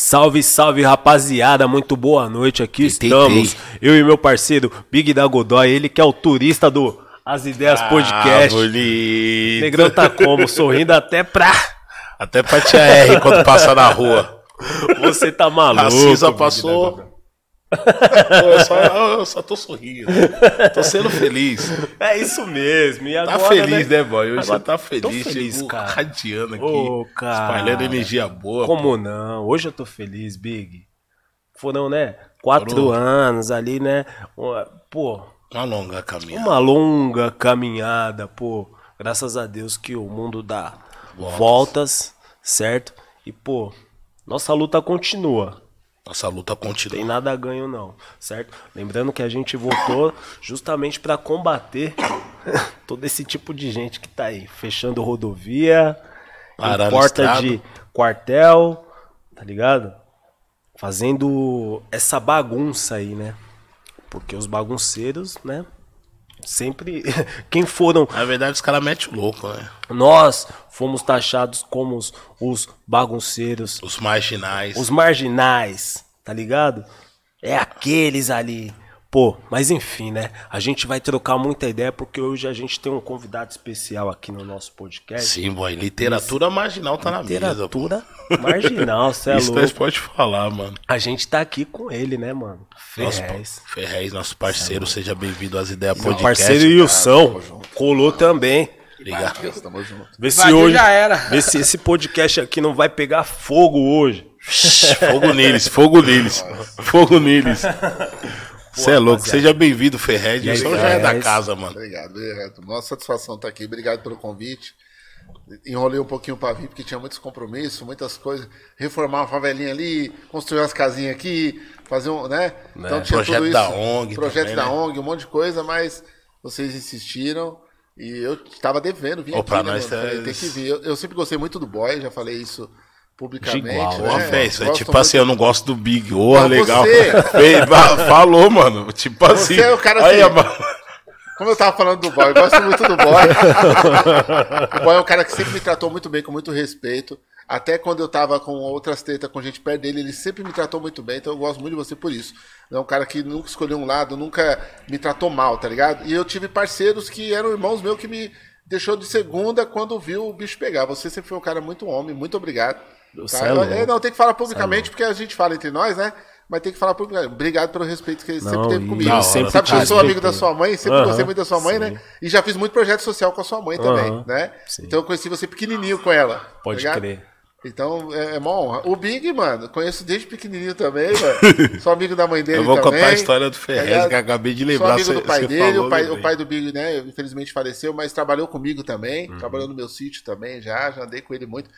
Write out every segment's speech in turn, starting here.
Salve, salve, rapaziada. Muito boa noite. Aqui estamos. Eu e meu parceiro Big da Godoy, ele que é o turista do As Ideias Podcast. Ah, bonito. Negrão tá como? Sorrindo até pra. Até pra tia R quando passa na rua. Você tá maluco. A Cisa passou. Eu, só, eu só tô sorrindo. Tô sendo feliz. É isso mesmo. E Tá agora, feliz, né, boy? Hoje Agora você tá feliz. feliz, chegou cara. radiando aqui. Ô, cara. espalhando energia boa. Como não? Hoje eu tô feliz, Big. Foram, né? Quatro anos ali, né? Pô, Uma longa caminhada. uma longa caminhada, pô. Graças a Deus que o mundo dá Voltas. voltas, certo? E, pô, nossa luta continua. Nossa luta Tem continua. nada a ganho, não, certo? Lembrando que a gente voltou justamente pra combater todo esse tipo de gente que tá aí, fechando rodovia, porta de quartel, tá ligado? Fazendo essa bagunça aí, né? Porque os bagunceiros, né? Sempre. Quem foram. Na verdade, os caras metem louco, né? Nós fomos taxados como os, os bagunceiros, Os marginais. os marginais, tá ligado? É aqueles ali. Pô, mas enfim, né? A gente vai trocar muita ideia porque hoje a gente tem um convidado especial aqui no nosso podcast. Sim, boy. Literatura marginal tá na mesa. Literatura marginal, cê é Isso louco. nós pode falar, mano. A gente tá aqui com ele, né, mano? Nosso Ferrez. Ferrez, nosso parceiro, seja bem-vindo às ideias Meu podcast. parceiro Ilson colou também. Obrigado. Tamo junto. Vê se hoje. já era. Vê se esse podcast aqui não vai pegar fogo hoje. Fogo neles, fogo neles. Fogo neles. Você é louco, rapaziada. seja bem-vindo. E aí, Ilson já é da casa, mano. Obrigado, obrigado. Nossa satisfação estar aqui. Obrigado pelo convite. Enrolei um pouquinho para vir, porque tinha muitos compromissos, muitas coisas. Reformar uma favelinha ali, construir umas casinhas aqui, fazer um, né? Então tinha Projeto tudo isso. da ONG Projeto também, da né? ONG, um monte de coisa, mas vocês insistiram. E eu estava devendo, vim Ô, aqui, pra né, nós tá- tem que vir. Eu, eu sempre gostei muito do boy, já falei isso publicamente. igual, né? Fé, isso é tipo assim, eu não gosto do Big. Ô, Não, legal. você. Falou, mano. Tipo assim. Você é o cara Aí, assim- mano. Como eu tava falando do boy, eu gosto muito do boy. o boy é um cara que sempre me tratou muito bem, com muito respeito. Até quando eu tava com outras tretas com gente perto dele, ele sempre me tratou muito bem, então eu gosto muito de você por isso. É um cara que nunca escolheu um lado, nunca me tratou mal, tá ligado? E eu tive parceiros que eram irmãos meus que me deixou de segunda quando viu o bicho pegar. Você sempre foi um cara muito homem, muito obrigado. Tá? é não, tem que falar publicamente, porque a gente fala entre nós, né? Mas tem que falar publicamente. Obrigado pelo respeito que ele Não, sempre teve comigo. sempre Sabe que eu sou amigo da sua mãe, sempre Aham, gostei muito da sua mãe, sim. né? E já fiz muito projeto social com a sua mãe também, Aham, né? sim. Então eu conheci você pequenininho com ela. Pode tá crer. Então é, é uma honra. O Big, mano, conheço desde pequenininho também, mano. Sou amigo da mãe dele Eu vou também. contar a história do Ferrez, ligado? que acabei de Sou lembrar. amigo do pai dele, falou, o pai, o pai do Big, né, infelizmente faleceu, mas trabalhou comigo também, Uhum. trabalhou no meu sítio também já, já andei com ele muito.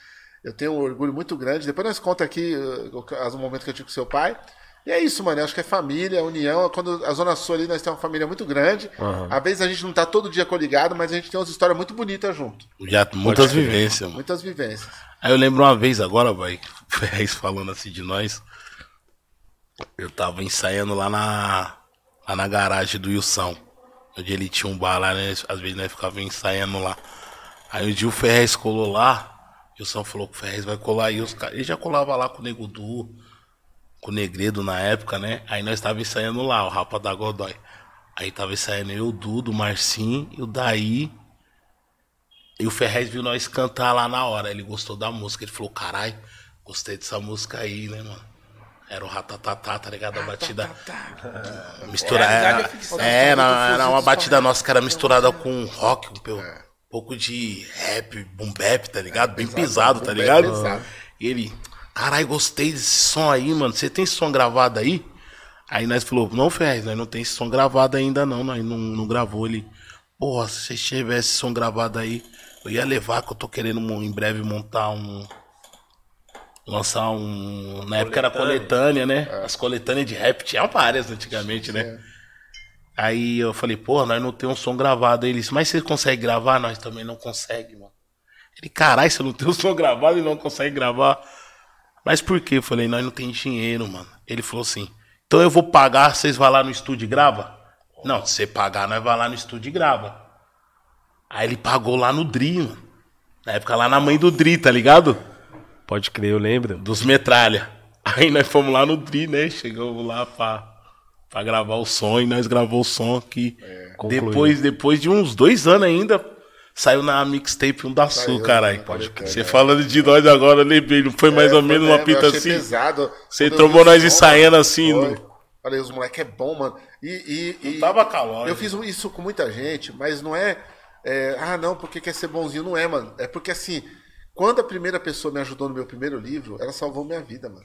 Eu tenho um orgulho muito grande. Depois nós conta aqui o- os momentos que eu tive com seu pai. E é isso, mano. Eu acho que é família, união. Quando a Zona Sul ali, nós temos uma família muito grande. Às vezes a gente não tá todo dia coligado, mas a gente tem umas histórias muito bonitas junto. Já, muitas vivências, mano. Muitas vivências. Aí eu lembro uma vez agora, vai, o Ferrez falando assim de nós. Eu tava ensaiando lá na, lá na garagem do Wilson. Onde ele tinha um bar lá, né? Às vezes nós ficava ensaiando lá. Aí um dia o Ferrez colou lá. O Wilson falou que o Ferrez vai colar aí. Os caras, ele já colava lá com o Nego Du, com o Negredo na época, né? Aí nós tava ensaiando lá, o Rapa da Godoy. Aí tava ensaiando eu, o Dudu, o Marcinho e o Daí. E o Ferrez viu nós cantar lá na hora. Ele gostou da música. Ele falou: carai, gostei dessa música aí, né, mano? Era o ratatatá, tá ligado? A batida. Mistura, Realidade era, é ficção. é, era, era uma batida nossa que era misturada com rock, um É. pouco de rap, boom bap, tá ligado? Bem pesado, pesado, tá ligado? pesado. E ele, carai, gostei desse som aí, mano. Você tem esse som gravado aí? Aí nós falou, não, Ferrez, nós não tem esse som gravado ainda não, nós não, não gravou ele. Porra, se vocês tivessem esse som gravado aí, eu ia levar, que eu tô querendo em breve montar um. Lançar um. Na época era coletânea, né? As coletâneas de rap tinham várias antigamente, né? Aí eu falei, porra, nós não temos um som gravado. Aí ele disse, mas você consegue gravar? Nós também não consegue, mano. Ele, caralho, você não tem o som gravado e não consegue gravar. Mas por quê? Eu falei, nós não tem dinheiro, mano. Ele falou assim, então eu vou pagar, vocês vão lá no estúdio e grava? Não, se você pagar, nós vai lá no estúdio e grava. Aí ele pagou lá no Dri, mano. Na época lá na mãe do Dri, tá ligado? Pode crer, eu lembro. Dos metralha. Aí nós fomos lá no Dri, né? Chegamos lá pra, pra gravar o som e nós gravou o som aqui. Concluiu. depois, depois de uns dois anos ainda, saiu na mixtape um da Sul, caralho. né? Pode crer, Você é. falando de nós agora, eu lembrei, não foi mais É, ou menos uma eu pita assim? pesado. Você trombou nós som, ensaiando assim, foi. no- Falei, os moleques é bom, mano. E, e, e- Tava calor. Eu fiz isso com muita gente, mas não é, é, Ah, não, porque quer ser bonzinho. Não é, mano. É porque assim, quando a primeira pessoa me ajudou no meu primeiro livro, ela salvou minha vida, mano.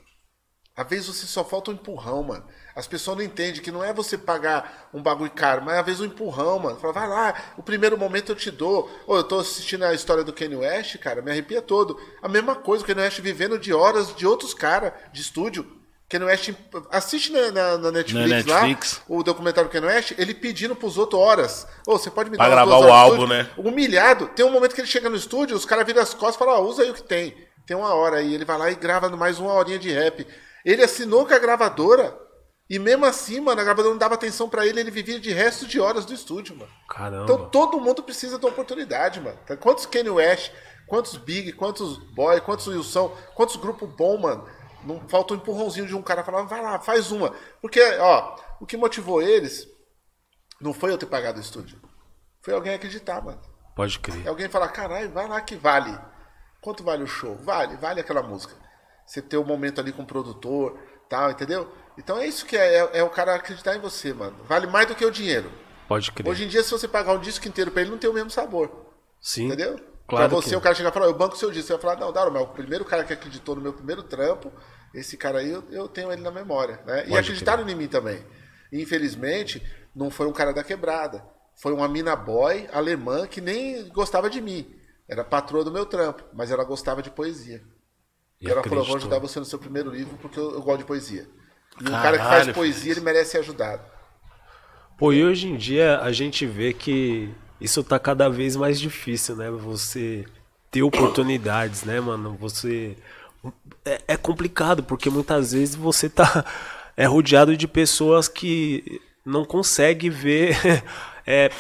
Às vezes você só falta um empurrão, mano. As pessoas não entendem que não é você pagar um bagulho caro, mas às vezes um empurrão, mano. Fala, vai lá, o primeiro momento eu te dou. Ô, eu tô assistindo a história do Kanye West, cara, me arrepia todo. A mesma coisa, o Kanye West vivendo de horas de outros caras de estúdio. Kanye West, assiste na, na- na Netflix, Na Netflix. lá, o documentário do Kanye West, ele pedindo pros outros horas. Ô, você pode me Pra dar umas gravar o álbum, né? Humilhado. Tem um momento que ele chega no estúdio, os caras viram as costas e falam, ó, usa aí o que tem. Tem uma hora aí. Ele vai lá e grava mais uma horinha de rap. Ele assinou com a gravadora. E mesmo assim, mano, a gravadora não dava atenção pra ele, ele vivia de resto de horas do estúdio, mano. Caramba. Então todo mundo precisa de uma oportunidade, mano. Tá? Quantos Kanye West, quantos Big, quantos Boy, quantos Wilson, quantos grupos bom, mano. Não falta um empurrãozinho de um cara falar, vai lá, faz uma. Porque, ó, o que motivou eles não foi eu ter pagado o estúdio. Foi alguém acreditar, mano. Pode crer. É alguém falar, caralho, vai lá que vale. Quanto vale o show? Vale, vale aquela música. Você ter um momento ali com o produtor, tal, entendeu? Então é isso que é, é, é o cara acreditar em você, mano. Vale mais do que o dinheiro. Pode crer. Hoje em dia, se você pagar um disco inteiro pra ele, não tem o mesmo sabor. Sim. Entendeu? Claro pra você, que- o cara chegar e falar, eu banco o seu disco. Você vai falar, não, Daro, mas o primeiro cara que acreditou no meu primeiro trampo, esse cara aí, eu, eu tenho ele na memória. Né? E acreditaram em mim também. E, infelizmente, não foi um cara da quebrada. Foi uma mina boy alemã que nem gostava de mim. Era patroa do meu trampo, mas ela gostava de poesia. E, ela falou, vou acreditou. ajudar você no seu primeiro livro porque eu, eu gosto de poesia. E um Caralho, cara que faz poesia, ele merece ser ajudado. Pô, e hoje em dia a gente vê que isso tá cada vez mais difícil, né? Você ter oportunidades, né, mano? Você. É, é complicado, porque muitas vezes você tá. É rodeado de pessoas que não conseguem ver. É,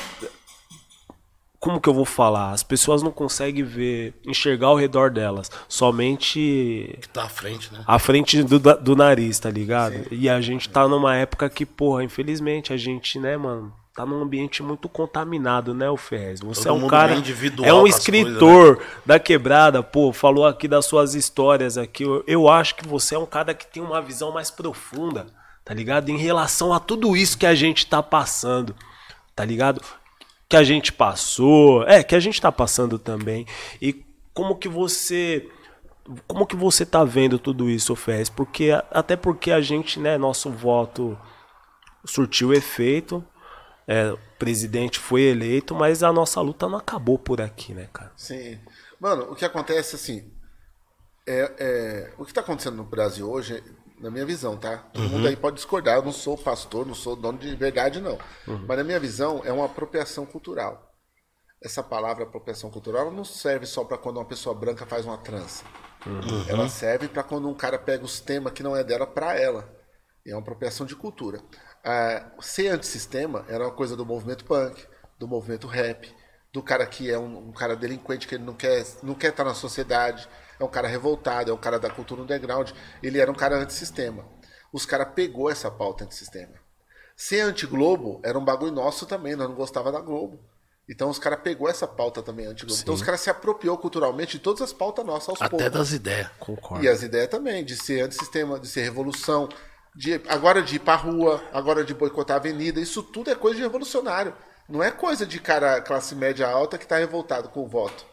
como que eu vou falar? As pessoas não conseguem ver, enxergar ao redor delas. Somente Tá à frente, né? à frente do, do nariz, tá ligado? E a gente tá numa época que, porra, infelizmente, a gente, né, mano, tá num ambiente muito contaminado, né, o Ferrez? Você Todo é um cara. individual É um com as né? escritor da quebrada, pô, falou aqui das suas histórias aqui. Eu, eu acho que você é um cara que tem uma visão mais profunda, tá ligado? Em relação a tudo isso que a gente tá passando, tá ligado? Que a gente passou, é, que a gente tá passando também. E como que você como que você tá vendo tudo isso, Fez? Porque até porque a gente, né, nosso voto surtiu efeito, é, o presidente foi eleito, mas a nossa luta não acabou por aqui, né, cara? Sim. Mano, o que acontece assim. É, é, o que está acontecendo no Brasil hoje, na minha visão, tá? Todo mundo aí pode discordar. Eu não sou pastor, não sou dono de verdade, não. Mas na minha visão, é uma apropriação cultural. Essa palavra apropriação cultural não serve só para quando uma pessoa branca faz uma trança. Ela serve para quando um cara pega os temas que não é dela para ela. É uma apropriação de cultura. Ah, ser antissistema era uma coisa do movimento punk, do movimento rap, do cara que é um, um cara delinquente, que ele não quer, não quer estar na sociedade, é um cara revoltado, é um cara da cultura underground. Ele era um cara antissistema. Os caras pegou essa pauta antissistema. Ser anti-Globo era um bagulho nosso também, nós não gostava da Globo. Então os caras pegou essa pauta também anti-Globo. Então os caras se apropriou culturalmente de todas as pautas nossas aos Até poucos. das ideias. Concordo. E as ideias também, de ser antissistema, de ser revolução, de agora de ir pra rua, agora de boicotar a avenida, isso tudo é coisa de revolucionário. Não é coisa de cara classe média alta que tá revoltado com o voto.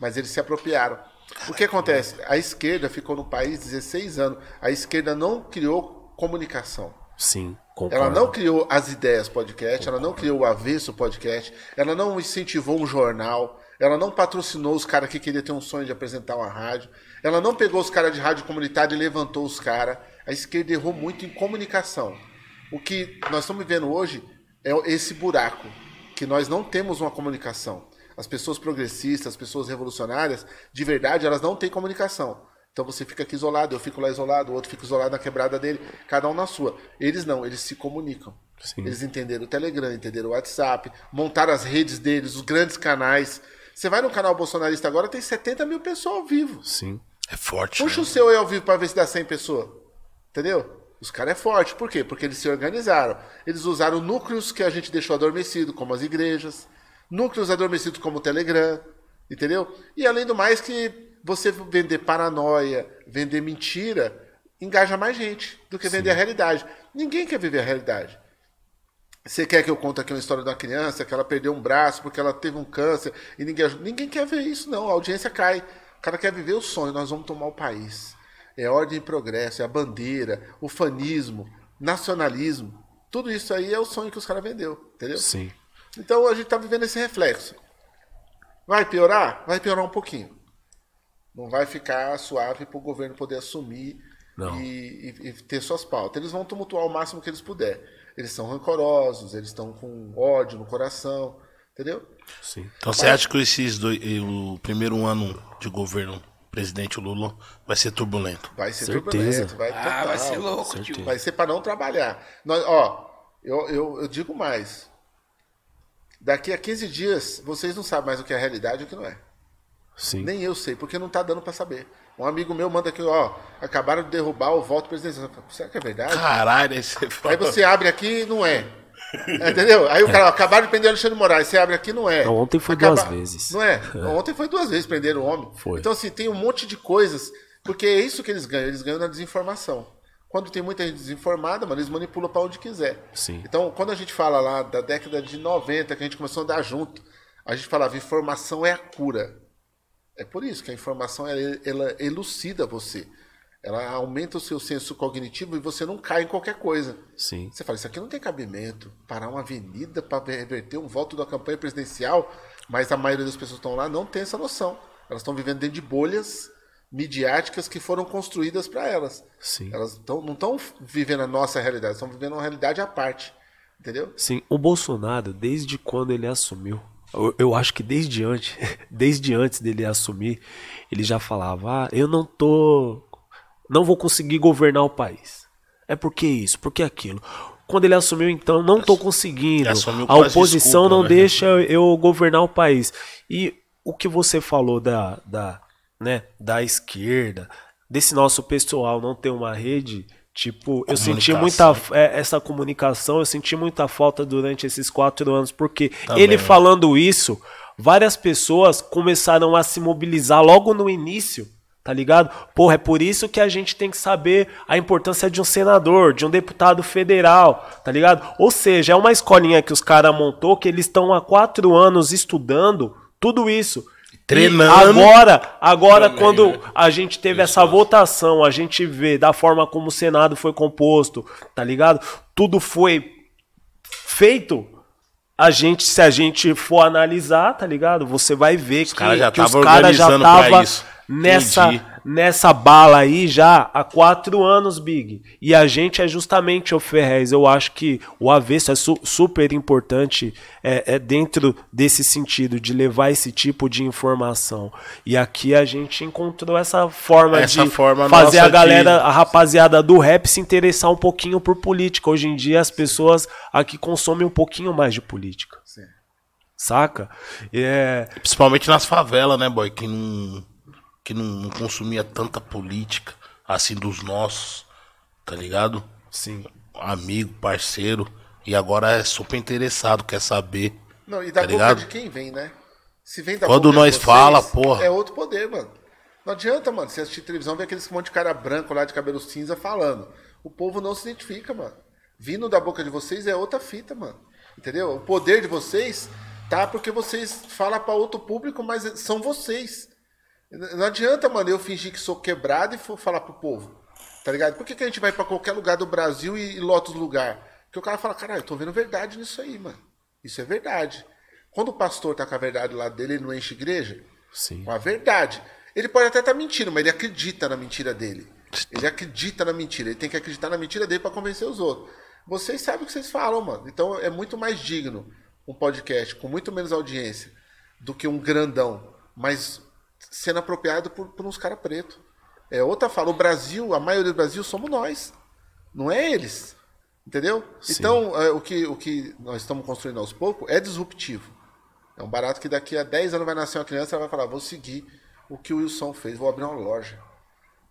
Mas eles se apropriaram. O que acontece? A esquerda ficou no país 16 anos. A esquerda não criou comunicação. Sim, concordo. Ela não criou as ideias podcast, ela não criou o avesso podcast, ela não incentivou um jornal, ela não patrocinou os caras que queriam ter um sonho de apresentar uma rádio, ela não pegou os caras de rádio comunitária e levantou os caras. A esquerda errou muito em comunicação. O que nós estamos vivendo hoje é esse buraco, que nós não temos uma comunicação. As pessoas progressistas, as pessoas revolucionárias, de verdade, elas não têm comunicação. Então você fica aqui isolado, eu fico lá isolado, o outro fica isolado na quebrada dele, cada um na sua. Eles não, eles se comunicam. Sim. Eles entenderam o Telegram, entenderam o WhatsApp, montaram as redes deles, os grandes canais. Você vai no canal bolsonarista agora, tem 70 mil pessoas ao vivo. Sim. É forte. Puxa né? o seu aí ao vivo pra ver se dá 100 pessoas. Entendeu? Os caras é forte. Por quê? Porque eles se organizaram. Eles usaram núcleos que a gente deixou adormecido, como as igrejas, núcleos adormecidos como o Telegram, entendeu? E além do mais que você vender paranoia, vender mentira, engaja mais gente do que vender a realidade. Ninguém quer viver a realidade. Você quer que eu conte aqui uma história de uma criança que ela perdeu um braço porque ela teve um câncer e ninguém ajuda? Ninguém quer ver isso, não. A audiência cai. O cara quer viver o sonho. Nós vamos tomar o país. É ordem e progresso, é a bandeira, o fanismo, nacionalismo. Tudo isso aí é o sonho que os caras vendeu, entendeu? Sim. Então a gente está vivendo esse reflexo. Vai piorar? Vai piorar um pouquinho. Não vai ficar suave para o governo poder assumir e, e, e, ter suas pautas. Eles vão tumultuar o máximo que eles puderem eles são rancorosos, eles estão com ódio no coração, entendeu? Sim. Então você acha que esses dois, o primeiro ano de governo presidente Lula vai ser turbulento? Vai ser Certeza. turbulento, vai, Ah, vai ser louco, tio. Vai ser para não trabalhar. Nós, ó, eu, eu, eu digo mais. Daqui a 15 dias, vocês não sabem mais o que é realidade e o que não é. Sim. Nem eu sei, porque não tá dando para saber. Um amigo meu manda aqui, ó, acabaram de derrubar o voto presidencial. Será que é verdade? Caralho, aí você fala. Aí você abre aqui não é. Entendeu? Aí o cara, ó, acabaram de prender o Alexandre Moraes, você abre aqui não é. Não, ontem foi duas vezes. Não é? Ontem foi duas vezes prenderam o homem. Foi. Então, assim, tem um monte de coisas, porque é isso que eles ganham, eles ganham na desinformação. Quando tem muita gente desinformada, mano, eles manipulam para onde quiser. Sim. Então, quando a gente fala lá da década de 90, que a gente começou a andar junto, a gente falava, informação é a cura. É por isso que a informação ela, ela elucida você. Ela aumenta o seu senso cognitivo e você não cai em qualquer coisa. Sim. Você fala, isso aqui não tem cabimento. Parar uma avenida para reverter um voto da campanha presidencial, mas a maioria das pessoas que estão lá não tem essa noção. Elas estão vivendo dentro de bolhas midiáticas que foram construídas para elas. Sim. Elas tão, não estão vivendo a nossa realidade, estão vivendo uma realidade à parte. Entendeu? Sim, o Bolsonaro, desde quando ele assumiu, eu, eu acho que desde antes, desde antes dele assumir, ele já falava: "Ah, eu não tô não vou conseguir governar o país". É porque isso, porque aquilo. Quando ele assumiu, então, não tô conseguindo. A oposição desculpas, não né? deixa eu governar o país. E o que você falou da, da, né, da esquerda, desse nosso pessoal não ter uma rede, tipo, eu senti muita é, essa comunicação, eu senti muita falta durante esses quatro anos, porque Também. ele falando isso, várias pessoas começaram a se mobilizar logo no início. Tá ligado? Porra, é por isso que a gente tem que saber a importância de um senador, de um deputado federal, tá ligado? Ou seja, é uma escolinha que os caras montou que eles estão há quatro anos estudando tudo isso. Treinando. E agora, agora quando né? a gente teve essa votação, a gente vê da forma como o Senado foi composto, tá ligado? Tudo foi feito. A gente, se a gente for analisar, tá ligado? Você vai ver que, caras já que os tava caras já isso. nessa Entendi. Nessa bala aí já há quatro anos, Big. E a gente é justamente o Ferrez. Eu acho que o avesso é su- super importante é, é dentro desse sentido de levar esse tipo de informação. E aqui a gente encontrou essa forma Essa de forma fazer a galera, de- a rapaziada do rap se interessar um pouquinho por política. Hoje em dia as pessoas aqui consomem um pouquinho mais de política. Sim. Saca? É, Principalmente nas favelas, né, boy? Que não, que não, não consumia tanta política assim dos nossos, tá ligado? sim. Amigo, parceiro. E agora é super interessado, quer saber. Não, e da Tá boca ligado? de quem vem, né? Se vem da Quando boca de nós vocês, fala, porra. É outro poder, mano. Não adianta, mano, você assistir televisão ver aqueles monte de cara branco lá de cabelo cinza falando. O povo não se identifica, mano. Vindo da boca de vocês é outra fita, mano. Entendeu? O poder de vocês tá porque vocês falam pra outro público, mas são vocês. Não adianta, mano, eu fingir que sou quebrado e for falar pro povo. Tá ligado? Por que, que a gente vai pra qualquer lugar do Brasil e, e lota os lugares? Porque o cara fala, caralho, eu tô vendo verdade nisso aí, mano. Isso é verdade. Quando o pastor tá com a verdade lado dele, ele não enche igreja? Sim. Com a verdade. Ele pode até estar mentindo, mas ele acredita na mentira dele. Ele acredita na mentira. Ele tem que acreditar na mentira dele pra convencer os outros. Vocês sabem o que vocês falam, mano. Então é muito mais digno um podcast com muito menos audiência do que um grandão, mas sendo apropriado por, por uns caras pretos. É outra fala. O Brasil, a maioria do Brasil somos nós. Não é eles. Entendeu? Sim. Então, é, o, que, o que nós estamos construindo aos poucos é disruptivo. É um barato que daqui a 10 anos vai nascer uma criança e vai falar: vou seguir o que o Wilson fez, vou abrir uma loja.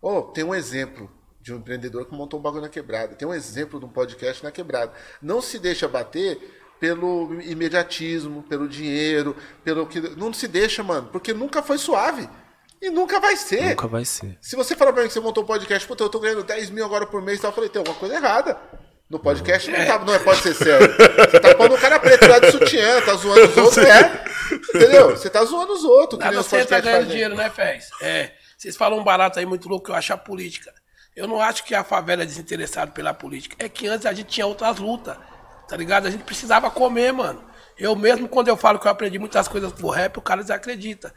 Oh, tem um exemplo de um empreendedor que montou um bagulho na quebrada. Tem um exemplo de um podcast na quebrada. Não se deixa bater pelo imediatismo, pelo dinheiro, pelo que. Não se deixa, mano, porque nunca foi suave. E nunca vai ser. Nunca vai ser. Se você falar pra mim que você montou um podcast, puta, eu tô ganhando 10 mil agora por mês, tá? eu falei, tem alguma coisa errada. No podcast não, tá, não é, pode ser sério. Você tá pondo o cara preto lá de sutiã, tá zoando os outros, é. Entendeu? Você tá zoando os outros. Nada você tá ganhando dinheiro, né, Fez? É. Vocês falam um barato aí muito louco que eu acho a política. Eu não acho que a favela é desinteressada pela política. É que antes a gente tinha outras lutas, tá ligado? A gente precisava comer, mano. Eu mesmo, quando eu falo que eu aprendi muitas coisas pro rap, o cara desacredita.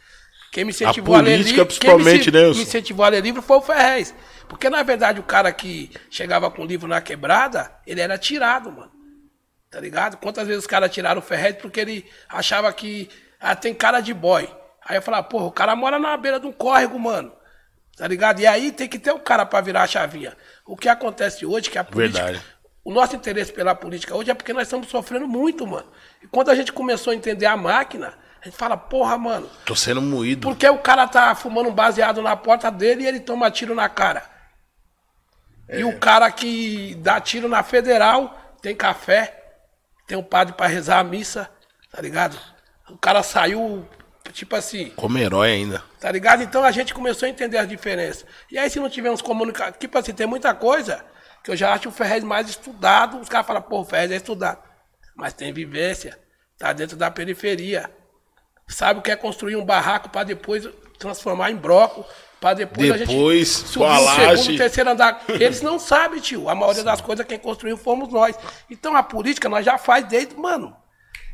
Quem me incentivou a, ler política, livro, principalmente, quem me, né, me incentivou a ler livro foi o Ferrez. Porque, na verdade, o cara que chegava com livro na quebrada, ele era tirado, mano. Tá ligado? Quantas vezes os caras tiraram o Ferrez porque ele achava que ah, tem cara de boy. Aí eu falava, porra, o cara mora na beira de um córrego, mano. Tá ligado? E aí tem que ter o cara pra virar a chavinha. O que acontece hoje é que a política. Verdade. O nosso interesse pela política hoje é porque nós estamos sofrendo muito, mano. E quando a gente começou a entender a máquina, a gente fala, porra, mano, Tô sendo moído. por que o cara tá fumando um baseado na porta dele e ele toma tiro na cara? E o cara que dá tiro na federal tem café, tem um padre pra rezar a missa, tá ligado? O cara saiu, tipo assim, Como herói ainda. Tá ligado? Então a gente começou a entender as diferenças. E aí, se não tivermos comunicação. Tipo assim, tem muita coisa que eu já acho o Ferrez mais estudado. Os caras falam, pô, o Ferrez é estudado. Mas tem vivência. Tá dentro da periferia. Sabe o que é construir um barraco para depois transformar em bloco. Para depois, a Depois, gente com subir a o laje. segundo, terceiro andar. Eles não sabem, tio. A maioria das coisas quem construiu fomos nós. Então a política nós já faz desde, mano,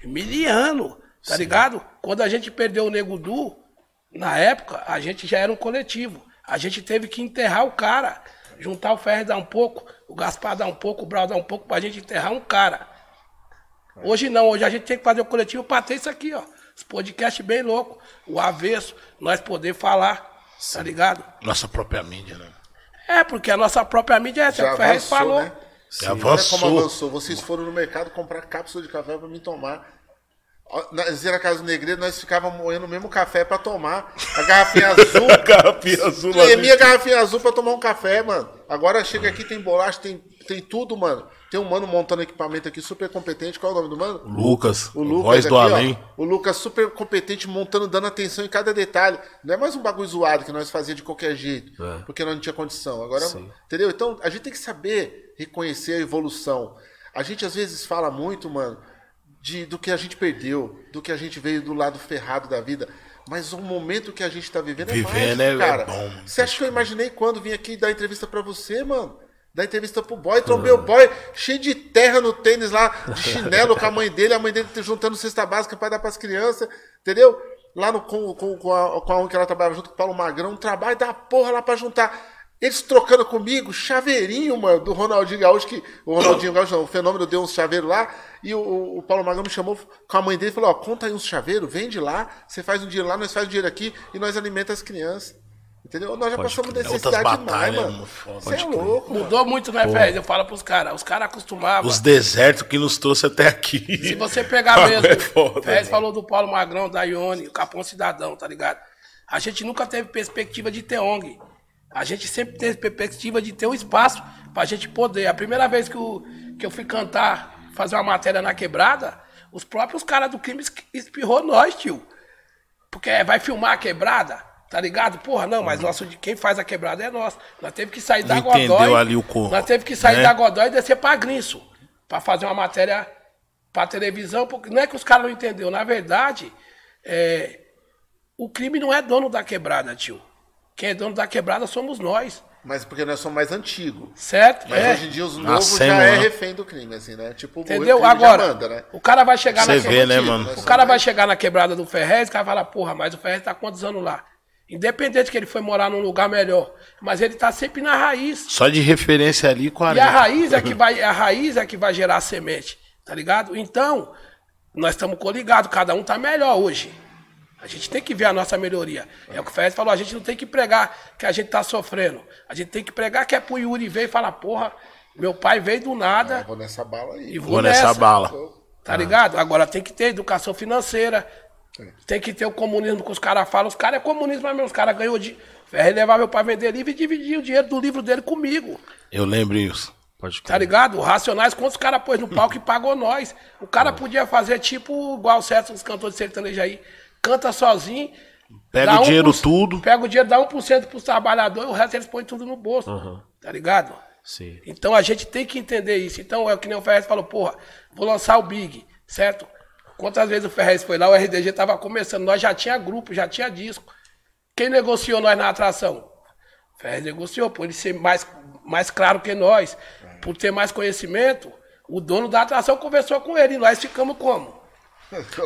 miliano. Tá ligado? Quando a gente perdeu o Nego Du, na época, a gente já era um coletivo. A gente teve que enterrar o cara. Juntar o Ferre dar um pouco, o Gaspar dar um pouco, o Brau dar um pouco, pra gente enterrar um cara. Hoje não, hoje a gente tem que fazer o coletivo pra ter isso aqui, ó. Os podcasts bem louco, o avesso, nós poder falar, tá ligado? Nossa própria mídia, né? É, porque a nossa própria mídia é essa, Já o Ferrez avançou, falou. né? Já Olha como avançou. avançou. Vocês foram no mercado comprar cápsula de café pra mim tomar. Ó, Nós ia na casa do Negreiro, nós ficávamos moendo o mesmo café pra tomar. A garrafinha azul. Garrafinha azul lá Tremia a dentro. garrafinha azul pra tomar um café, mano. Agora chega aqui, tem bolacha, tem, tem tudo, mano. Tem um mano montando equipamento aqui super competente. Qual é o nome do mano? Lucas, O Lucas voz do aqui, ó, além. o Lucas super competente, montando, dando atenção em cada detalhe. Não é mais um bagulho zoado que nós fazíamos de qualquer jeito, É. porque nós não tinha condição. Agora, entendeu? Então, a gente tem que saber reconhecer a evolução. A gente às vezes fala muito, mano, de, do que a gente perdeu, do que a gente veio do lado ferrado da vida. Mas o momento que a gente tá vivendo é Vivendo mágico, é- é cara. bom. Você acha que eu imaginei quando vim aqui dar entrevista pra você, mano? Dar entrevista pro boy, trombei o boy cheio de terra no tênis lá, de chinelo com a mãe dele, a mãe dele juntando cesta básica pra dar pras crianças, entendeu? Lá no, com, com, com, a, com a que ela trabalhava junto com o Paulo Magrão, um trabalho da porra lá pra juntar. Eles trocando comigo, chaveirinho, mano, do Ronaldinho Gaúcho, que o Ronaldinho Gaúcho, não, o fenômeno deu uns chaveiros lá, e o, o Paulo Magrão me chamou com a mãe dele e falou: Ó, conta aí uns chaveiros, vende lá, você faz um dinheiro lá, nós faz um dinheiro aqui e nós alimenta as crianças. Entendeu? Nós já passamos crer. necessidade demais, mano. Você é louco. mano. Mudou muito, né, Ferrez? Eu falo pros caras. Os caras acostumavam. Os desertos que nos trouxe até aqui. Se você pegar mesmo, É foda, Fez mano. falou do Paulo Magrão, da Ione, o Capão Cidadão, tá ligado? A gente nunca teve perspectiva de ter ONG. A gente sempre teve perspectiva de ter um espaço pra gente poder. A primeira vez que eu, que eu fui cantar, fazer uma matéria na quebrada, os próprios caras do crime es- espirrou nós, tio. Porque é, vai filmar a quebrada, tá ligado? Porra, não, mas nosso, quem faz a quebrada é nós. Nós teve que sair da entendeu Godoy. ali o co- Nós teve que sair né? da Godoy e descer pra Grinço. Pra fazer uma matéria pra televisão. Porque não é que os caras não entenderam. Na verdade, é, o crime não é dono da quebrada, tio. Quem é dono da quebrada somos nós. Mas porque nós somos mais antigos. Certo? Mas É. hoje em dia os novos já é né? refém do crime, assim, né? Tipo, o Entendeu? crime Agora, já manda, né? o cara vai chegar Você na vê, né, mano? O cara vai chegar na quebrada do Ferrez, o cara vai falar, porra, mas o Ferrez tá quantos anos lá? Independente que ele foi morar num lugar melhor. Mas ele tá sempre na raiz. Só de referência ali, E a 40. raiz é que vai, a raiz é que vai gerar a semente, tá ligado? Então, nós estamos coligados, cada um tá melhor hoje. A gente tem que ver a nossa melhoria. É o que o Ferrez falou, a gente não tem que pregar que a gente tá sofrendo. A gente tem que pregar que é pro Yuri ver e falar, porra, meu pai veio do Eu nada vou nessa bala aí. e vou, Vou nessa bala. Tá ligado? Agora tem que ter educação financeira. Tem que ter o comunismo que os caras falam. Os caras é comunismo, mas mesmo, os caras ganhou de. Ferrez levava eu pra vender livro e dividia o dinheiro do livro dele comigo. Eu lembro isso. Pode Tá ligado? O Racionais, quantos caras pôs no palco e pagou nós? O cara podia fazer tipo igual certo os cantores de sertanejo aí. Canta sozinho. Pega o dinheiro 1%, tudo. Pega o dinheiro, dá 1% pros trabalhadores, o resto eles põem tudo no bolso. Tá ligado? Sim. Então a gente tem que entender isso. Então é o que nem o Ferrez falou, porra, vou lançar o Big, certo? Quantas vezes o Ferrez foi lá, o RDG tava começando, nós já tinha grupo, já tinha disco. Quem negociou nós na atração? O Ferrez negociou, por ele ser mais, mais claro que nós, por ter mais conhecimento, o dono da atração conversou com ele e nós ficamos como?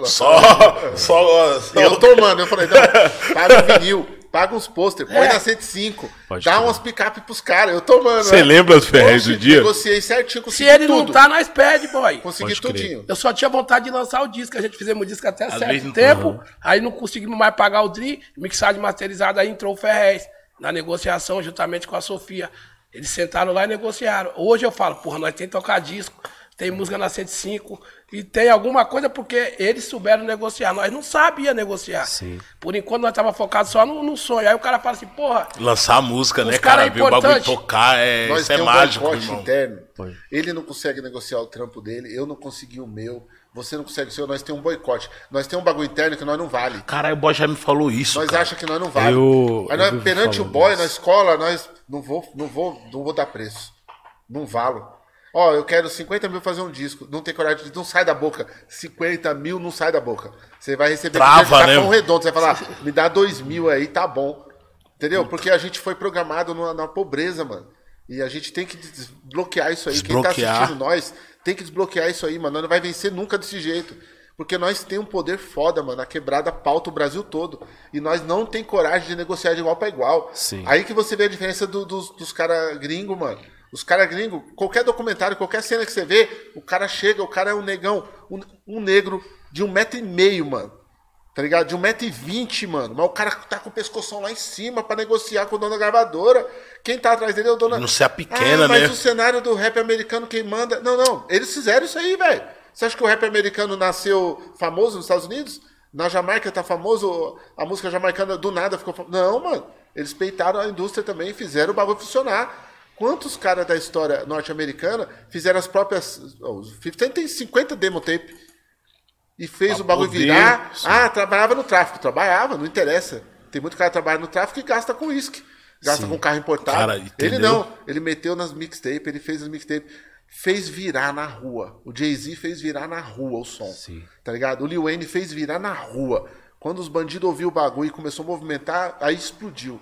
Só, só, só. Eu tomando, eu falei, não, paga o vinil, paga uns pôster, põe É. na 105, Pode dá crer. umas picape pros caras, eu tomando. Você né? lembra os Ferrez do dia? Negociei certinho, Se consegui ele tudo. não tá, nós pede, boy. Consegui Pode crer. tudinho. Eu só tinha vontade de lançar o disco, a gente fizemos o disco até vezes certo não- tempo, aí não conseguimos mais pagar o DRI, mixagem masterizada, aí entrou o Ferrez na negociação juntamente com a Sofia. Eles sentaram lá e negociaram. Hoje eu falo, porra, nós tem que tocar disco, tem música na 105 e tem alguma coisa porque eles souberam negociar. Nós não sabia negociar. Sim. Por enquanto nós tava focado só no, no sonho. Aí o cara fala assim, porra, Lançar a música, né, cara cara? é Ver o bagulho importante. tocar, é, Nós isso é temos mágico, um boicote irmão. interno. Ele não consegue negociar o trampo dele, eu não consegui o meu, você não consegue o seu, nós temos um boicote. Nós temos um bagulho interno que nós não vale. Caralho, o boy já me falou isso, Nós cara. achamos que nós não vale. Eu- Aí nós, eu perante o boy, disso. na escola, nós não vou, não vou, não vou dar preço. Não valo. Ó, eu quero 50 mil fazer um disco. Não tem coragem de. Não sai da boca. 50 mil não sai da boca. Você vai receber Trava, de né? tapão redondo. Você vai falar, me dá 2 mil aí, tá bom. Entendeu? Porque a gente foi programado na, na pobreza, mano. E a gente tem que desbloquear isso aí. Quem tá Desbloquear. assistindo nós tem que desbloquear isso aí, mano. Não vai vencer nunca desse jeito. Porque nós temos um poder foda, mano. A quebrada pauta o Brasil todo. E nós não tem coragem de negociar de igual pra igual. Sim. Aí que você vê a diferença do- dos, dos caras gringos, mano. Os caras gringos, qualquer documentário, qualquer cena que você vê, o cara chega, o cara é um negão, um, um negro de um metro e meio, mano. Tá ligado? De um metro e vinte, mano. Mas o cara tá com o pescoção lá em cima pra negociar com o dono da gravadora. Quem tá atrás dele é o dono Não se pequena, ah, mas né? o cenário do rap americano quem manda. Não, não. Eles fizeram isso aí, velho. Você acha que o rap americano nasceu famoso nos Estados Unidos? Na Jamaica tá famoso, a música jamaicana do nada ficou famosa. Não, mano. Eles peitaram a indústria também, fizeram o bagulho funcionar. Quantos caras da história norte-americana fizeram as próprias. Oh, o 50 tem 50 demo tape. E fez Pra o bagulho poder, virar. sim. Ah, trabalhava no tráfico. Trabalhava, não interessa. Tem muito cara que trabalha no tráfico e gasta com uísque. Gasta com carro importado. Cara, ele não. Ele meteu nas mixtape, ele fez as mixtape. Fez virar na rua. O Jay-Z fez virar na rua o som. Sim. Tá ligado? O Lil Wayne fez virar na rua. Quando os bandidos ouviram o bagulho e começou a movimentar, aí explodiu.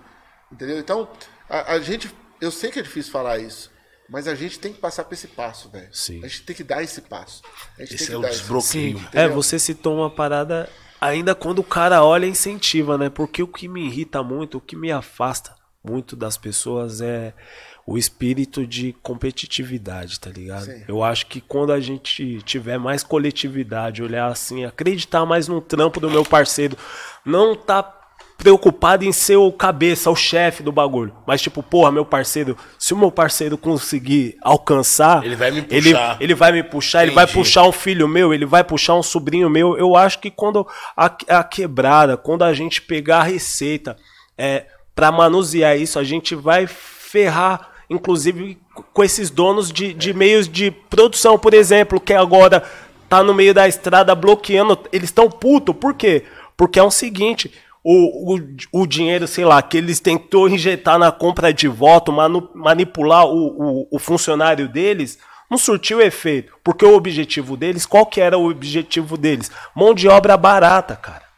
Entendeu? Então, a, a gente. Eu sei que é difícil falar isso. Mas a gente tem que passar por esse passo, velho. Sim. A gente tem que dar esse passo. A gente Esse tem é que o dar esse desbloqueio. Sim, é, você citou uma parada, ainda quando o cara olha, incentiva, né? Porque o que me irrita muito, o que me afasta muito das pessoas é o espírito de competitividade, tá ligado? Sim. Eu acho que quando a gente tiver mais coletividade, olhar assim, acreditar mais no trampo do meu parceiro, não tá preocupado em ser o cabeça, o chefe do bagulho. Mas tipo, porra, meu parceiro, se o meu parceiro conseguir alcançar, Ele vai me ele, puxar. ele vai me puxar, ele vai Entendi. puxar um filho meu, ele vai puxar um sobrinho meu. Eu acho que quando a, a quebrada, quando a gente pegar a receita é, para manusear isso, a gente vai ferrar, inclusive, com esses donos de, de meios de produção, por exemplo, que agora tá no meio da estrada bloqueando. Eles estão puto, por quê? Porque é o seguinte. O, o, o dinheiro, sei lá, que eles tentou injetar na compra de voto, manu- manipular o, o, o funcionário deles, não surtiu efeito. Porque o objetivo deles, qual que era o objetivo deles? Mão de obra barata, cara.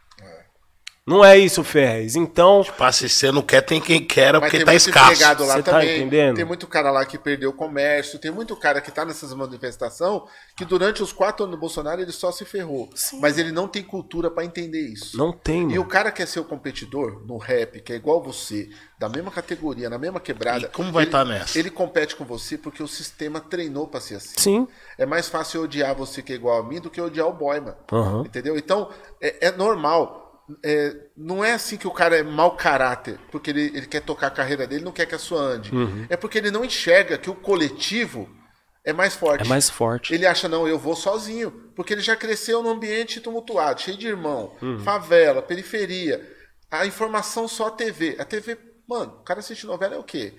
Não é isso, Ferrez. Então, Pá, se você não quer, tem quem quer, porque tem tá escasso. lá Você tá também. entendendo? Tem muito cara lá que perdeu o comércio. Tem muito cara que tá nessas manifestações que durante os quatro anos do Bolsonaro ele só se ferrou. Mas ele não tem cultura pra entender isso. não tem, E mano. o cara quer ser o competidor no rap, que é igual você, da mesma categoria, na mesma quebrada. E como vai ele- tá nessa? Ele compete com você porque o sistema treinou pra ser assim. Sim. É mais fácil eu odiar você que é igual a mim do que eu odiar o boy, mano. Aham. Entendeu? Então, é, é normal. É, não é assim que o cara é mau caráter, porque ele, ele quer tocar a carreira dele, não quer que a sua ande. Uhum. É porque ele não enxerga que o coletivo é mais forte. É mais forte. Ele acha, não, eu vou sozinho. Porque ele já cresceu num ambiente tumultuado, cheio de irmão, Uhum. favela, periferia. A informação só a TV. A TV Mano, o cara assistir novela é o quê?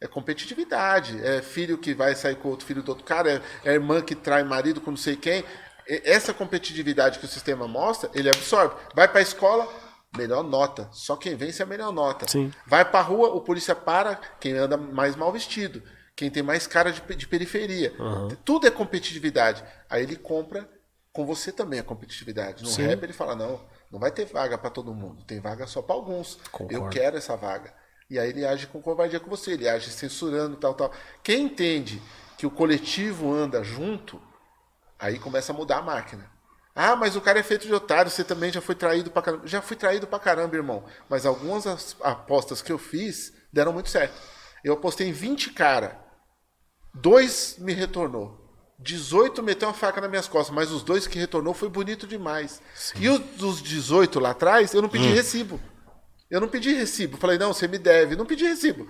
É competitividade, é filho que vai sair com outro filho do outro cara, é, é irmã que trai marido com não sei quem. Essa competitividade que o sistema mostra, ele absorve. Vai pra escola, melhor nota. Só quem vence é a melhor nota. Sim. Vai pra rua, o polícia para quem anda mais mal vestido, quem tem mais cara de, de periferia. Tudo é competitividade. Aí ele compra com você também a competitividade. No Sim. rap ele fala: não, não vai ter vaga pra todo mundo, tem vaga só pra alguns. Concordo. Eu quero essa vaga. E aí ele age com covardia com você, ele age censurando tal, tal. Quem entende que o coletivo anda junto, aí começa a mudar a máquina. Ah, mas o cara é feito de otário, você também já foi traído pra caramba. Já fui traído pra caramba, irmão. Mas algumas as- apostas que eu fiz deram muito certo. Eu apostei em 20 cara. Dois me retornou. 18 meteu uma faca nas minhas costas, mas os dois que retornou foi bonito demais. E os dos 18 lá atrás, eu não pedi recibo. Eu não pedi recibo. Falei, não, você me deve. Não pedi recibo.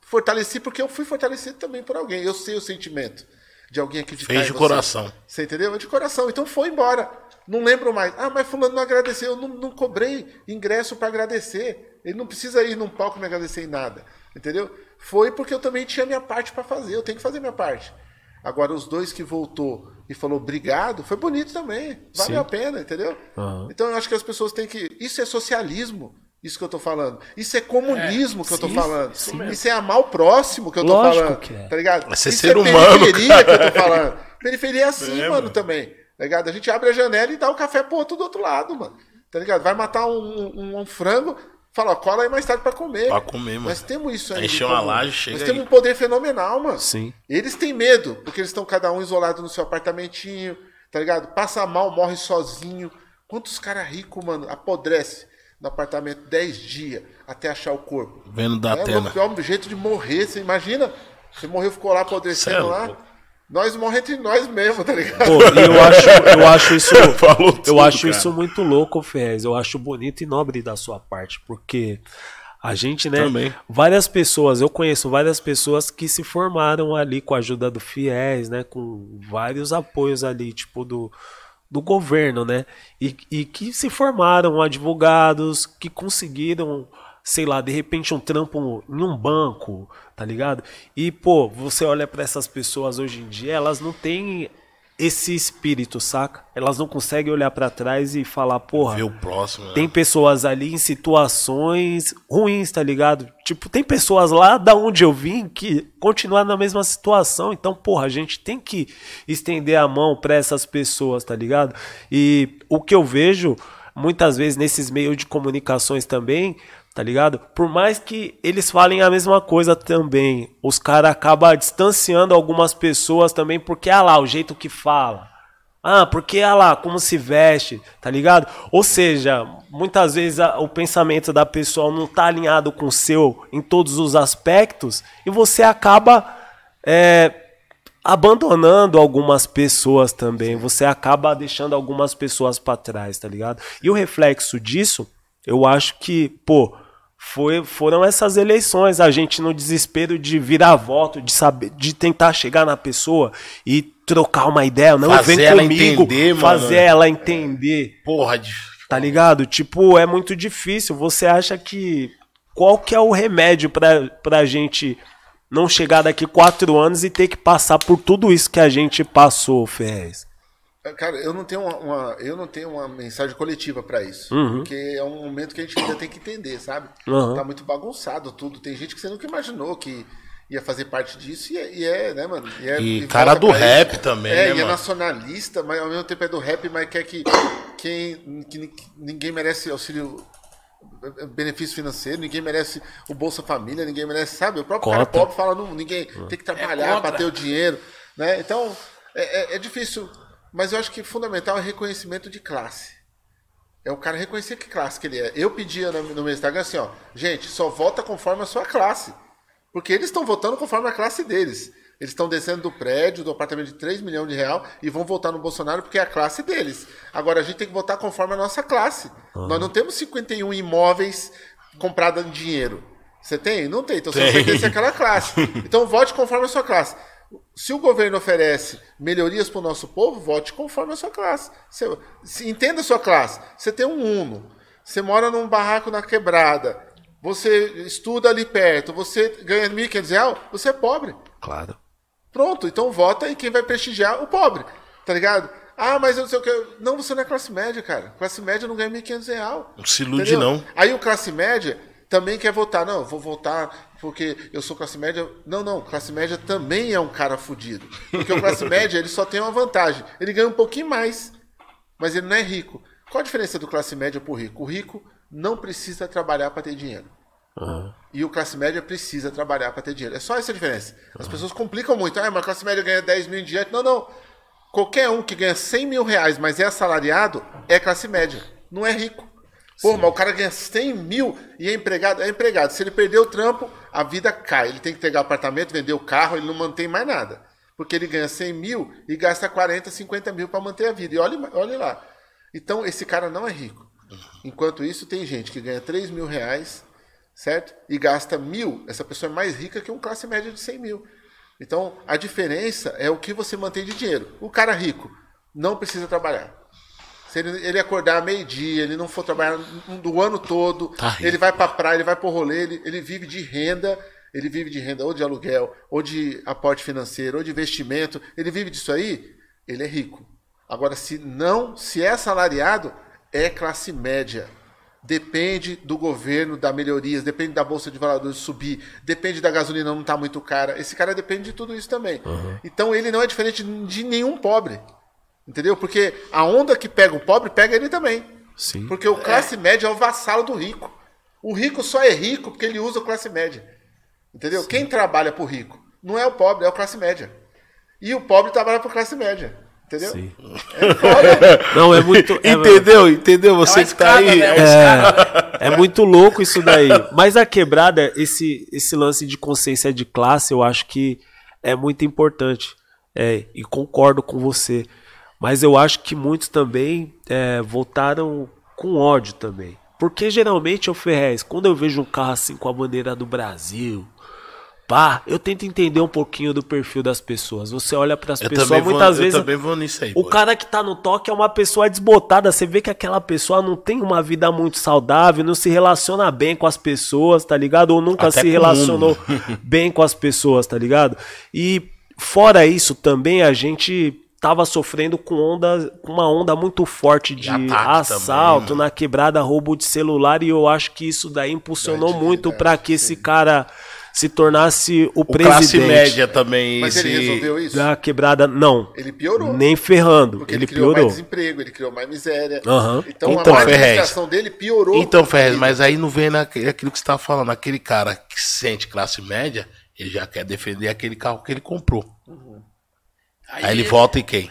Fortaleci porque eu fui fortalecido também por alguém. Eu sei o sentimento de alguém acreditar Fez em de você. coração. Você entendeu? De coração. Então foi embora. Não lembro mais. Ah, mas fulano não agradeceu. Eu não, não cobrei ingresso para agradecer. Ele não precisa ir num palco me agradecer em nada. Entendeu? Foi porque eu também tinha minha parte para fazer. Eu tenho que fazer minha parte. Agora, os dois que voltou e falou obrigado, foi bonito também. Valeu Sim. a pena, entendeu? Aham. Então eu acho que as pessoas têm que. Isso é socialismo. Isso que eu tô falando. Isso é comunismo que eu tô sim, falando. isso. Isso é amar o próximo que eu tô Lógico falando. que é. Tá ligado? Isso é Isso ser humano, periferia que eu tô falando. Periferia é assim, É, mano, mano. também. Tá ligado? A gente abre a janela e dá o café pro outro do outro lado, mano. Tá ligado? Vai matar um, um- um frango, fala, ó, cola aí mais tarde pra comer. Pra comer, mano. Nós temos isso aí. Encher em uma laje, chega Nós aí. temos um poder fenomenal, mano. Sim. Eles têm medo, porque eles estão cada um isolado no seu apartamentinho, tá ligado? Passa mal, morre sozinho. Quantos caras ricos, mano, apodrece no apartamento 10 dias até achar o corpo? Vendo da é tela. o pior jeito de morrer. Você imagina? Você morreu, ficou lá apodrecendo é lá. Nós morremos entre nós mesmo, tá ligado? Pô, e eu acho, eu acho isso. Falou eu tudo, acho cara. isso muito louco, Fez. Eu acho bonito e nobre da sua parte, porque a gente, né? Também. Várias pessoas, eu conheço várias pessoas que se formaram ali com a ajuda do FIES, né? Com vários apoios ali, tipo, do, do governo, né? E, e que se formaram advogados, que conseguiram, sei lá, de repente um trampo em um banco, tá ligado? E, pô, você olha pra essas pessoas hoje em dia, elas não têm esse espírito, saca? Elas não conseguem olhar pra trás e falar, porra, Ver o próximo. né? tem pessoas ali em situações ruins, tá ligado? Tipo, tem pessoas lá da onde eu vim que continuam na mesma situação. Então, porra, a gente tem que estender a mão pra essas pessoas, tá ligado? E o que eu vejo muitas vezes nesses meios de comunicações também, tá ligado? Por mais que eles falem a mesma coisa também, os caras acabam distanciando algumas pessoas também, porque, ah lá, o jeito que fala. Ah, porque ah lá, como se veste, tá ligado? Ou seja, muitas vezes a- o pensamento da pessoa não tá alinhado com o seu em todos os aspectos e você acaba é, abandonando algumas pessoas também. Você acaba deixando algumas pessoas pra trás, tá ligado? E o reflexo disso, eu acho que, pô, foi, foram essas eleições, a gente no desespero de virar voto, de saber, de tentar chegar na pessoa e trocar uma ideia, não Fazer vem ela comigo, entender, mano. fazer ela entender, Porra, de... tá ligado? Tipo, é muito difícil. Você acha que qual que é o remédio pra, pra gente não chegar daqui quatro anos e ter que passar por tudo isso que a gente passou, Ferrez? Cara, eu não tenho uma, uma- eu não tenho uma mensagem coletiva pra isso. Porque é um momento que a gente ainda tem que entender, sabe? Uhum. Tá muito bagunçado tudo. Tem gente que você nunca imaginou que ia fazer parte disso e é, e é, né, mano? é- E volta cara do rap isso. também, É, né, e é mano? nacionalista, mas ao mesmo tempo é do rap, mas quer que, quem, que ni- ninguém merece auxílio benefício financeiro, ninguém merece o Bolsa Família, ninguém merece, sabe? O próprio cara Cota. pobre fala, não, ninguém tem que trabalhar contra. para ter o dinheiro, né? Então, é, é- é difícil, mas eu acho que fundamental é reconhecimento de classe. É o cara reconhecer que classe que ele é. Eu pedia no, meu Instagram assim, ó, gente, só vota conforme a sua classe. Porque eles estão votando conforme a classe deles. Eles estão descendo do prédio, do apartamento de 3 milhões de reais e vão votar no Bolsonaro porque é a classe deles. Agora a gente tem que votar conforme a nossa classe. Nós não temos 51 imóveis comprados em dinheiro. Você tem? Não tem. Então você Tem. pertence àquela classe. Então vote conforme a sua classe. Se o governo oferece melhorias para o nosso povo, vote conforme a sua classe. Você, se- entenda a sua classe. Você tem um Uno. Você mora num barraco na quebrada. você estuda ali perto, você ganha 1.500 reais, você é pobre. Claro. Pronto, então vota e quem vai prestigiar o pobre, tá ligado? Ah, mas eu não sei o que. Não, você não é classe média, cara. Classe média não ganha 1.500 reais. Não se ilude, não. Aí o classe média também quer votar. Não, eu vou votar porque eu sou classe média. Não, não. Classe média também é um cara fudido. Porque o classe média, ele só tem uma vantagem. Ele ganha um pouquinho mais, mas ele não é rico. Qual a diferença do classe média pro rico? O rico não precisa trabalhar para ter dinheiro. E o classe média precisa trabalhar para ter dinheiro. É só essa a diferença. As pessoas complicam muito. Ah, mas a classe média ganha 10 mil em diante. Não, não. Qualquer um que ganha 100 mil reais, mas é assalariado, é classe média. Não é rico. Pô, mas o cara ganha 100 mil e é empregado. É empregado. Se ele perder o trampo, a vida cai. Ele tem que pegar apartamento, vender o carro, ele não mantém mais nada. Porque ele ganha 100 mil e gasta 40, 50 mil para manter a vida. E olhe, olhe lá. Então, esse cara não é rico. Enquanto isso, tem gente que ganha 3 mil reais, certo? E gasta mil. Essa pessoa é mais rica que um classe média de 100 mil. Então, a diferença é o que você mantém de dinheiro. O cara rico não precisa trabalhar. Se ele, ele acordar meio-dia, ele não for trabalhar do ano todo, Tá ele vai pra praia, ele vai pro rolê, ele, ele vive de renda, ele vive de renda ou de aluguel, ou de aporte financeiro, ou de investimento, ele vive disso aí, ele é rico. Agora, se não, se é assalariado, é classe média. Depende do governo, da melhorias, depende da bolsa de valores subir, depende da gasolina não estar muito cara. Esse cara depende de tudo isso também. Então ele não é diferente de nenhum pobre. Entendeu? Porque a onda que pega o pobre pega ele também. Sim. Porque o classe média é o vassalo do rico. O rico só é rico porque ele usa o classe média. Entendeu? Quem trabalha pro rico não é o pobre, é o classe média. E o pobre trabalha pro classe média. Entendeu? Sim. É foda. Não, é muito. é- Entendeu? Entendeu? Você É que tá escada, aí. né? É- escada. É muito louco isso daí. Mas a quebrada, esse, esse lance de consciência de classe, eu acho que é muito importante. É, e concordo com você. Mas eu acho que muitos também é, votaram com ódio também. Porque geralmente, ô Ferrez, quando eu vejo um carro assim com a bandeira do Brasil, pá, eu tento entender um pouquinho do perfil das pessoas. Você olha para as Eu pessoas, vou, muitas eu vezes também vou nisso aí. o pô. cara que tá no toque é uma pessoa desbotada. Você vê que aquela pessoa não tem uma vida muito saudável, não se relaciona bem com as pessoas, tá ligado? Ou nunca Até se o relacionou bem com as pessoas, tá ligado? E fora isso, também a gente tava sofrendo com onda, com uma onda muito forte de assalto também, né? na quebrada, roubo de celular e eu acho que isso daí impulsionou Grande muito verdade, pra que esse cara se tornasse o, O classe presidente média também. Mas ele resolveu isso? da quebrada. Não, Ele piorou. nem ferrando, Porque ele, ele, criou piorou. mais desemprego, ele criou mais miséria. Aham. Então, Então, a administração dele piorou. Então, Ferrez, mas aí não vem naquele, aquilo que você tava falando. Aquele cara que se sente classe média, ele já quer defender aquele carro que ele comprou. Aí, ele volta em quem?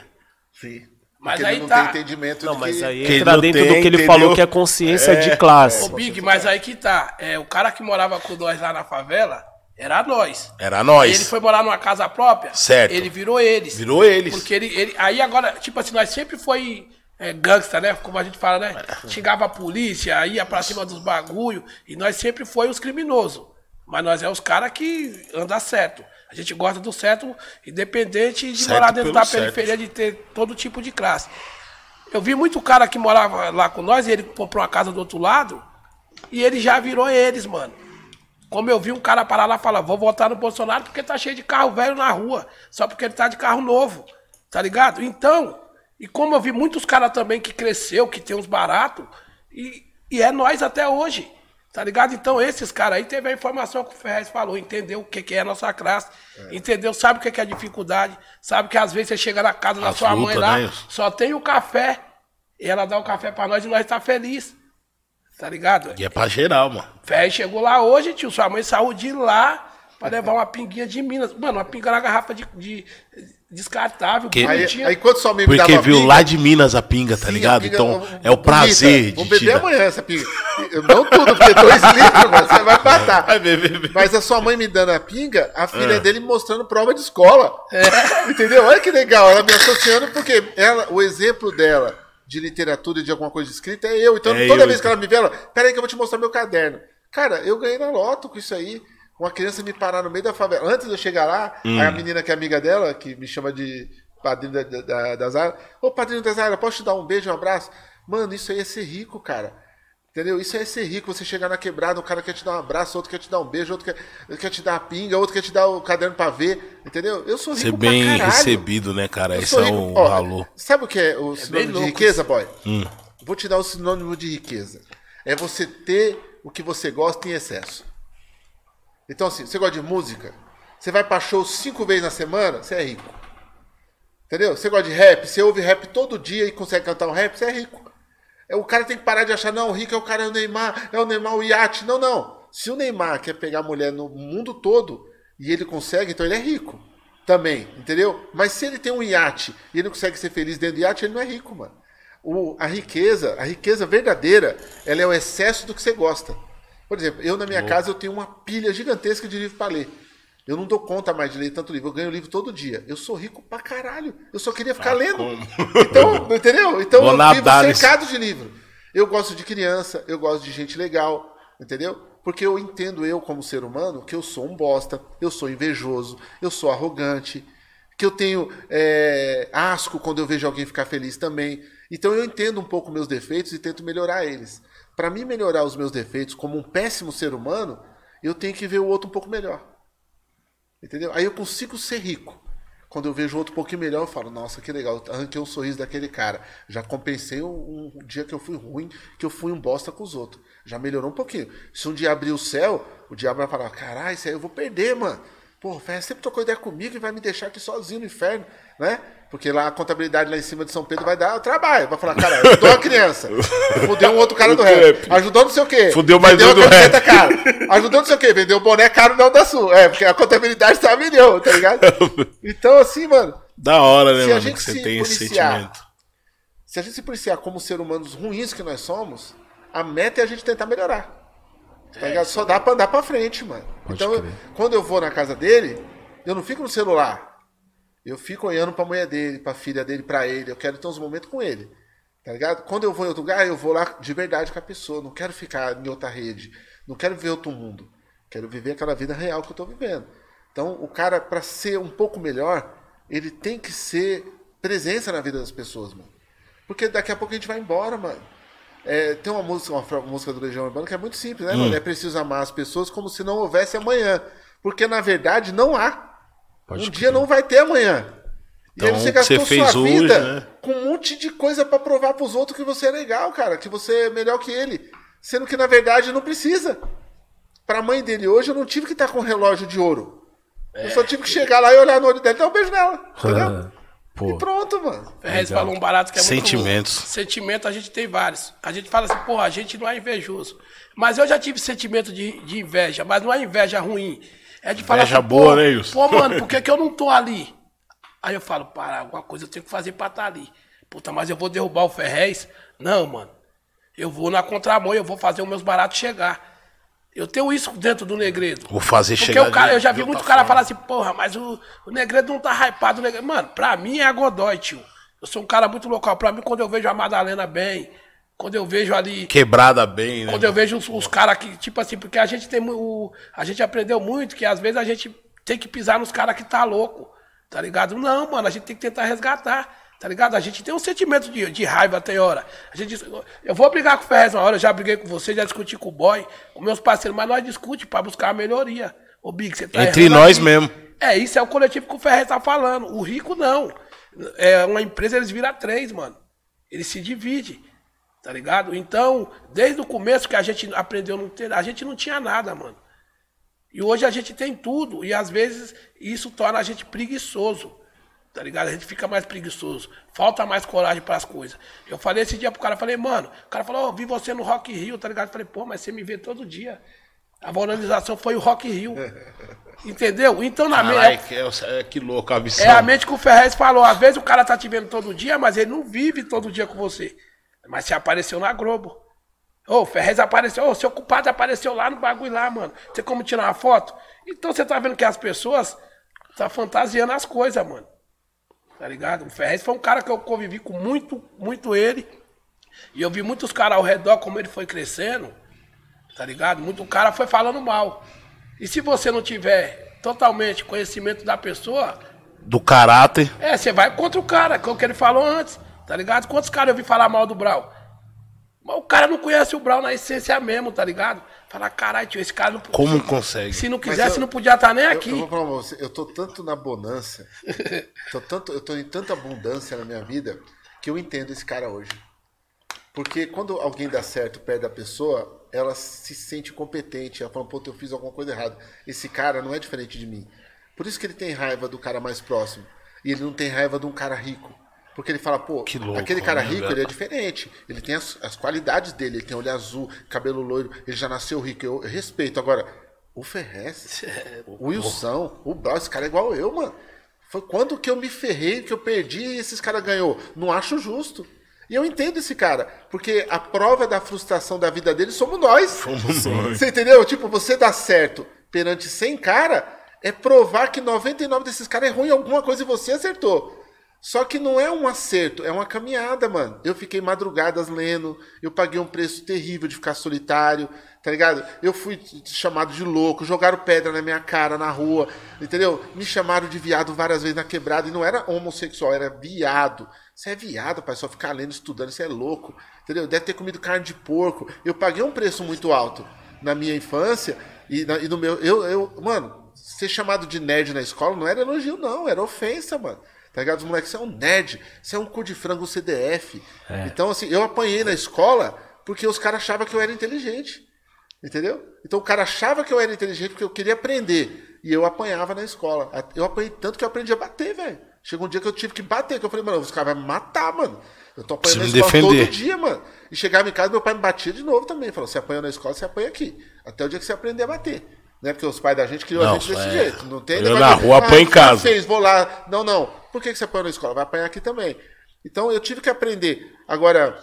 Sim. Mas aí ele não tá. tem entendimento Não, de mas que... aí que entra dentro tem, do que ele entendeu? falou que é consciência de classe. Ô, Big, mas aí que tá. É, o cara que morava com nós lá na favela era nós. Era nós. Ele foi morar numa casa própria. Certo. Ele virou eles. Virou eles. Porque ele, ele. Aí agora, tipo assim, nós sempre foi é, gangsta, né? Como a gente fala, né? Xingava a polícia, ia pra cima dos bagulho. E nós sempre foi os criminosos. Mas nós é os caras que anda certo. A gente gosta do certo, independente de Certo morar dentro da certo. periferia, de ter todo tipo de classe. Eu vi muito cara que morava lá com nós e ele comprou uma casa do outro lado e ele já virou eles, mano. Como eu vi um cara parar lá e falar, vou votar no Bolsonaro porque tá cheio de carro velho na rua, só porque ele tá de carro novo, tá ligado? Então, e como eu vi muitos caras também que cresceu, que tem uns baratos, e, e é nós até hoje, tá ligado? Então, esses caras aí teve a informação que o Ferrez falou, entendeu o que, que é a nossa classe, entendeu, sabe o que, que é dificuldade, sabe que às vezes você chega na casa da sua mãe lá, né? só tem o café, e ela dá o café pra nós e nós tá feliz, tá ligado? E é pra geral, mano. Ferrez chegou lá hoje, tio. Sua mãe saiu de lá pra levar uma pinguinha de Minas. Mano, uma pinga na garrafa de, de- descartável, Que- Aí, bonitinha. aí quando sua mãe me Porque dava viu pinga, lá de Minas a pinga, tá sim, ligado? pinga, Então bonita, é o prazer Vou de beber tirar. amanhã essa pinga. Eu- Não tudo, porque dois litros, mano, você vai matar. Vai beber, beber. Mas a sua mãe me dando a pinga, a filha É. dele me mostrando prova de escola. Entendeu? Olha que legal. Ela me associando, porque ela, o exemplo dela de literatura e de alguma coisa escrita é eu. Então, É toda eu, vez que então. ela me vê, ela, peraí que eu vou te mostrar meu caderno. Cara, eu ganhei na loto com isso aí. Uma criança me parar no meio da favela. Antes de eu chegar lá, Hum. aí a menina que é amiga dela, que me chama de padrinho da, da, da, Zara, ô padrinho da Zara, posso te dar um beijo, um abraço? Mano, isso aí é ser rico, cara. Entendeu? Isso é ser rico, você chegar na quebrada, um cara quer te dar um abraço, outro quer te dar um beijo, outro quer, quer te dar a pinga, outro quer te dar o caderno pra ver, entendeu? Eu sou rico Ser bem pra caralho. recebido, né, cara? Esse sou é o Ó, valor. Sabe o que é o bem sinônimo de riqueza, boy? Hum. Vou te dar o sinônimo de riqueza. É você ter o que você gosta em excesso. Então, assim, você gosta de música? Você vai pra show cinco vezes na semana? Você é rico. Entendeu? Você gosta de rap? Você ouve rap todo dia e consegue cantar um rap? Você é rico. É, o cara tem que parar de achar, não, o rico é o cara, é o Neymar, é o Neymar, o iate. Não, não. Se o Neymar quer pegar mulher no mundo todo e ele consegue, então ele é rico. Também, entendeu? Mas se ele tem um iate e ele consegue ser feliz dentro do iate, ele não é rico, mano. O, a riqueza, a riqueza verdadeira, ela é o excesso do que você gosta. Por exemplo, eu na minha casa eu tenho uma pilha gigantesca de livro para ler. Eu não dou conta mais de ler tanto livro. Eu ganho livro todo dia. Eu sou rico pra caralho. Eu só queria ficar lendo. Então, entendeu? Então Vou eu vivo nesse- cercado de livro. Eu gosto de criança, eu gosto de gente legal, entendeu? Porque eu entendo eu como ser humano que eu sou um bosta, eu sou invejoso, eu sou arrogante, que eu tenho é, asco quando eu vejo alguém ficar feliz também. Então eu entendo um pouco meus defeitos e tento melhorar eles. Para mim melhorar os meus defeitos como um péssimo ser humano, eu tenho que ver o outro um pouco melhor. Entendeu? Aí eu consigo ser rico. Quando eu vejo outro um pouquinho melhor, eu falo, nossa, que legal, arranquei um sorriso daquele cara. Já compensei um, um dia que eu fui ruim, que eu fui um bosta com os outros. Já melhorou um pouquinho. Se um dia abrir o céu, o diabo vai falar, caralho, isso aí eu vou perder, mano. Pô, o sempre trocou ideia comigo e vai me deixar aqui sozinho no inferno, né? Porque lá a contabilidade lá em cima de São Pedro vai dar o trabalho. Vai falar, cara, ajudou a criança. Fudeu um outro cara do rap. Ajudou não sei o quê. Fudeu mais Vendeu um do a rap. cara. Ajudou não sei o quê. Vendeu o boné caro não da sua. É, porque a contabilidade tá a milhão, tá ligado? Então, assim, mano, Da hora, né, Se a mano? gente Que você se tem esse policiar, sentimento. se a gente se policiar como ser humanos ruins que nós somos, a meta é a gente tentar melhorar. Tá ligado? Só dá pra andar pra frente, mano. então, eu- quando eu vou na casa dele, eu não fico no celular. Eu fico olhando pra mulher dele, pra filha dele, pra ele. Eu quero ter uns momentos com ele. Tá ligado? Quando eu vou em outro lugar, eu vou lá de verdade com a pessoa. Não quero ficar em outra rede. Não quero ver outro mundo. Quero viver aquela vida real que eu tô vivendo. Então, o cara, pra ser um pouco melhor, ele tem que ser presença na vida das pessoas, mano. Porque daqui a pouco a gente vai embora, mano. É, tem uma música, uma música do Legião Urbana que é muito simples, né, Hum. mano? É preciso amar as pessoas como se não houvesse amanhã. Porque, na verdade, não há. Um dia não vai ter amanhã. E aí Então, você você gastou fez sua hoje, vida né? com um monte de coisa pra provar pros outros que você é legal, cara. Que você é melhor que ele. Sendo que, na verdade, não precisa. Pra mãe dele hoje, eu não tive que estar com um relógio de ouro. Eu só tive que chegar lá e olhar no olho dela e dar um beijo nela. Entendeu? Pô, E pronto, mano. Ferrez Legal. falou um barato que é muito Sentimentos. Sentimento a gente tem vários. A gente fala assim, porra, a gente não é invejoso. Mas eu já tive sentimento de, de inveja, mas não é inveja ruim. É de falar Inveja assim, boa, né, Wilson? Pô, mano, por que, que eu não tô ali? Aí eu falo, para, alguma coisa eu tenho que fazer pra estar ali. Puta, mas eu vou derrubar o Ferrez? Não, mano. Eu vou na contramão, eu vou fazer os meus baratos chegar. Eu tenho isso dentro do Negredo. vou fazer Porque chegar de- eu já vi muito cara forma. falar assim, porra, mas o, o Negredo não tá hypado. Negredo... Mano, pra mim é a Godoy, tio. Eu sou um cara muito local. Pra mim, quando eu vejo a Madalena bem, quando eu vejo ali. Quebrada bem, né? Quando eu vejo os, os caras que, tipo assim, porque a gente tem o, A gente aprendeu muito que às vezes a gente tem que pisar nos caras que tá louco. Tá ligado? Não, mano, a gente tem que tentar resgatar. Tá ligado? A gente tem um sentimento de, de raiva tem hora. A gente eu vou brigar com o Ferrez uma hora, eu já briguei com você, já discuti com o boy, com meus parceiros, mas nós discute pra buscar a melhoria. Ô, Big, você tá Entre nós aqui. mesmo. É, isso é o coletivo que o Ferrez tá falando. O rico não. É uma empresa, eles viram três, mano. Eles se dividem. Tá ligado? Então, desde o começo que a gente aprendeu a não ter, a gente não tinha nada, mano. E hoje a gente tem tudo. E às vezes isso torna a gente preguiçoso. Tá ligado? A gente fica mais preguiçoso. Falta mais coragem para as coisas. Eu falei esse dia pro cara, falei, mano, o cara falou, ó, vi você no Rock Rio, tá ligado? Eu falei, pô, mas você me vê todo dia. A valorização foi o Rock Rio. Entendeu? Então na. Caralho, que, é, que louco a visão. É a mente que o Ferrez falou. Às vezes o cara tá te vendo todo dia, mas ele não vive todo dia com você. Mas você apareceu na Globo. Ô, o Ferrez apareceu. Ô, seu culpado apareceu lá no bagulho lá, mano. Tem como tirar uma foto? Então você tá vendo que as pessoas tá fantasiando as coisas, mano. Tá ligado? O Ferrez foi um cara que eu convivi com muito, muito ele. E eu vi muitos caras ao redor, como ele foi crescendo. Tá ligado? Muito cara foi falando mal. E se você não tiver totalmente conhecimento da pessoa, Do caráter. é, você vai contra o cara, que é o que ele falou antes, tá ligado? Quantos caras eu vi falar mal do Brau? Mas o cara não conhece o Brown na essência mesmo, tá ligado? Fala, caralho, tio, esse cara não Como consegue? Se não quisesse, eu- não podia estar nem Eu, aqui. eu vou falar pra você, eu tô tanto na bonança, tô tanto, eu tô em tanta abundância na minha vida, que eu entendo esse cara hoje. Porque quando alguém dá certo perto da pessoa, ela se sente competente, ela fala, pô, eu fiz alguma coisa errada. Esse cara não é diferente de mim. Por isso que ele tem raiva do cara mais próximo. E ele não tem raiva de um cara rico. Porque ele fala, pô, louco, aquele cara né, rico, ele é diferente. Ele tem as, as qualidades dele, ele tem olho azul, cabelo loiro, ele já nasceu rico. Eu, eu respeito. Agora, o Ferrez, o Wilson, o Brown, esse cara é igual eu, mano. Foi quando que eu me ferrei, que eu perdi e esses caras ganhou. Não acho justo. E eu entendo esse cara, porque a prova da frustração da vida dele somos nós. Somos nós. Você entendeu? Tipo, você dá certo perante 100 cara, é provar que 99 desses caras é ruim em alguma coisa e você acertou. Só que não é um acerto, é uma caminhada, mano. Eu fiquei madrugadas lendo, eu paguei um preço terrível de ficar solitário, tá ligado? Eu fui chamado de louco, jogaram pedra na minha cara na rua, entendeu? Me chamaram de viado várias vezes na quebrada e não era homossexual, era viado. Você é viado, pai, só ficar lendo, estudando, você é louco, entendeu? Deve ter comido carne de porco. Eu paguei um preço muito alto na minha infância e, na- e no meu. Eu, eu, mano, ser chamado de nerd na escola não era elogio, não, era ofensa, mano. Tá ligado? Os moleques, você é um nerd, você é um cu de frango CDF. Então, assim, eu apanhei na escola porque os caras achavam que eu era inteligente. Entendeu? Então o cara achava que eu era inteligente porque eu queria aprender. E eu apanhava na escola. Eu apanhei tanto que eu aprendi a bater, velho. Chegou um dia que eu tive que bater, que eu falei, mano, os caras vão me matar, mano. Eu tô apanhando Preciso na escola defender. todo dia, mano. E chegava em casa, meu pai me batia de novo também. Falou, você apanhou na escola, você apanha aqui. Até o dia que você aprender a bater. Né? Porque os pais da gente criou Não, a gente desse é. jeito. Não tem Eu na rua, apanha em cara casa." fez, vou lá. Não, não. Por que que você apanhou na escola? Vai apanhar aqui também. Então eu tive que aprender. Agora,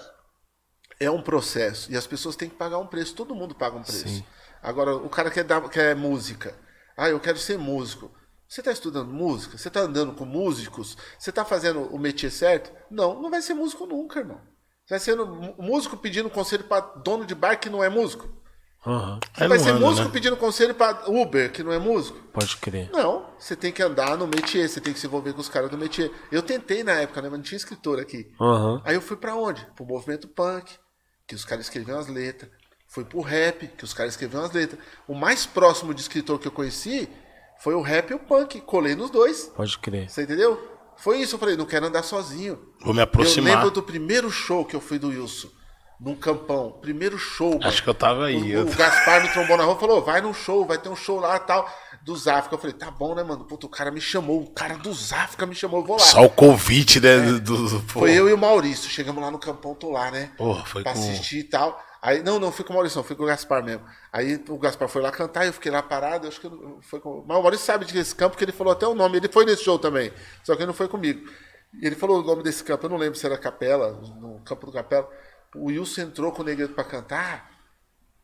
é um processo e as pessoas têm que pagar um preço. Todo mundo paga um preço. Agora, o cara quer, dar, quer música. Ah, eu quero ser músico. Você está estudando música? Você está andando com músicos? Você está fazendo o métier certo? Não, não vai ser músico nunca, irmão. Você vai ser músico pedindo conselho para dono de bar que não é músico? Aham, Você vai ser anda, músico né? pedindo conselho para Uber que não é músico? pode crer. Não, você tem que andar no métier, você tem que se envolver com os caras do métier. Eu tentei na época, né, mas não tinha escritor aqui. Aham. Aí eu fui pra onde? Pro movimento punk, que os caras escreviam as letras. Fui pro rap, que os caras escreviam as letras. O mais próximo de escritor que eu conheci foi o rap e o punk. Colei nos dois. Pode crer. Você entendeu? Foi isso, eu falei, não quero andar sozinho. Vou me Eu aproximar. lembro do primeiro show que eu fui do Wilson. Num campão. Primeiro show, mano. Acho que eu tava aí. O, Eu- o Gaspar me trombou na rua e falou: vai num show, vai ter um show lá tal. Dos África. Eu falei, tá bom, né, mano? Puta, o cara me chamou, o cara dos África me chamou, eu vou lá. Só o convite, né? Do, do-. Foi eu e o Maurício. Chegamos lá no campão, tô lá, né? Porra, foi pra com- assistir e tal. Aí, não, não, fui com o Maurício, não, fui com o Gaspar mesmo. Aí o Gaspar foi lá cantar, eu fiquei lá parado, acho que eu- foi com... Mas o Maurício sabe desse campo, que ele falou até o nome, ele foi nesse show também, só que ele não foi comigo. E ele falou o nome desse campo, eu não lembro se era Capela, no campo do Capela. O Wilson entrou com o Negredo pra cantar,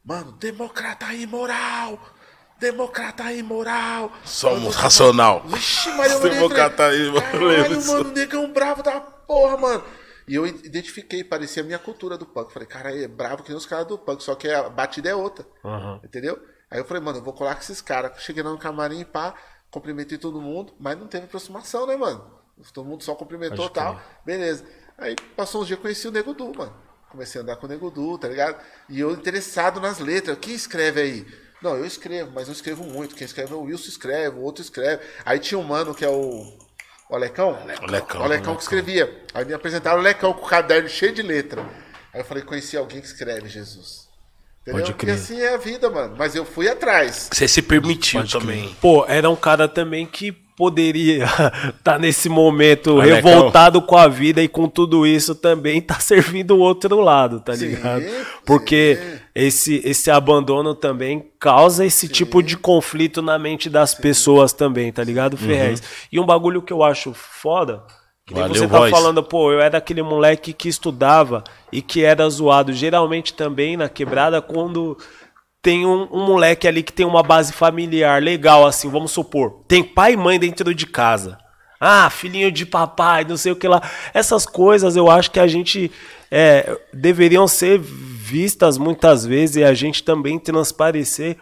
mano, democrata imoral, democrata imoral. Somos Mano, racional. Vixe, Maria, eu Democrata imoral, mano, negão bravo da porra, mano. E eu identifiquei, parecia a minha cultura do punk. Falei, cara, é bravo que nem os caras do punk, só que a batida é outra. Entendeu? Aí eu falei, mano, eu vou colar com esses caras. Cheguei lá no camarim, pá, cumprimentei todo mundo, mas não teve aproximação, né, mano? Todo mundo só cumprimentou e tal. Beleza. Aí passou uns dias, conheci o Nego Du, mano. Comecei a andar com o Nego Du, tá ligado? E eu interessado nas letras. Quem escreve aí? Não, eu escrevo, mas não escrevo muito. Quem escreve é o Wilson escreve, o outro escreve. Aí tinha um mano que é o. O Alecão? Alecão, O Alecão que escrevia. Aí me apresentaram o Alecão com o caderno cheio de letra. Aí eu falei, conheci alguém que escreve Jesus. Entendeu? Pode E crer. assim é a vida, mano. Mas eu fui atrás. Você se permitiu Pode crer. também. Pô, era um cara também que poderia estar nesse momento revoltado com a vida e com tudo isso também tá servindo o outro lado, tá Sim, ligado? sim. Porque esse, esse abandono também causa esse tipo de conflito na mente das pessoas também, tá ligado, Ferrez? E um bagulho que eu acho foda, que Uhum. Valeu, você tá voz. falando, pô, eu era aquele moleque que estudava e que era zoado. Geralmente também na quebrada, quando tem um, um moleque ali que tem uma base familiar legal, assim, vamos supor, tem pai e mãe dentro de casa. Ah, filhinho de papai, não sei o que lá. Essas coisas eu acho que a gente é, deveriam ser vistas muitas vezes e a gente também transparecer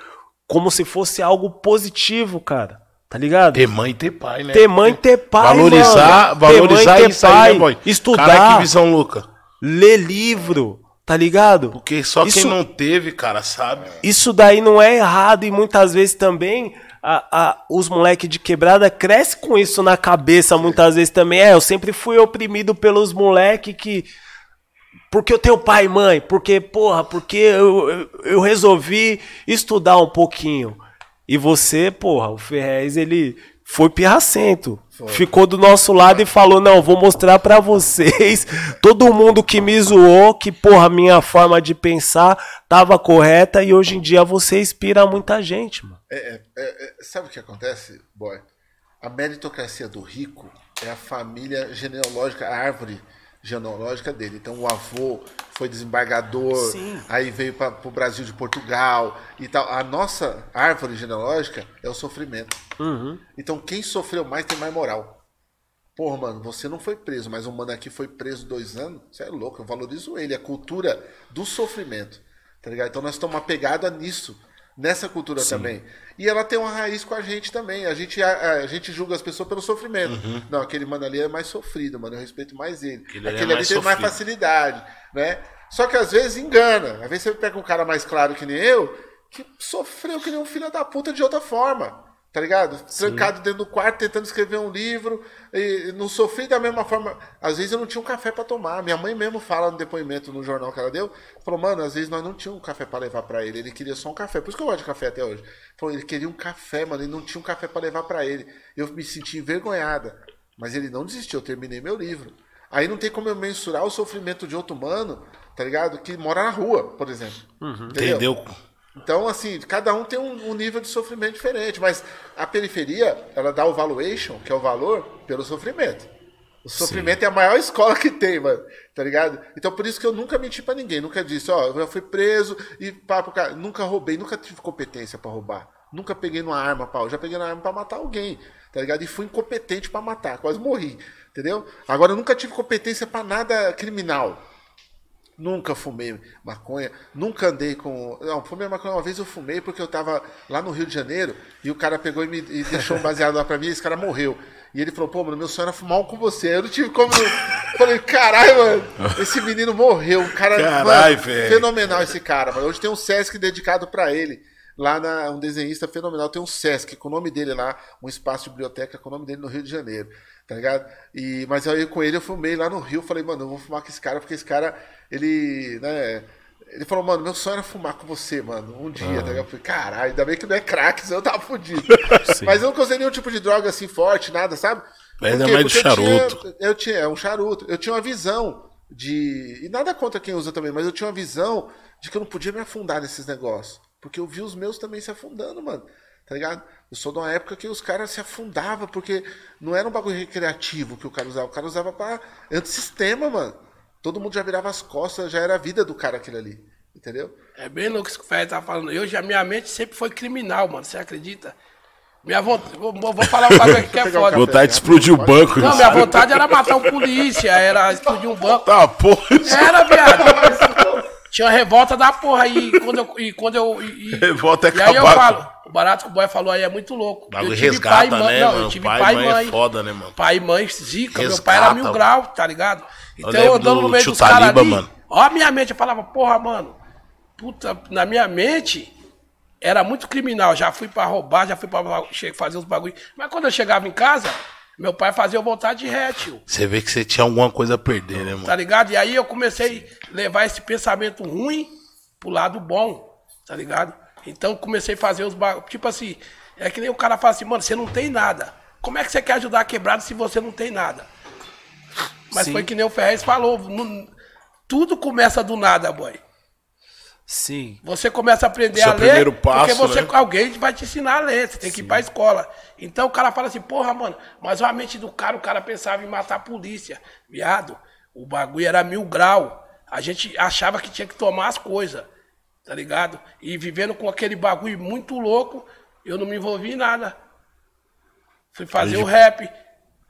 como se fosse algo positivo, cara. Tá ligado? Ter mãe e ter pai, né? Ter mãe, ter pai, Valorizar, mano. Ter valorizar mãe, ter isso aí, pai, né, boy? estudar. Cara, que visão louca. ler livro, Tá ligado? Porque só Isso- quem não teve, cara, sabe? Isso daí não é errado e muitas vezes também a, a- os moleques de quebrada crescem com isso na cabeça, muitas vezes também. É, eu sempre fui oprimido pelos moleques que. Porque eu tenho pai e mãe, porque, porra, porque eu, eu, eu resolvi estudar um pouquinho. E você, porra, o Ferrez, ele foi pirracento. Ficou do nosso lado e falou: Não, vou mostrar pra vocês, todo mundo que me zoou, que, porra, minha forma de pensar tava correta e hoje em dia você inspira muita gente, mano. É, é, é, é, sabe o que acontece, boy? A meritocracia do rico é a família genealógica, a árvore genealógica dele. Então o avô foi desembargador, Sim. aí veio para o Brasil de Portugal e tal. A nossa árvore genealógica é o sofrimento. Então quem sofreu mais tem mais moral. Porra, mano, você não foi preso, mas um mano aqui foi preso dois anos. Você é louco, eu valorizo ele. A cultura do sofrimento. Tá ligado? Então nós estamos apegados nisso. Nessa cultura também. E ela tem uma raiz com a gente também. A gente, a, a gente julga as pessoas pelo sofrimento. Não, aquele mano ali é mais sofrido, mano. Eu respeito mais ele. Aquele ali é Aquele ali mais tem mais sofrido. facilidade, né? Só que às vezes engana. Às vezes você pega um cara mais claro que nem eu, que sofreu que nem um filho da puta de outra forma. Tá ligado? Trancado dentro do quarto, tentando escrever um livro. E não sofri da mesma forma. Às vezes eu não tinha um café pra tomar. Minha mãe mesmo fala no depoimento no jornal que ela deu. Falou, mano, às vezes nós não tínhamos um café pra levar pra ele. Ele queria só um café. Por isso que eu gosto de café até hoje. Falou, ele queria um café, mano. Ele não tinha um café pra levar pra ele. Eu me senti envergonhada. Mas ele não desistiu. Eu terminei meu livro. Aí não tem como eu mensurar o sofrimento de outro mano, tá ligado? Que mora na rua, por exemplo. Entendeu? Então, assim, cada um tem um, um nível de sofrimento diferente, mas a periferia, ela dá o valuation, que é o valor, pelo sofrimento. O sofrimento é a maior escola que tem, mano, tá ligado? Então, por isso que eu nunca menti pra ninguém, nunca disse, ó, eu já fui preso e pá, pro cara. Nunca roubei, nunca tive competência pra roubar. Nunca peguei numa arma, pau. Já peguei na arma pra matar alguém, tá ligado? E fui incompetente pra matar, quase morri, entendeu? Agora, eu nunca tive competência pra nada criminal. Nunca fumei maconha, nunca andei com. Não, fumei maconha uma vez eu fumei porque eu tava lá no Rio de Janeiro e o cara pegou e me e deixou um baseado lá pra mim e esse cara morreu. E ele falou, pô, mano, meu sonho era fumar um com você. Eu não tive como. Falei, caralho, mano, esse menino morreu. Um cara Caralho, mano, fenomenal esse cara, mano. Hoje tem um Sesc dedicado pra ele. Lá na, um desenhista fenomenal, tem um Sesc com o nome dele lá, um espaço de biblioteca com o nome dele no Rio de Janeiro, tá ligado? E, mas aí com ele eu fumei lá no Rio, falei, mano, eu vou fumar com esse cara, porque esse cara, ele, né, ele falou, mano, meu sonho era fumar com você, mano, um dia, tá ligado? Eu falei, caralho, ainda bem que não é crack, senão eu tava fudido. mas eu não usei nenhum tipo de droga assim forte, nada, sabe? Mas Por é mais Porque eu tinha- charuto. eu tinha, é um charuto. Eu tinha uma visão de. E nada contra quem usa também, mas eu tinha uma visão de que eu não podia me afundar nesses negócios. Porque eu vi os meus também se afundando, mano. Tá ligado? Eu sou de uma época que os caras se afundavam, porque não era um bagulho recreativo que o cara usava. O cara usava pra antissistema, mano. Todo mundo já virava as costas, já era a vida do cara aquilo ali. Entendeu? É bem louco isso que o Ferre tá falando. Eu já, minha mente sempre foi criminal, mano. Você acredita? Minha vontade. Vou, vou falar um bagulho aqui que é um foda. Vontade de explodir o banco. Não, minha vontade era matar um polícia, era explodir um banco. Tá, porra. Era, viado. Tinha revolta da porra aí. E quando eu. E quando eu e, Revolta é e aí eu falo, o barato que o boy falou aí é muito louco. Bagulho eu tive resgata, pai e mãe. né, não, mano? eu tive Pai e pai e mãe é foda, né, mano? Pai e mãe, zica. meu Resgata, pai era mil grau, tá ligado? Então lembro eu andando do no meio dos caras ali. mano. Ó, a minha mente, eu falava, porra, mano. Puta, na minha mente. Era muito criminal, já fui pra roubar, já fui pra fazer os bagulho. Mas quando eu chegava em casa, meu pai fazia eu voltar de ré, tio. Você vê que você tinha alguma coisa a perder, né, Tá mano? ligado? E aí eu comecei a levar esse pensamento ruim pro lado bom, tá ligado? Então comecei a fazer os bagulhos. Tipo assim, é que nem o cara fala assim, mano, você não tem nada. Como é que você quer ajudar a quebrada se você não tem nada? Mas Sim. foi que nem o Ferrez falou. não- tudo começa do nada, boy. Sim. Você começa a aprender Seu a ler, primeiro porque passo, você, né? alguém vai te ensinar a ler, você tem que ir pra escola. Então o cara fala assim, porra, mano, mas a mente do cara, o cara pensava em matar a polícia. Viado, o bagulho era mil grau. A gente achava que tinha que tomar as coisas, tá ligado? E vivendo com aquele bagulho muito louco, eu não me envolvi em nada. Fui fazer Hoje- o rap,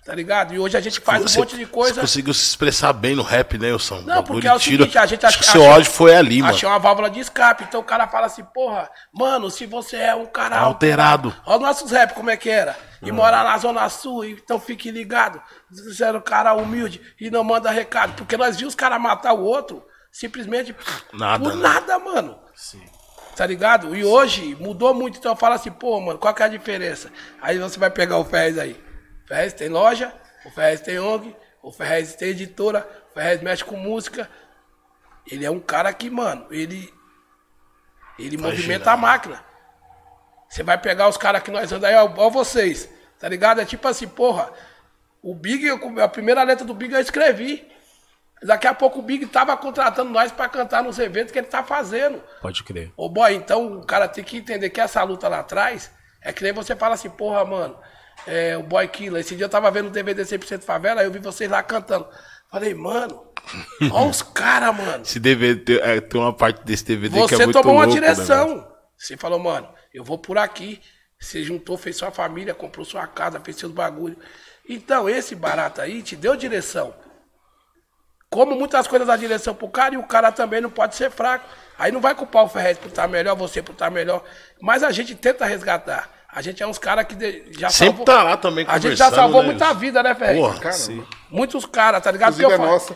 tá ligado? E hoje a gente faz Você- um monte de coisa. Você conseguiu se expressar bem no rap, né, Wilson? Não, porque é o tira... seguinte, a gente Acho que seu ódio foi ali, mano. Achei uma válvula de escape. Então o cara fala assim, porra, mano, se você é um cara Alterado. Olha os nossos rap como é que era. E morar na Zona Sul, então fique ligado. Era um cara humilde e não manda recado. Porque nós vimos os caras matar o outro Simplesmente Nada, por né? nada, mano. Tá ligado? E hoje mudou muito, então fala assim, pô, mano, qual que é a diferença? Aí você vai pegar o Ferrez aí. O Ferrez tem loja, o Ferrez tem ONG, o Ferrez tem editora, o Ferrez mexe com música. Ele é um cara que, mano, ele. Ele Vai movimenta girar. a máquina. Você vai pegar os caras que nós andamos aí, ó, ó vocês, tá ligado? É tipo assim, porra, o Big, a primeira letra do Big eu escrevi. Daqui a pouco o Big tava contratando nós pra cantar nos eventos que ele tá fazendo. Pode crer. Ô boy, então o cara tem que entender que essa luta lá atrás é que nem você fala assim, porra, mano, é, o Boy Killer. Esse dia eu tava vendo o DVD 100% Favela, aí eu vi vocês lá cantando. Falei, mano, olha os caras, mano. Esse DVD, é, tem uma parte desse DVD que é Você muito tomou uma louco, né, direção. velho? você falou, mano, eu vou por aqui. Você juntou, fez sua família, comprou sua casa, fez seus bagulho. Então, esse barato aí te deu direção. Como muitas coisas dá direção pro cara, e o cara também não pode ser fraco. Aí não vai culpar o Ferrez por estar melhor, você por estar melhor. Mas a gente tenta resgatar. A gente é uns caras que de- já Sempre salvou. tá lá também A gente já salvou né, muita vida, né, Ferrez? Porra, Caramba. Muitos caras, tá ligado? Inclusive é Que eu falo- nossa.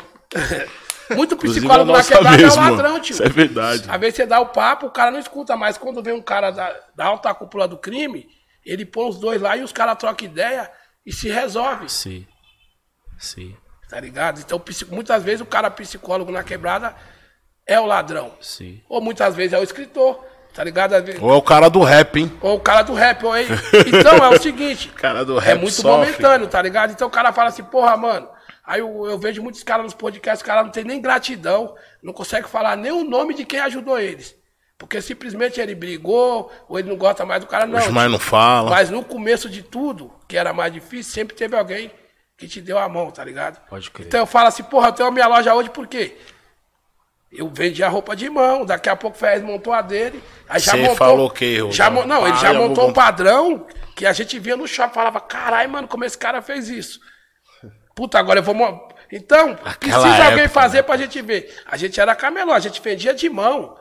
Muito psicólogo é na quebrada é o ladrão, tio. Isso é verdade. Às vezes você dá o papo, o cara não escuta mais. Quando vem um cara da, da alta cúpula do crime, ele põe os dois lá e os caras trocam ideia e se resolve, Sim. Sim. Tá ligado? Então, muitas vezes o cara psicólogo na quebrada é o ladrão. Sim. Ou muitas vezes é o escritor, tá ligado? Ou é o cara do rap, hein? Ou o cara do rap. Ou aí- Então, é o seguinte. Cara do É rap muito sofre. momentâneo, tá ligado? Então o cara fala assim, porra, mano. Aí eu, eu vejo muitos caras nos podcasts, os caras não tem nem gratidão, não consegue falar nem o nome de quem ajudou eles. Porque simplesmente ele brigou, ou ele não gosta mais do cara, não. Os mais não falam. Mas no começo de tudo, que era mais difícil, sempre teve alguém que te deu a mão, tá ligado? Pode crer. Então eu falo assim, porra, eu tenho a minha loja hoje por quê? Eu vendi a roupa de mão, daqui a pouco o Ferrez montou a dele. Aí já Você montou, falou quê, Rô? já, mo- Não, ele já montou vou- um padrão que a gente via no shopping falava, caralho, mano, como esse cara fez isso? Puta, agora eu vou. Então, Aquela precisa alguém época, fazer né? pra gente ver. A gente era camelô, a gente vendia de mão,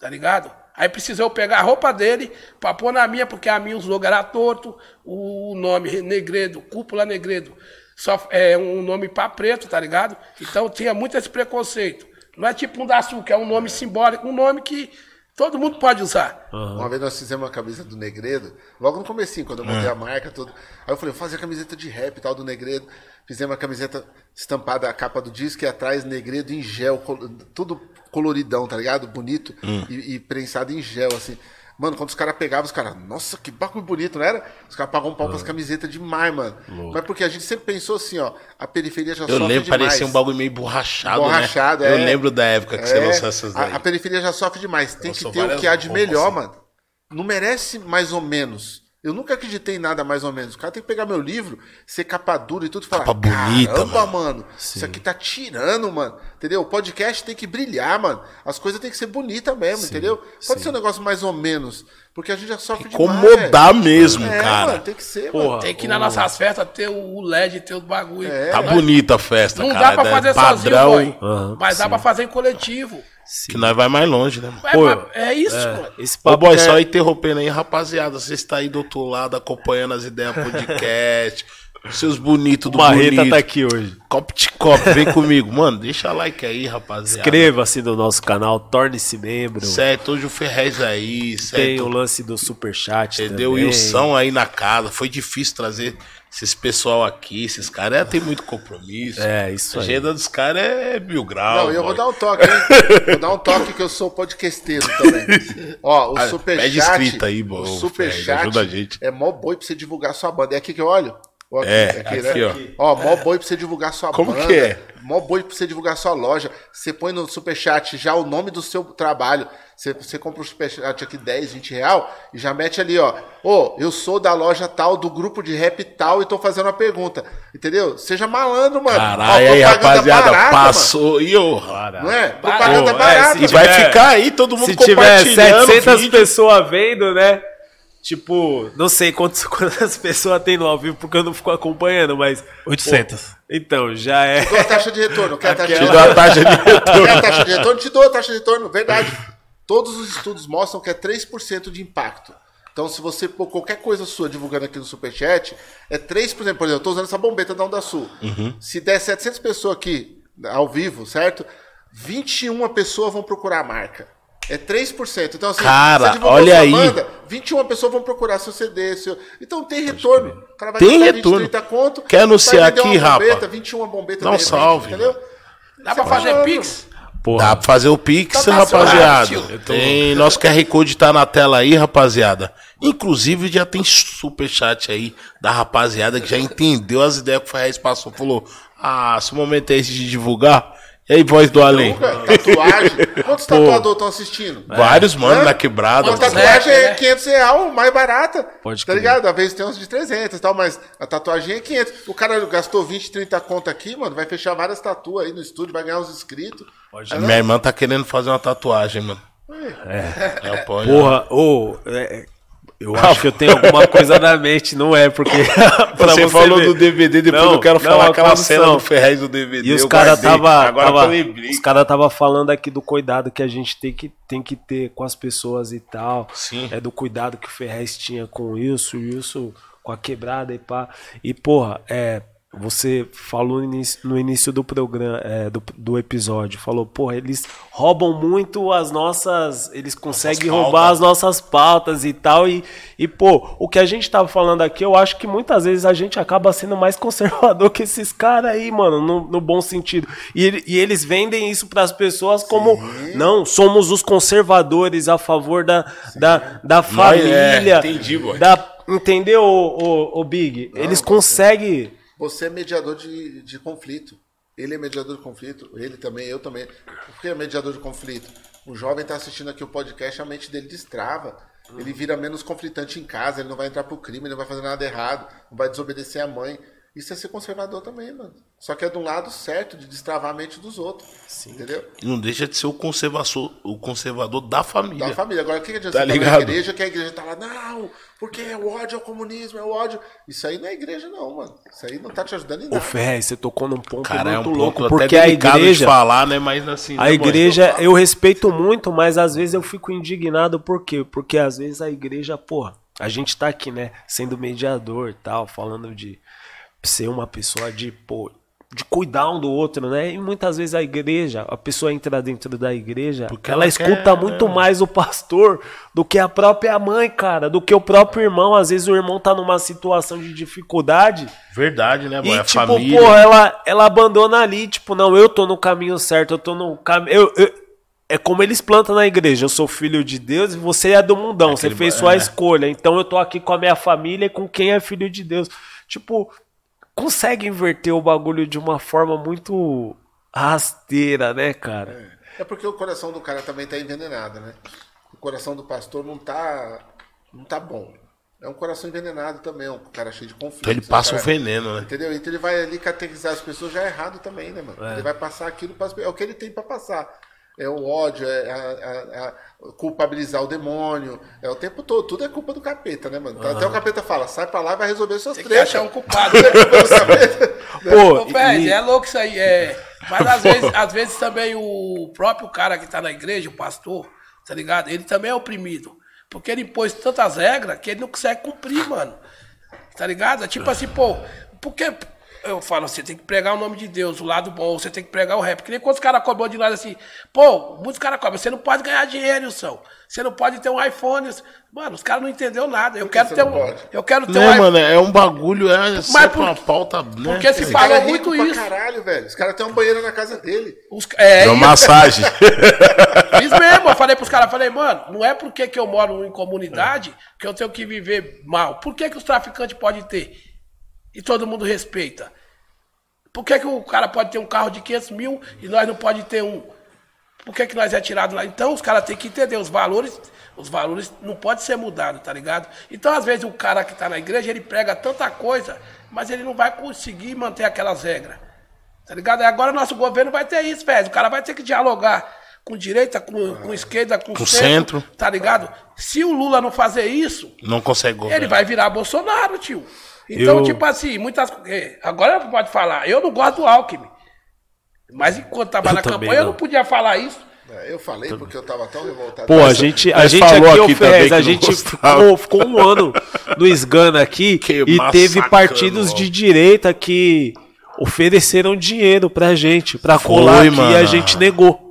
tá ligado? Aí precisou eu pegar a roupa dele pra pôr na minha, porque a minha os logos era torto, o nome Negredo, Cúpula Negredo, só é um nome pra preto, tá ligado? Então tinha muito esse preconceito. Não é tipo um da Sul, que é um nome simbólico, um nome que todo mundo pode usar. Uma vez nós fizemos uma camisa do Negredo, logo no comecinho, quando eu montei a marca, tudo. Aí eu falei, vou fazer a camiseta de rap e tal do Negredo. Fizemos a camiseta estampada, a capa do disco e atrás Negredo em gel, tudo coloridão, tá ligado? Bonito e, e prensado em gel, assim. Mano, quando os caras pegavam, os caras, nossa, que bagulho bonito, não era? Os caras pagavam um pau pras camisetas demais, mano. Mas porque a gente sempre pensou assim, ó, a periferia já Eu sofre lembro, demais. parecia um bagulho meio borrachado, Borrachado, né? é. Eu lembro da época que você É, lançou essas daí. A, a periferia já sofre demais. Tem Lançou que ter o que há de melhor, assim. mano. Não merece mais ou menos. Eu nunca acreditei em nada mais ou menos. O cara tem que pegar meu livro, ser capa dura e tudo e falar. Capa bonita, Caramba, mano." mano. Isso aqui tá tirando, mano. Entendeu? O podcast tem que brilhar, mano. As coisas tem que ser bonitas mesmo, entendeu? Pode ser um negócio mais ou menos. Porque a gente já sofre demais. Incomodar mesmo, velho. É, cara. mano, tem que ser, Porra. mano. Tem que ir nas nossas festas ter o LED, ter os bagulho. É. Tá Nós- bonita a festa, Não cara. dá pra é fazer padrão, sozinho. Aham, mas dá sim. pra fazer em coletivo. Que nós vai mais longe, né? mano? É, Pô, é isso, mano. Esse Ô, papo boy, é- só interrompendo aí, rapaziada. Você está aí do outro lado acompanhando as ideias podcast. seus bonitos do Marreta bonito. tá aqui hoje. Cop de cop, vem comigo. Mano, deixa like aí, rapaziada. Inscreva-se no nosso canal, torne-se membro. Certo, hoje o Ferrez aí, certo? Tem o lance do superchat Entendeu? também. E o São aí na casa. Foi difícil trazer esses pessoal aqui. Esses caras é, tem muito compromisso. É, isso A aí. agenda dos caras é mil graus. Não, eu vou boy. dar um toque, hein? vou dar um toque que eu sou podcasteiro também. Ó, o Ah, superchat. pede inscrita aí, o ô, superchat ajuda a gente. é mó boi pra você divulgar sua banda. É aqui que eu olho? Ou aqui, É, aqui, aqui, né? ó. mó boi pra você divulgar sua Como banda. que é? Mó boi pra você divulgar sua loja. Você põe no superchat já o nome do seu trabalho. Você, você compra o superchat aqui 10, 20 real e já mete ali, ó. Ô, eu sou da loja tal, do grupo de rap tal e tô fazendo uma pergunta. Entendeu? Seja malandro, mano. Caralho, Ó, aí, propaganda rapaziada, barata, mano. passou. E ô, Não é? Propaganda Pô, é, barata. se E vai tiver- ficar aí todo mundo Se tiver compartilhando 700 vídeo. pessoas vendo, né? Tipo, não sei quantos, quantas pessoas tem no ao vivo porque eu não fico acompanhando, mas. 800. Então, já é. Te dou a taxa de retorno. Quer a taxa de Te retorno? dou a taxa de retorno. Quer a taxa de retorno? Te dou a taxa de retorno. Verdade. Todos os estudos mostram que é 3% de impacto. Então, se você pôr qualquer coisa sua divulgando aqui no Superchat, é 3%. Por exemplo, eu estou usando essa bombeta da Onda Sul. Se der 700 pessoas aqui ao vivo, certo? 21 pessoas vão procurar a marca. É 3%. Então, assim, Cara, você olha aí. banda, 21 pessoas vão procurar seu CD. Seu... Então tem retorno. O cara vai Tem retorno. 20, 30 conto. Quer anunciar aqui, bombeta, rapa? 21 bombetas. Dá um de repente, salve, Entendeu? Dá pra Você fazer falando. Pix? Porra, Dá pra fazer o Pix, Então tá rapaziada. tio. Tem nosso QR Code tá na tela aí, rapaziada. Inclusive já tem super chat aí da rapaziada que já entendeu as ideias que o Ferrez passou. Falou: "Ah, se o momento é esse de divulgar". E aí, voz do além? Tatuagem. Quantos tatuadores estão assistindo? Vários mano Hã? na quebrada. Uma tatuagem né? é 500 reais, mais barata. Pode Tá crer. ligado? Às vezes tem uns de 300 e tal, mas a tatuagem é 500. O cara gastou 20, 30 conto aqui, mano, vai fechar várias tatuas aí no estúdio, vai ganhar uns inscritos. Pode É, Minha irmã tá querendo fazer uma tatuagem, mano. É. pode. Porra, ô, é, eu acho que eu tenho alguma coisa na mente, não é? Porque. pra Você, falou ver. do DVD, depois Não, eu quero não, falar aquela cena do Ferrez do DVD. E os caras tava, Agora tava, os cara tava falando aqui do cuidado que a gente tem que, tem que ter com as pessoas e tal. Sim. É do cuidado que o Ferrez tinha com isso, isso com a quebrada e pá. E porra, é, você falou no início, do programa, é, do, do episódio, falou, porra, eles roubam muito as nossas, eles conseguem pautas. roubar as nossas pautas e tal. E, e, pô, o que a gente tava falando aqui, eu acho que muitas vezes a gente acaba sendo mais conservador que esses caras aí, mano, no, no bom sentido. E, e eles vendem isso pras pessoas como, não, somos os conservadores a favor da, da, da Nós- família. é, entendi, boy. da, entendeu, o, o, Big? eles conseguem. Você é mediador de, de conflito. Ele é mediador de conflito, ele também, eu também. Por que é mediador de conflito? O jovem está assistindo aqui o podcast, a mente dele destrava. Ele vira menos conflitante em casa, ele não vai entrar pro crime, ele não vai fazer nada errado, não vai desobedecer a mãe. Isso é ser conservador também, mano. Só que é um lado certo, de destravar a mente dos outros. Entendeu? E não deixa de ser o conservador, o conservador da família. Da família. Agora, o que, que adianta Tá você tá ligado? na igreja que a igreja tá lá, não, porque é o ódio ao comunismo, é o ódio. Isso aí não é igreja, não, mano. Isso aí não tá te ajudando em Ô, nada. Ferrez, você tocou num ponto Cara, é um muito ponto louco, até porque a igreja. de falar, né? Mas assim, A né, boy? igreja, eu respeito muito, mas às vezes eu fico indignado, por quê? Porque às vezes a igreja, porra, a gente tá aqui, né, sendo mediador e tal, falando de ser uma pessoa de, pô, de cuidar um do outro, né? E muitas vezes a igreja, a pessoa entra dentro da igreja, Porque ela, ela escuta quer, muito né? mais o pastor do que a própria mãe, cara, do que o próprio irmão. Às vezes o irmão tá numa situação de dificuldade Verdade, né, boy? e, a tipo, família. porra, ela, ela abandona ali, tipo, não, eu tô no caminho certo, eu tô no caminho. É como eles plantam na igreja, eu sou filho de Deus e você é do mundão, você Aquele fez ba- sua é. escolha, então eu tô aqui com a minha família e com quem é filho de Deus. Tipo, consegue inverter o bagulho de uma forma muito rasteira, né, cara? É porque o coração do cara também tá envenenado, né? O coração do pastor não tá, não tá bom. É um coração envenenado também, é um cara cheio de conflitos. Então ele um passa cara- o veneno, né? Entendeu? Então ele vai ali catequizar as pessoas já errado também, né, mano? Ele vai passar aquilo É o que ele tem para passar. É o ódio, é a, a- a- culpabilizar o demônio. É o tempo todo. Tudo é culpa do capeta, né, mano? Até o capeta fala, sai pra lá e vai resolver suas Tem que tretas. achar um culpado. É capeta. Pô, Ô, Fred, e- é louco isso aí. É... Mas às vezes, às vezes também o próprio cara que tá na igreja, o pastor, tá ligado? Ele também é oprimido. Porque ele impôs tantas regras que ele não consegue cumprir, mano. Tá ligado? É tipo assim, pô, porque eu falo, você tem que pregar o nome de Deus, o lado bom, você tem que pregar o rap. Que nem quando os caras cobram de nós assim, pô, muitos caros cobram, você não pode ganhar dinheiro, Wilson. Você não pode ter um iPhone. Mano, os caras não entenderam nada. Eu quero ter não um. pode? Eu quero ter um Né, iPhone. mano? É um bagulho, é sempre por- uma pauta, né? porque se cara é muito pra isso. caralho, velho. Os caras têm um banheiro na casa dele. Os, é, É uma massagem. Fiz mesmo, eu falei pros caras, falei, mano, não é porque que eu moro em comunidade que eu tenho que viver mal. Por que, que os traficantes podem ter? E todo mundo respeita. Por que, que o cara pode ter um carro de 500 mil e nós não pode ter um? Por que, que nós é tirado lá? Então os caras têm que entender os valores, os valores não podem ser mudados, tá ligado? Então, às vezes, o cara que tá na igreja, ele prega tanta coisa, mas ele não vai conseguir manter aquelas regras. Tá ligado? E Agora nosso governo vai ter isso, velho. O cara vai ter que dialogar com direita, com, com esquerda, com, Com centro, centro. Tá ligado? Se o Lula não fazer isso, Não consegue ele vai virar Bolsonaro, tio. Então, Eu- tipo assim, muitas. é, Agora pode falar, eu não gosto do Alckmin. Mas enquanto tava Eu na também campanha, eu não. não podia falar isso. É, Eu falei porque eu tava tão revoltado. Pô, a gente, a gente falou aqui, aqui Ferrez, também a não gente ficou, ficou um ano no Esgana aqui Que e teve massacrando, partidos de direita que ofereceram dinheiro pra gente, pra Foi, colar aqui e a mano. gente negou.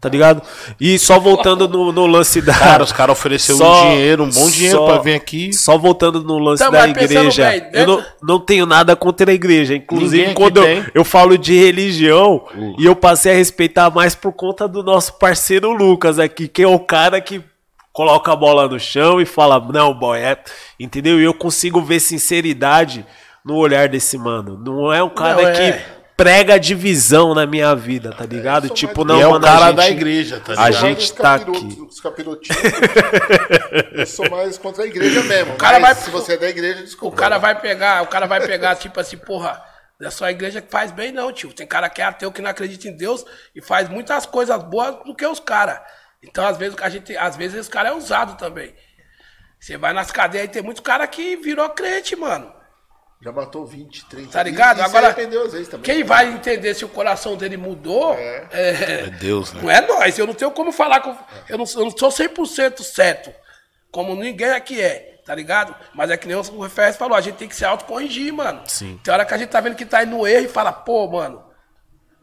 Tá ligado? E só voltando no, no lance da. Cara, os caras ofereceram Só- um dinheiro, um bom dinheiro só- pra vir aqui. Só voltando no lance Então, da igreja, bem, eu não, não tenho nada contra a igreja. Inclusive, Ninguém quando eu, tem. eu falo de religião, e eu passei a respeitar mais por conta do nosso parceiro Lucas aqui, que é o cara que coloca a bola no chão e fala, não, boy, é. Entendeu? E eu consigo ver sinceridade no olhar desse mano. Não é um cara Não, é. que prega divisão na minha vida, tá ligado? sou tipo, não, e é o mano, cara a gente- da igreja, tá a ligado? gente Os tá capirotos, aqui. Os capirotinhos. eu sou mais contra a igreja mesmo. cara mas vai- se você é da igreja, O desculpa. cara vai pegar, o cara vai pegar, tipo assim, porra, não é só a igreja que faz bem, não, tio. Tem cara que é ateu, que não acredita em Deus e faz muitas coisas boas do que os caras. Então, às vezes, a gente, às vezes, os caras é usado também. Você vai nas cadeias e tem muito cara que virou crente, mano. Já matou 20, 30. Tá ligado? E, e Agora, se arrependeu às vezes também. quem vai entender se o coração dele mudou É. é, É Deus, né? não é nós. Eu não tenho como falar com. Eu não, eu não sou 100% certo. Como ninguém aqui é, tá ligado? Mas é que nem o Ferres falou, a gente tem que se autocorrigir, mano. Sim. Tem hora que a gente tá vendo que tá indo no erro e fala, pô, mano,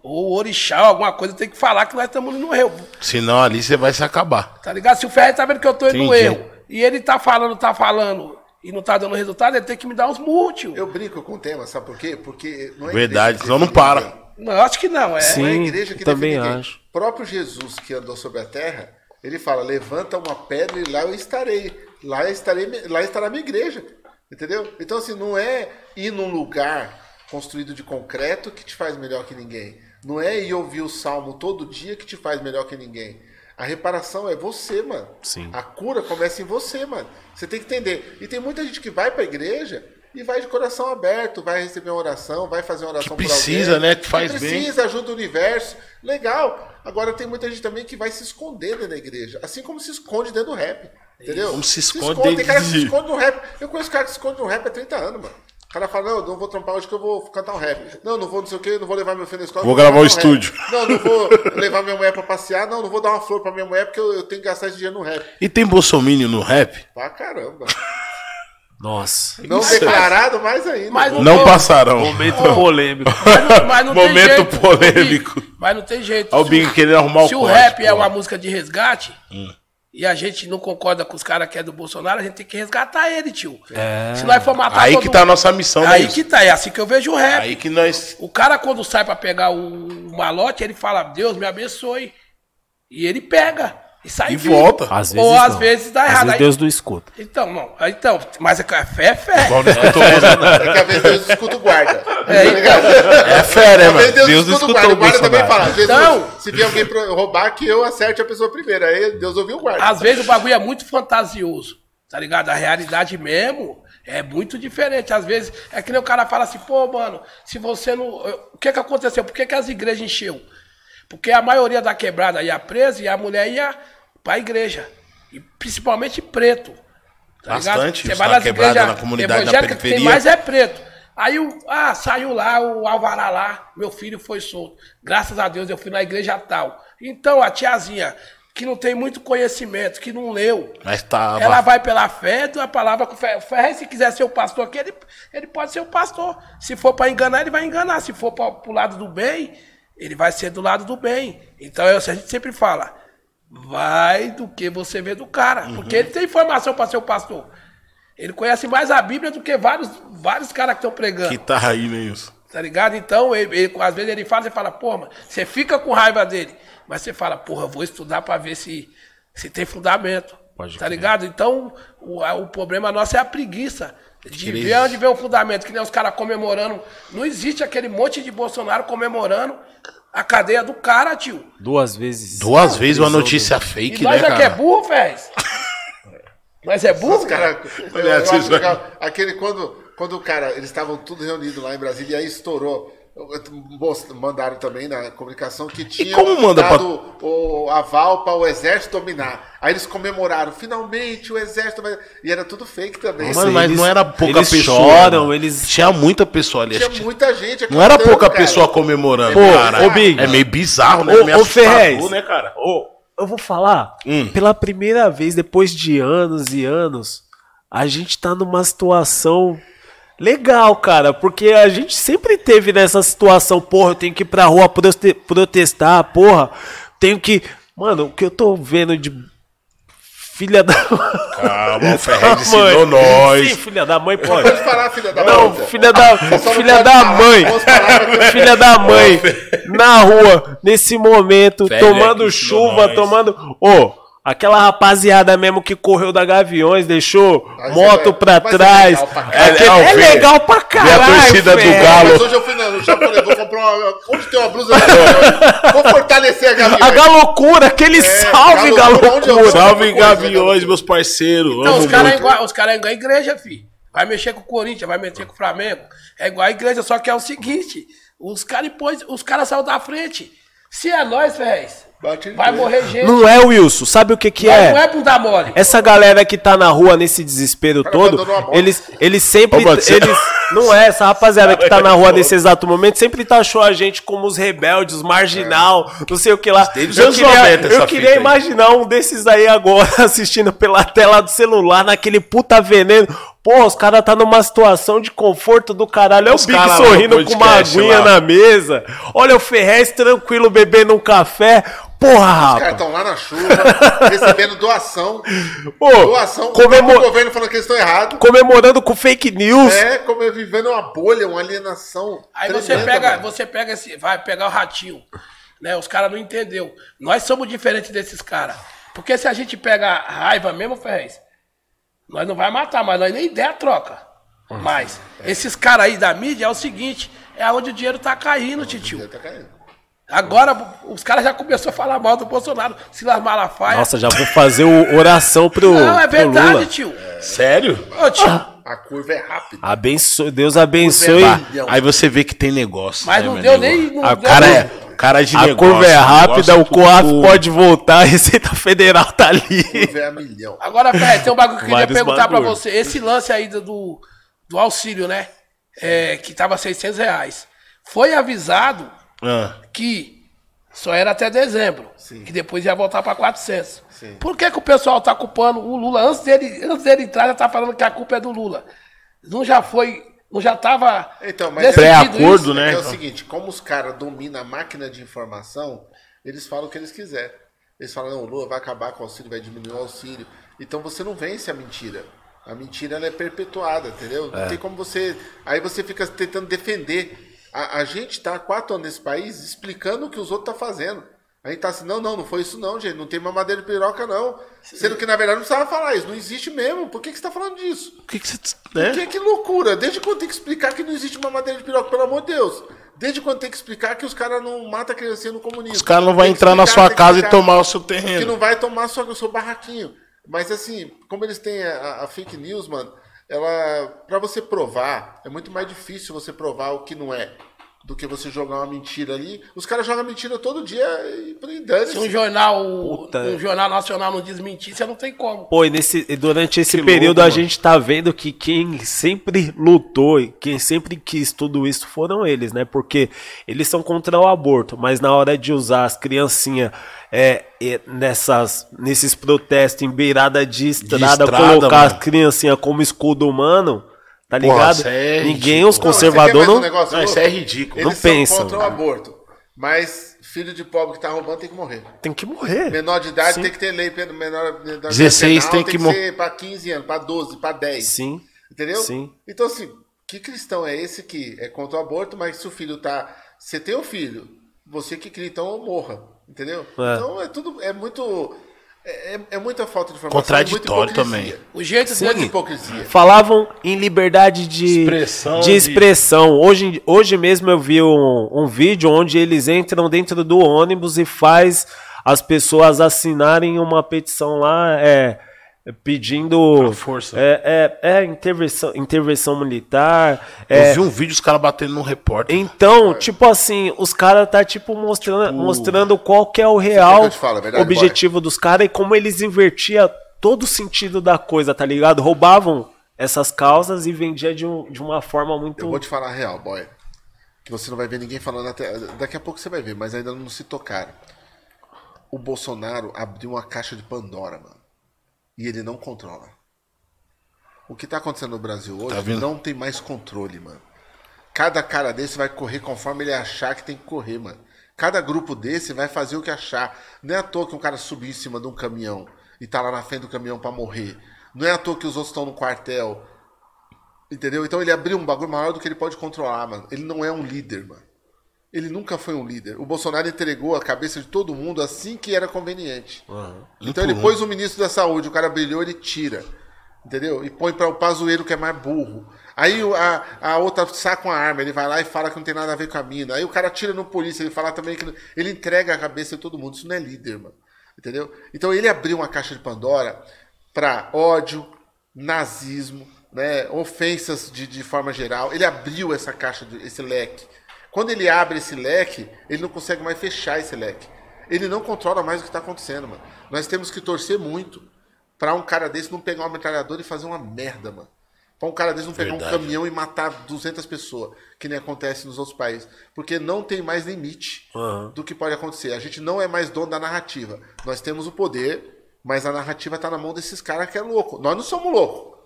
o orixá, alguma coisa, tem que falar que nós estamos no erro. Senão ali você vai se acabar. Tá ligado? Se o Ferrez tá vendo que eu tô indo no erro e ele tá falando, tá falando e não tá dando resultado, ele tem que me dar uns tio. Eu brinco com o tema, sabe por quê? Porque não é Verdade, senão não para. ninguém. Não, eu acho que não, é. Sim. Não é a igreja que também acho. O próprio Jesus que andou sobre a terra, ele fala: levanta uma pedra e lá eu estarei. Lá estarei, lá estará a minha igreja. Entendeu? Então, assim, não é ir num lugar construído de concreto que te faz melhor que ninguém. Não é ir ouvir o salmo todo dia que te faz melhor que ninguém. A reparação é você, mano. Sim. A cura começa em você, mano. Você tem que entender. E tem muita gente que vai pra igreja e vai de coração aberto, vai receber uma oração, vai fazer uma oração Que precisa, alguém. né? Que faz bem. precisa, ajuda o universo. Legal. Agora tem muita gente também que vai se esconder dentro da igreja. Assim como se esconde dentro do rap. Entendeu? Como se esconde Tem dentro cara que se de- esconde no rap. Eu conheço cara que se esconde no rap há 30 anos, mano. O cara fala, não, não vou trampar hoje que eu vou cantar um rap. Não, não vou não sei o que, não vou levar meu filho na escola. Vou eu gravar o um rap. estúdio. Não, não vou levar minha mulher pra passear. Não, não vou dar uma flor pra minha mulher porque eu, eu tenho que gastar esse dinheiro no rap. E tem bolsomínio no rap? Pra caramba. Nossa. Não declarado mais ainda. Mas não- Não passarão. Momento polêmico. Mas não, mas não tem Momento jeito, polêmico. Mas não tem jeito. Olha o Big querendo arrumar o Se o rap é pô. uma música de resgate Hum. E a gente não concorda com os caras que é do Bolsonaro, a gente tem que resgatar ele, tio. Se nós for matar Aí todo que tá a nossa missão, né? Aí isso? que tá, é assim que eu vejo o rap. Aí que nós. O cara, quando sai pra pegar o malote, ele fala, Deus me abençoe. E ele pega. E sai E vivo. volta. Às vezes Ou não. às vezes dá Às errado. vezes Aí- Deus não escuta. Então, não. Então, mas é que a fé é fé. Igual não escutou o Bolsonaro. É que às vezes Deus escuta o guarda. É, Tá ligado? É fé, né, Às vezes mano? Deus, Deus escuta o guarda. o guarda também fala. Jesus, Não. se vier alguém roubar, que eu acerte a pessoa primeiro. Aí Deus ouviu o guarda. Às vezes o bagulho é muito fantasioso, tá ligado? A realidade mesmo é muito diferente. Às vezes é que nem o cara fala assim, pô, mano, se você não. O que que aconteceu? Por que, que as igrejas encheu? Porque a maioria da quebrada ia presa e a mulher ia pra igreja. E principalmente preto. Tá Bastante, Você vai na nas quebrada, igrejas na comunidade, na evangélicas que tem periferia. mais é preto. Aí o, ah, saiu lá o alvará lá, meu filho foi solto. Graças a Deus eu fui na igreja tal. Então a tiazinha que não tem muito conhecimento, que não leu, Mas tá. ela vai pela fé da palavra com fé. Ferrez, se quiser ser o pastor aqui, ele, ele pode ser o pastor. Se for para enganar, ele vai enganar. Se for para o lado do bem, ele vai ser do lado do bem. Então é o que a gente sempre fala. Vai do que você vê do cara. Porque ele tem informação para ser o pastor. Ele conhece mais a Bíblia do que vários, vários caras que estão pregando. Que tá aí, né, isso? Tá ligado? Então, ele- ele- às vezes ele fala, você fala, porra, mano, você fica com raiva dele. Mas você fala, porra, vou estudar pra ver se, se tem fundamento. Pode tá crer. ligado? Então, o, o problema nosso é a preguiça. De ver onde vem o fundamento, que nem os caras comemorando. Não existe aquele monte de Bolsonaro comemorando a cadeia do cara, tio. Duas vezes. Duas vezes uma notícia E fake, nós né, é cara? burro, velho. nós é burro, Os cara, cara. eu, eu vocês acho vai- legal. Aquele quando, quando o cara, eles estavam tudo reunidos lá em Brasília e aí estourou. Mandaram também na comunicação que tinha como manda dado o aval para o exército dominar. Aí eles comemoraram, finalmente o exército vai. E era tudo fake também. Mano, mas eles- não era pouca eles pessoa. choram, mano. eles- Tinha muita pessoa ali. Tinha muita gente Não era pouca cara. pessoa comemorando, Pô, cara. ô, Big. É meio bizarro, né? Ô, meio ô Ferrez. né, cara? Ô, eu vou falar, Hum. pela primeira vez, depois de anos e anos, a gente tá numa situação legal, cara, porque a gente sempre teve nessa situação, porra, eu tenho que ir pra rua prote- protestar, porra, tenho que Mano, o que eu tô vendo de filha da Calma, o Ferrez mãe. ensinou nós. Sim, filha da mãe pode. Pode falar, filha da Não, puta. filha da, filha da falar. mãe. Falar Filha da mãe. Na rua, nesse momento, tomando chuva, tomando. Ô, aquela rapaziada mesmo que correu da Gaviões, deixou Mas moto é- pra mas é trás. legal pra É, caralho. é É, legal pra vê a caralho. torcida do velho. Galo. Mas hoje eu fui no shopping, eu vou comprar uma. Onde tem uma blusa? Vou fortalecer a gaviões. A galocura, aquele salve, Galocura. Salve, Coisa, Gaviões, meus parceiros. Então, Amo os caras é muito. igual, os cara é igual a igreja, filho. Vai mexer com o Corinthians, vai mexer com o Flamengo. É igual a igreja, só que é o seguinte: os caras os caras saíram da frente. Se é nós, em vai morrer gente. Não é, Wilson. Sabe o que que é? Não é bunda mole. Essa galera que tá na rua nesse desespero todo, bola. eles, eles sempre. Eles, não é, essa rapaziada que tá na rua nesse exato momento sempre taxou a gente como os rebeldes, os marginal, não sei o que lá. Eu queria, 90 eu queria imaginar um desses aí agora assistindo pela tela do celular, naquele puta veneno. Pô, os caras tá numa situação de conforto do caralho. Olha Os o Big sorrindo com uma aguinha lá. na mesa. Olha o Ferrez tranquilo bebendo um café. Porra, Os caras estão lá na chuva, recebendo doação. Pô, Doação. comemor- O governo falando que eles estão errados. comemorando com fake news. É, como vivendo uma bolha, uma alienação. Aí você tremenda, pega, mano. você pega esse, vai pegar o ratinho, né? Os caras não entendeu. Nós somos diferentes desses caras. Porque se a gente pega raiva mesmo, Ferrez, nós não vai matar, mas nós nem ideia troca. Mas esses caras aí da mídia é o seguinte, é onde o dinheiro tá caindo, titio. Tá caindo. Agora os caras já começaram a falar mal do Bolsonaro, Silas Malafaia. Nossa, já vou fazer o oração pro, não, é verdade, Lula. tio. Sério? Ô, tio, A curva é rápida. Abençoe, Deus abençoe. Tá, Aí você vê que tem negócio. Mas né, não deu nem- não A deu cara nem- é cara de A negócio. curva é rápida, o negócio COAF pode voltar, a Receita Federal tá ali. Curva é a milhão. Agora, velho, tem um bagulho que eu queria perguntar pra bagulho. você. Esse lance aí do, do, do auxílio, né? É, que tava 600 reais. Foi avisado Ah, que só era até dezembro. Sim. Que depois ia voltar pra 400. Sim. Por que, que o pessoal tá culpando o Lula? Antes dele, antes dele entrar, já tá falando que a culpa é do Lula. Não já foi. Não já tava. Então, mas Pré-acordo, isso? né? É o seguinte, como os caras dominam a máquina de informação, eles falam o que eles quiserem. Eles falam, não, o Lula vai acabar com o auxílio, vai diminuir o auxílio. Então você não vence a mentira. A mentira ela é perpetuada, entendeu? Não tem como você. Aí você fica tentando defender. A, a gente tá há quatro anos nesse país explicando o que os outros estão fazendo. A gente tá assim, não, não, não foi isso não, gente. Não tem mamadeira de piroca, não. Sendo que, na verdade, não precisava falar isso. Não existe mesmo. Por que, que você tá falando disso? o que que você... Né? Que, que loucura! Desde quando tem que explicar que não existe uma madeira de piroca, pelo amor de Deus? Desde quando tem que explicar que os caras não matam a criancinha no comunismo? Os caras não vão que entrar na explicar, sua tem que casa e tomar o seu Que terreno. não vai tomar só o seu barraquinho. Mas assim, como eles têm a, a fake news, mano, ela. Pra você provar, é muito mais difícil você provar o que não é. Do que você jogar uma mentira ali. Os caras jogam mentira todo dia e aí dane Se um jornal, Puta. um jornal nacional não desmentir, você não tem como. Pô, e nesse, e durante esse Que período louco, a mano. gente tá vendo que quem sempre lutou e quem sempre quis tudo isso foram eles, né? Porque eles são contra o aborto, mas na hora de usar as criancinhas é, é, nessas, nesses protestos em beirada de estrada, estrada, colocar mano. as criancinhas como escudo humano, tá Porra, ligado? isso é Ninguém, os Não, conservadores mais um não. Não, isso é ridículo. Eles Não são pensam. contra o aborto. Mas filho de pobre que tá roubando tem que morrer. Tem que morrer. Menor de idade Sim. tem que ter lei. Menor, menor de idade 16 penal tem que que mor- ser pra 15 anos, pra 12, pra 10. Sim. Entendeu? Sim. Então, assim, que cristão é esse que é contra o aborto, mas se o filho tá. Você tem o filho, você que cria, então morra. Entendeu? É. Então é tudo. É muito. É, é- é muita falta de informação. Contraditório é muita hipocrisia. também. O jeito Muita dele. hipocrisia. Falavam em liberdade de Expressão, de de- expressão. Hoje, hoje mesmo eu vi um, um vídeo onde eles entram dentro do ônibus e faz as pessoas assinarem uma petição lá, é, pedindo força. É, é, é intervenção, intervenção militar. é, Eu vi um vídeo os caras batendo num repórter. então, tipo assim, os caras tá tipo mostrando, mostrando qual que é o que real falo, é verdade, objetivo dos caras e como eles invertiam todo o sentido da coisa, tá ligado? Roubavam essas causas e vendia de, um- de uma forma muito Eu vou te falar a real, boy. Que você não vai ver ninguém falando até. Daqui a pouco você vai ver, mas ainda não se tocaram. O Bolsonaro abriu uma caixa de Pandora, mano. E ele não controla. O que tá acontecendo no Brasil hoje Tá não tem mais controle, mano. Cada cara desse vai correr conforme ele achar que tem que correr, mano. Cada grupo desse vai fazer o que achar. Não é à toa que um cara subiu em cima de um caminhão e tá lá na frente do caminhão para morrer. Não é à toa que os outros estão no quartel. Entendeu? Então ele abriu um bagulho maior do que ele pode controlar, mano. Ele não é um líder, mano. Ele nunca foi um líder. O Bolsonaro entregou a cabeça de todo mundo assim que era conveniente. Então ele pôs o ministro da saúde, o cara brilhou, ele tira. Entendeu? E põe para o pazueiro que é mais burro. Aí a, a outra saca uma arma, ele vai lá e fala que não tem nada a ver com a mina. Aí o cara tira no polícia, ele fala também que. não- Ele entrega a cabeça de todo mundo. Isso não é líder, mano. Entendeu? Então ele abriu uma caixa de Pandora para ódio, nazismo, né, ofensas de, de forma geral. Ele abriu essa caixa, de- esse leque. Quando ele abre esse leque, ele não consegue mais fechar esse leque. Ele não controla mais o que está acontecendo, mano. Nós temos que torcer muito para um cara desse não pegar uma metralhadora e fazer uma merda, mano. Pra um cara desse não pegar um Verdade. caminhão e matar 200 pessoas, que nem acontece nos outros países. Porque não tem mais limite Aham. do que pode acontecer. A gente não é mais dono da narrativa. Nós temos o poder, mas a narrativa tá na mão desses caras que é louco. Nós não somos loucos.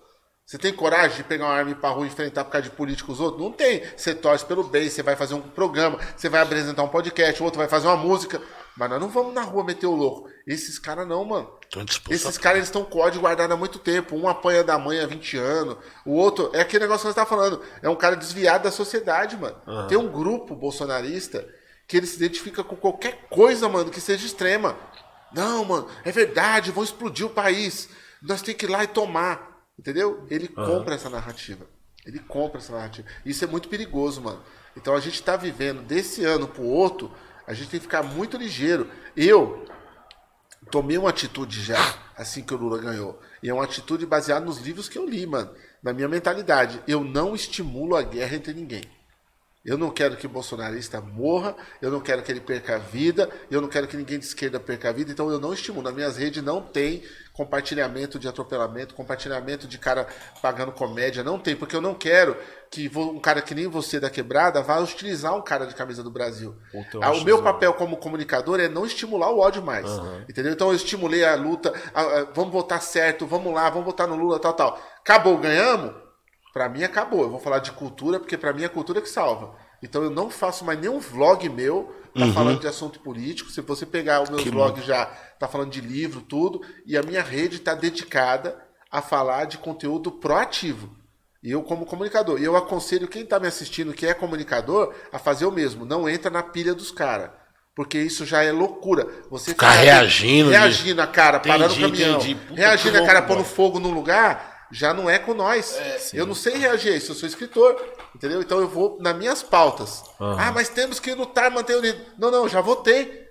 Você tem coragem de pegar uma arma e ir pra rua e enfrentar por causa de políticos outros? Não tem. Você torce pelo bem, você vai fazer um programa, você vai apresentar um podcast, o outro vai fazer uma música. Mas nós não vamos na rua meter o louco. Esses caras não, mano. Esses caras eles estão com ódio guardado há muito tempo. Um apanha da mãe há 20 anos. O outro. É aquele negócio que você tá falando. É um cara desviado da sociedade, mano. Tem um grupo bolsonarista que ele se identifica com qualquer coisa, mano, que seja extrema. Não, mano, é verdade, vão explodir o país. Nós temos que ir lá e tomar. Entendeu? Ele compra essa narrativa. Ele compra essa narrativa. Isso é muito perigoso, mano. Então a gente tá vivendo desse ano pro outro, a gente tem que ficar muito ligeiro. Eu, tomei uma atitude já, assim que o Lula ganhou. E é uma atitude baseada nos livros que eu li, mano. Na minha mentalidade. Eu não estimulo a guerra entre ninguém. Eu não quero que o bolsonarista morra, eu não quero que ele perca a vida, eu não quero que ninguém de esquerda perca a vida, então eu não estimulo. Nas minhas redes não tem compartilhamento de atropelamento, compartilhamento de cara pagando comédia, não tem, porque eu não quero que um cara que nem você da quebrada vá utilizar um cara de camisa do Brasil. Ah, o meu papel como comunicador é não estimular o ódio mais. Entendeu? Então eu estimulei a luta, a- a- vamos votar certo, vamos lá, vamos votar no Lula, tal, tal. Acabou, ganhamos? Pra mim acabou. Eu vou falar de cultura, porque pra mim é a cultura que salva. Então eu não faço mais nenhum vlog meu tá falando de assunto político. Se você pegar os meus vlogs já, tá falando de livro, tudo. E a minha rede tá dedicada a falar de conteúdo proativo. E eu, como comunicador, e eu aconselho quem tá me assistindo que é comunicador a fazer o mesmo. Não entra na pilha dos caras. Porque isso já é loucura. Você Ficar reagindo de- Reagindo a cara, parando o Entendi, caminhão. entendi. Puta, Reagindo a cara, pondo fogo num lugar, já não é com nós. eu não sei reagir a isso, eu sou escritor. Entendeu? Então eu vou nas minhas pautas. Ah, mas temos que lutar, manter o líder. Não, não, já votei.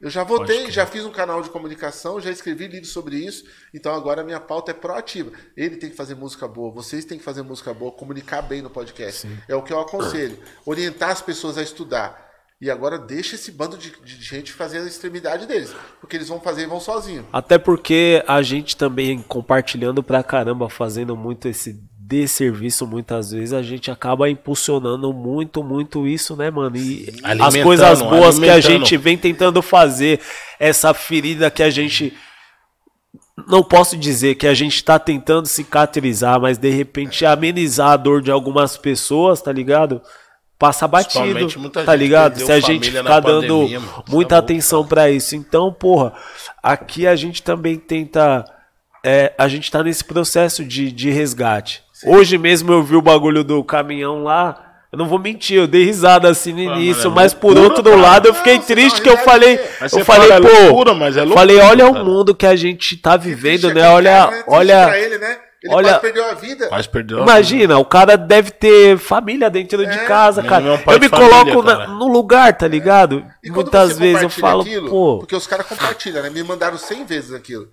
Eu já votei, já fiz um canal de comunicação, já escrevi livro sobre isso. Então agora a minha pauta é proativa. Ele tem que fazer música boa, vocês têm que fazer música boa, comunicar bem no podcast. É o que eu aconselho. Orientar as pessoas a estudar. E agora deixa esse bando de, de gente fazer a extremidade deles. Porque eles vão fazer e vão sozinhos. Até porque a gente também compartilhando pra caramba, fazendo muito esse desserviço muitas vezes, a gente acaba impulsionando muito, muito isso, né, mano? E as coisas boas que a gente vem tentando fazer, essa ferida que a gente. Não posso dizer que a gente tá tentando cicatrizar, mas de repente amenizar a dor de algumas pessoas, tá ligado? Passa batido, tá ligado? Se a gente ficar dando pandemia. Você muita tá atenção pra isso. Então, porra, aqui a gente também tenta. é, a gente tá nesse processo de, de resgate. Hoje mesmo eu vi o bagulho do caminhão lá. Eu não vou mentir, eu dei risada assim no mano, início, é mas por outro cara. lado eu fiquei triste que eu risada falei, eu falei, fala, é pô, loucura, mas é loucura, falei, olha cara. o mundo que a gente tá vivendo, né? Olha, olha, ele, né? Ele olha- quase perdeu a vida. Quase perdeu. Imagina, o cara deve ter família dentro de É. casa, Meu cara. é Eu me de família, coloco na- no lugar, tá ligado? E quando Muitas você vezes eu falo, aquilo, pô, Porque os caras compartilham, né? Me mandaram 100 vezes aquilo.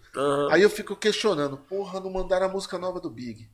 Aí eu fico questionando, porra, não mandaram a música nova do Big.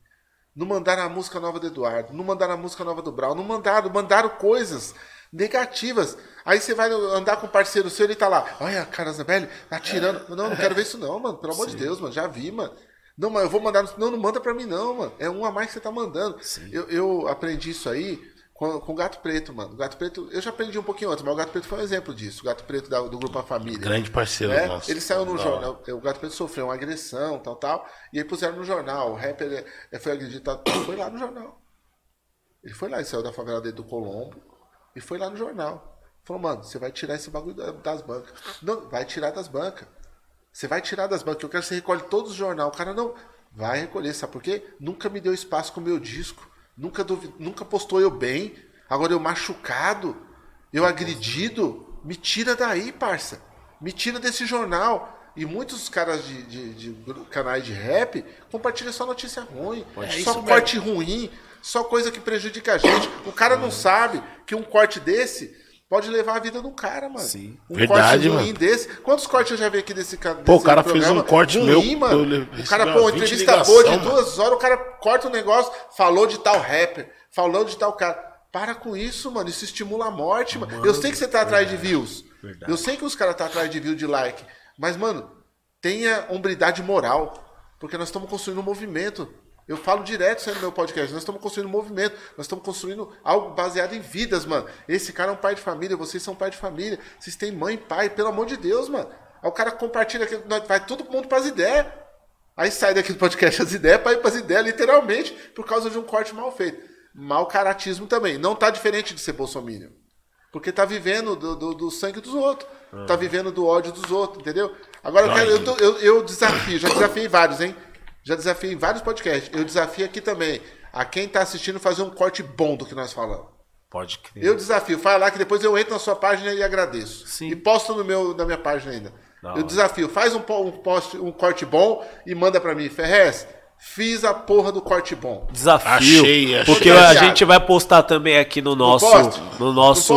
Não mandaram a música nova do Eduardo. Não mandaram a música nova do Brown. Não mandaram, mandaram coisas negativas. Aí você vai andar com um parceiro seu, ele tá lá, olha, cara Zambelli, atirando. Não, não quero ver isso não, mano. Pelo amor de Deus, mano, já vi, mano. Não, mas eu vou mandar. Não, não manda pra mim, não, mano. É um a mais que você tá mandando. Eu, eu aprendi isso aí com, com o Gato Preto, mano. O Gato Preto, eu já aprendi um pouquinho antes, mas o Gato Preto foi um exemplo disso. O Gato Preto da- do grupo A Família. Grande parceiro É, nosso. ele saiu no Da jornal. O Gato Preto sofreu uma agressão, tal, tal. E aí puseram no jornal. O rapper é, foi. Ele foi lá no jornal. Ele foi lá, ele saiu da favela dele do Colombo e foi lá no jornal. Falou, mano, você vai tirar esse bagulho da- das bancas. Não, vai tirar das bancas. Você vai tirar das bancas. Eu quero que você recolhe todos os jornais. O cara não vai recolher, sabe por quê? Nunca me deu espaço com o meu disco. Nunca, duvi- nunca postou eu bem. Agora eu machucado, eu agredido. Me tira daí, parça. Me tira desse jornal. E muitos caras de, de- de canais de rap compartilham só notícia ruim, É só mesmo. corte ruim, só coisa que prejudica a gente. O cara não sabe que um corte desse pode levar a vida do cara, mano. Sim. Um Verdade, corte ruim mano. desse. Quantos cortes eu já vi aqui desse cara? Pô, o cara fez um corte meu, eu mano. O cara, pô, 20 entrevista ligação, boa de mano. duas horas, o cara corta o negócio, falou de tal rapper, falou de tal cara. Para com isso, mano. Isso estimula a morte, mano. eu sei que você tá atrás de views. verdade. Eu sei que os caras tá atrás de view, de like. Mas, mano, tenha hombridade moral. Porque nós estamos construindo um movimento. Eu falo direto isso aí no meu podcast. Nós estamos construindo um movimento. Nós estamos construindo algo baseado em vidas, mano. Esse cara é um pai de família. Vocês são pai de família. Vocês têm mãe e pai. Pelo amor de Deus, mano. Aí o cara compartilha aquilo. Vai todo mundo pras ideias. Aí sai daqui do podcast as ideias para ir pras ideias, literalmente, por causa de um corte mal feito. Mau caratismo também. Não tá diferente de ser bolsominion. Porque tá vivendo do, do- do sangue dos outros. Tá vivendo do ódio dos outros, entendeu? Agora eu, quero- eu, tô- eu- eu desafio, já desafiei vários, hein? Já desafiei em vários podcasts. Eu desafio aqui também a quem tá assistindo fazer um corte bom do que nós falamos. Pode crer. Eu desafio, fala lá que depois eu entro na sua página e agradeço. Sim. E posto no meu, na minha página ainda. Da eu hora. desafio, faz um, um, post, um corte bom e manda pra mim. Ferrez, fiz a porra do corte bom. Desafio. Achei, achei. Porque a gente vai postar também aqui no nosso, no nosso?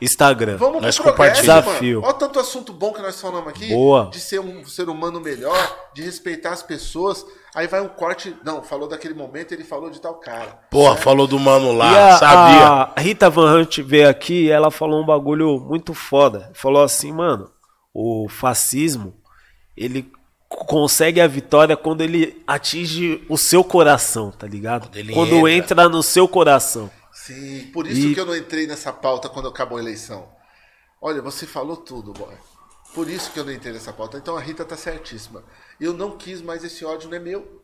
Instagram. Vamos Nós pro progresso. Desafio. mano. Olha tanto assunto bom que nós falamos aqui. Boa. De ser um ser humano melhor, de respeitar as pessoas. Aí vai um corte. Não, falou daquele momento, ele falou de tal cara. Porra, falou do mano E lá, a, sabia. a Rita Van Hunt veio aqui e ela falou um bagulho muito foda. Falou assim, mano, o fascismo, ele consegue a vitória quando ele atinge o seu coração, tá ligado? Quando ele Quando entra. entra no seu coração. Sim, por isso E- que eu não entrei nessa pauta quando acabou a eleição. Olha, você falou tudo, boy. Por isso que eu não entrei nessa pauta. Então a Rita tá certíssima. Eu não quis mais esse ódio, não é meu.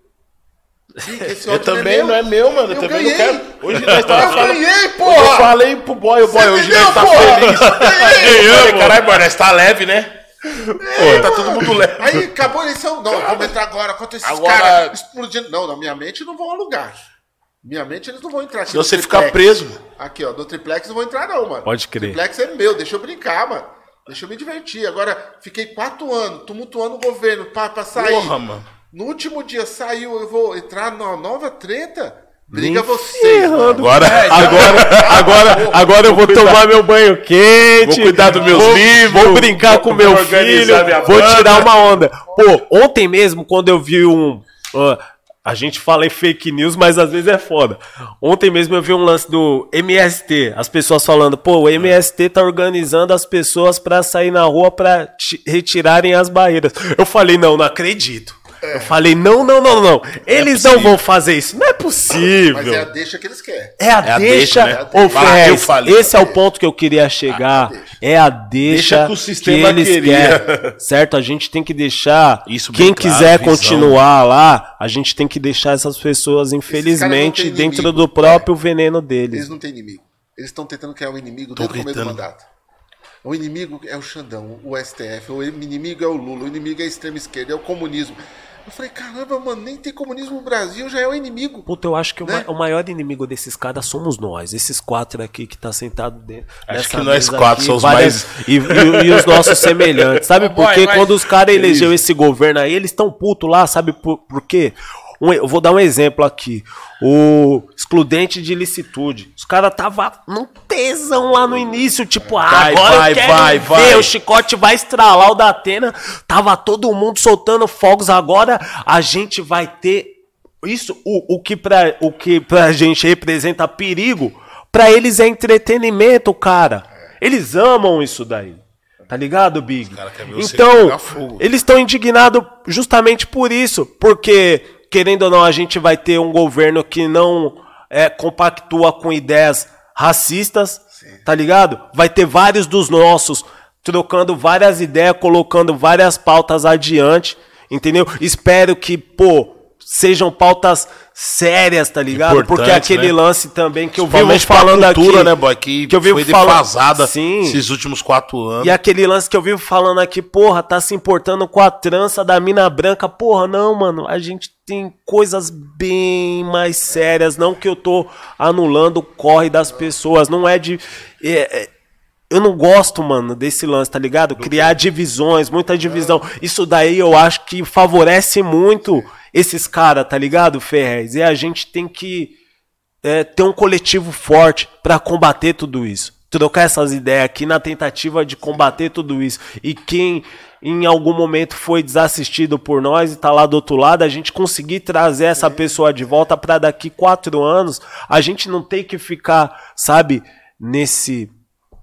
Esse Eu ódio também não é meu, mano. Eu, Eu também ganhei. não quero. Hoje nós tava Eu falando. ganhei, Eu porra! falei pro boy, o boy, hoje entendeu, nós tá porra? feliz. Eu falei, caralho, boy, nós tá leve, né? Pô, tá todo mundo leve. Aí acabou a eleição. Não, vamos entrar agora. Quanto esses Agora- caras explodindo. Não, na minha mente não vão alugar. Minha mente eles não vão entrar no você triplex. fica preso. Aqui, ó, no triplex não vou entrar, não, mano. Pode crer. Triplex é meu, deixa eu brincar, mano. Deixa eu me divertir. Agora, fiquei quatro anos tumultuando o governo pra sair. Porra, mano. No último dia saiu, eu vou entrar numa nova treta? Briga Nem vocês, mano. Agora, Agora, agora, agora eu vou tomar meu banho quente. Vou cuidar dos meus vou, livros, Vou brincar com vou meu filho. Vou tirar uma onda. Pô, ontem mesmo, quando eu vi um. ó, a gente fala em fake news, mas às vezes é foda. Ontem mesmo eu vi um lance do MST. As pessoas falando, pô, o MST tá organizando as pessoas pra sair na rua ti- retirarem as barreiras. Eu falei, não, não acredito. Eu falei, não, não, não, não. Eles não vão fazer isso. Não é possível. Mas é a deixa que eles querem. É a É a deixa, deixa, né? ô Fala, Ferrez, eu falei. esse é o ponto que eu queria chegar. deixa. É a deixa, Deixa que o sistema eles queria. querem, certo? A gente tem que deixar. Isso quem claro, quiser visão. continuar lá, a gente tem que deixar essas pessoas, infelizmente, dentro inimigo. do próprio veneno deles. Eles não têm inimigo. Eles estão tentando criar um inimigo Tão desde o começo do gritando. mandato. O inimigo é o Xandão, o STF, o inimigo é o Lula, o inimigo é a extrema esquerda, é o comunismo. Eu falei, caramba, mano, nem tem comunismo no Brasil, já é o inimigo. Puta, eu acho que o Né? o maior inimigo desses caras somos nós, esses quatro aqui que tá sentado dentro. Acho que nós quatro aqui, somos várias- E, e- e os nossos semelhantes. Sabe por quê? Quando os caras elegeu esse governo aí, eles estão putos lá, sabe por, por quê? Um- eu vou dar um exemplo aqui. O excludente de licitude. Os caras tava num tesão lá no início, tipo, ah, Vai, agora vai, eu quero vai, ver, vai. o chicote vai estralar o da Atena. Tava todo mundo soltando fogos, agora a gente vai ter isso, o, o, que pra, o que pra gente representa perigo, pra eles é entretenimento, cara. Eles amam isso daí. Tá ligado, Big? Então, eles estão indignados justamente por isso. Porque, querendo ou não, a gente vai ter um governo que não é, compactua com ideias racistas, tá ligado? Vai ter vários dos nossos trocando várias ideias, colocando várias pautas adiante, entendeu? Espero que, pô, sejam pautas sérias, tá ligado? Importantes, Porque aquele né? lance também que eu vivo falando cultura, aqui, né, boy? Que, que eu vivo foi falando- Sim. esses últimos quatro anos. E aquele lance que eu vivo falando aqui, porra, tá se importando com a trança da mina branca. Porra, não, mano. A gente tem coisas bem mais sérias. Não que eu tô anulando o corre das pessoas. Não é de. é- é- eu não gosto, mano, desse lance, tá ligado? Criar divisões, muita divisão. Isso daí eu acho que favorece muito esses caras, tá ligado, Ferrez? E a gente tem que é, ter um coletivo forte pra combater tudo isso. Trocar essas ideias aqui na tentativa de combater tudo isso. E quem em algum momento foi desassistido por nós e tá lá do outro lado, a gente conseguir trazer essa pessoa de volta pra daqui quatro anos, a gente não tem que ficar, sabe, nesse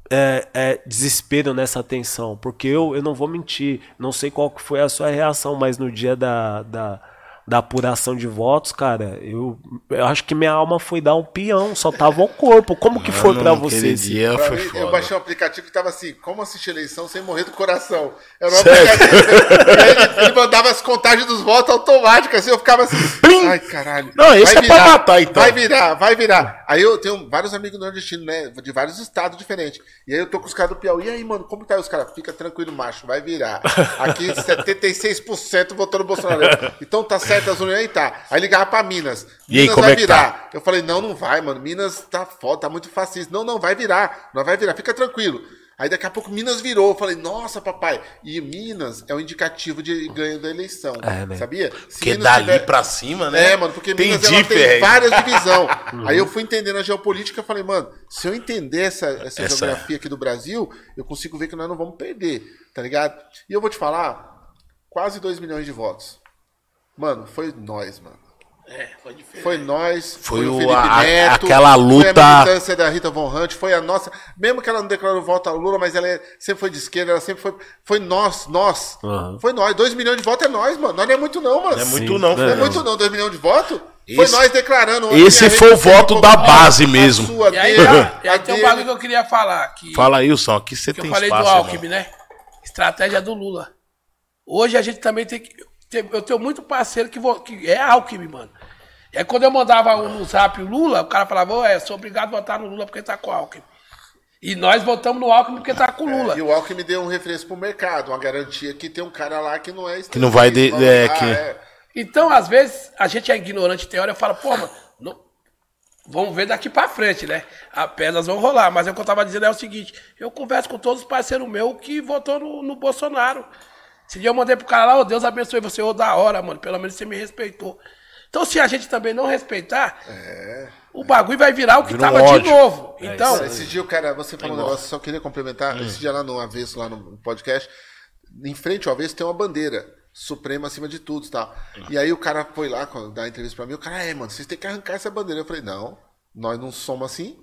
é, é, desespero nessa tensão. Porque eu, eu não vou mentir, não sei qual foi a sua reação, mas no dia da, da, da apuração de votos, cara, eu, eu acho que minha alma foi dar um peão, só tava o corpo. Como que foi pra Mano, você? aquele esse- dia Pra foi mim, eu baixei um aplicativo que tava assim, como assistir eleição sem morrer do coração. Era um aplicativo. ele, ele mandava as contagens dos votos automáticas, assim, eu ficava assim, ai caralho. Não, esse vai é pra matar, então. Vai virar, vai virar. Aí eu tenho vários amigos nordestinos, né, de vários estados diferentes. E aí eu tô com os caras do Piauí, e aí, mano, como tá aí os caras? Fica tranquilo, macho, vai virar. Aqui 76% votou no Bolsonaro. Então tá certo as uniões aí, tá. Aí ligava pra Minas. E aí, Minas como vai é que virar. tá? Eu falei, não, não vai, mano. Minas tá foda, tá muito fascista. Não, não, vai virar. Não vai virar, fica tranquilo. Aí daqui a pouco Minas virou. Eu falei, nossa, papai. E Minas é um indicativo de ganho da eleição. É, né? Sabia? Se Porque Minas dali tiver- pra cima, né? É, mano, porque Minas Entendi, ela tem várias divisões. Aí eu fui entendendo a geopolítica e falei, mano, se eu entender essa, essa, Essa- geografia aqui do Brasil, eu consigo ver que nós não vamos perder, tá ligado? E eu vou te falar, quase 2 milhões de votos. Mano, foi nós, mano. É, foi diferente. Foi nós, Foi foi, o Felipe a- Neto, aquela foi luta- a militância da Rita Von Hunt, foi a nossa. Mesmo que ela não declarou voto ao Lula, mas ela é- sempre foi de esquerda, ela sempre foi. Foi nós, nós. Aham. Foi nós. 2 milhões de votos é nós, mano. Nós não é muito, não, mano. Não é muito Sim, não, né? Não é Fernando. muito, não. 2 milhões de votos? Foi Esse- nós declarando. esse a foi o voto da a base mesmo. sua, E aí, dele, já- e aí a tem um bagulho que eu queria falar. Que, Fala aí, Wilson, aqui você que tem eu falei espaço, do. Alckmin, né? Estratégia do Lula. Hoje a gente também tem que. Eu tenho muito parceiro que, vo- que é Alckmin, mano. E aí quando eu mandava um no zap o Lula, o cara falava, é, sou obrigado a votar no Lula porque tá com o Alckmin. E nós votamos no Alckmin porque tá com o Lula. E o Alckmin deu um refresco pro mercado, uma garantia que tem um cara lá que não é Que não vai de- é, vai que- votar, Então, às vezes, a gente é ignorante teórica e fala, pô, mano, não- vamos ver daqui pra frente, né? As pedras vão rolar. Mas é o que eu tava dizendo é o seguinte: eu converso com todos os parceiros meus que votou no, no Bolsonaro. Esse dia eu mandei pro cara lá, ô Deus abençoe você, ô da hora, mano. Pelo menos você me respeitou. Então, se a gente também não respeitar, o bagulho vai virar o que Vira um tava de novo. Então, Cara, esse dia o cara, você falou um negócio, só queria complementar. Esse dia lá no Avesso, lá no podcast, em frente ao Avesso tem uma bandeira suprema acima de tudo e tal. E aí o cara foi lá quando dá entrevista pra mim, o cara, é, mano, vocês têm que arrancar essa bandeira. Eu falei, não, nós não somos assim.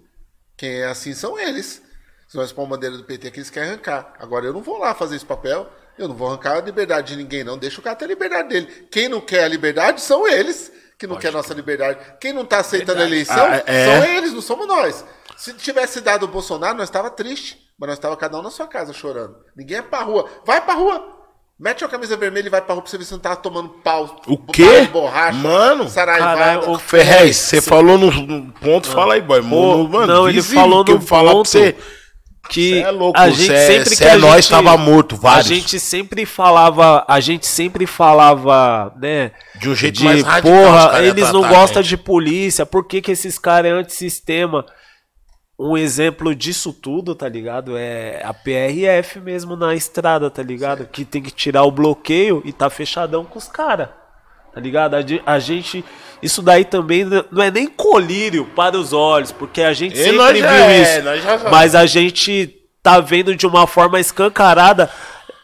Quem é assim são eles. Se nós pôr uma bandeira do PT que eles querem arrancar. Agora eu não vou lá fazer esse papel, eu não vou arrancar a liberdade de ninguém, não. Deixa o cara ter a liberdade dele. Quem não quer a liberdade são eles que não quer a nossa liberdade. Quem não tá aceitando a eleição Ah, é. são eles, não somos nós. Se tivesse dado o Bolsonaro, nós estava triste. Mas nós estava cada um na sua casa chorando. Ninguém é pra rua. Vai pra rua. Mete a camisa vermelha e vai pra rua pra você ver se não tá tomando pau. O quê? de Borracha, Mano, caralho, o Ferrez, você falou no, no ponto, fala aí, boy. Mano, não, ele falou que eu no falar pra ponto você. Que é louco, a gente cê é- sempre cê que é a nós gente, tava morto, A vários. gente sempre falava, a gente sempre falava, né, De um jeito mais radical, porra, eles não a gostam de polícia, por que que esses caras é antissistema? Um exemplo disso tudo, tá ligado? É a PRF mesmo na estrada, tá ligado? Que tem que tirar o bloqueio e tá fechadão com os caras. Tá ligado? A ge- A gente. Isso daí também não é nem colírio para os olhos, porque a gente E sempre nós viu é, isso. nós já- Mas a gente tá vendo de uma forma escancarada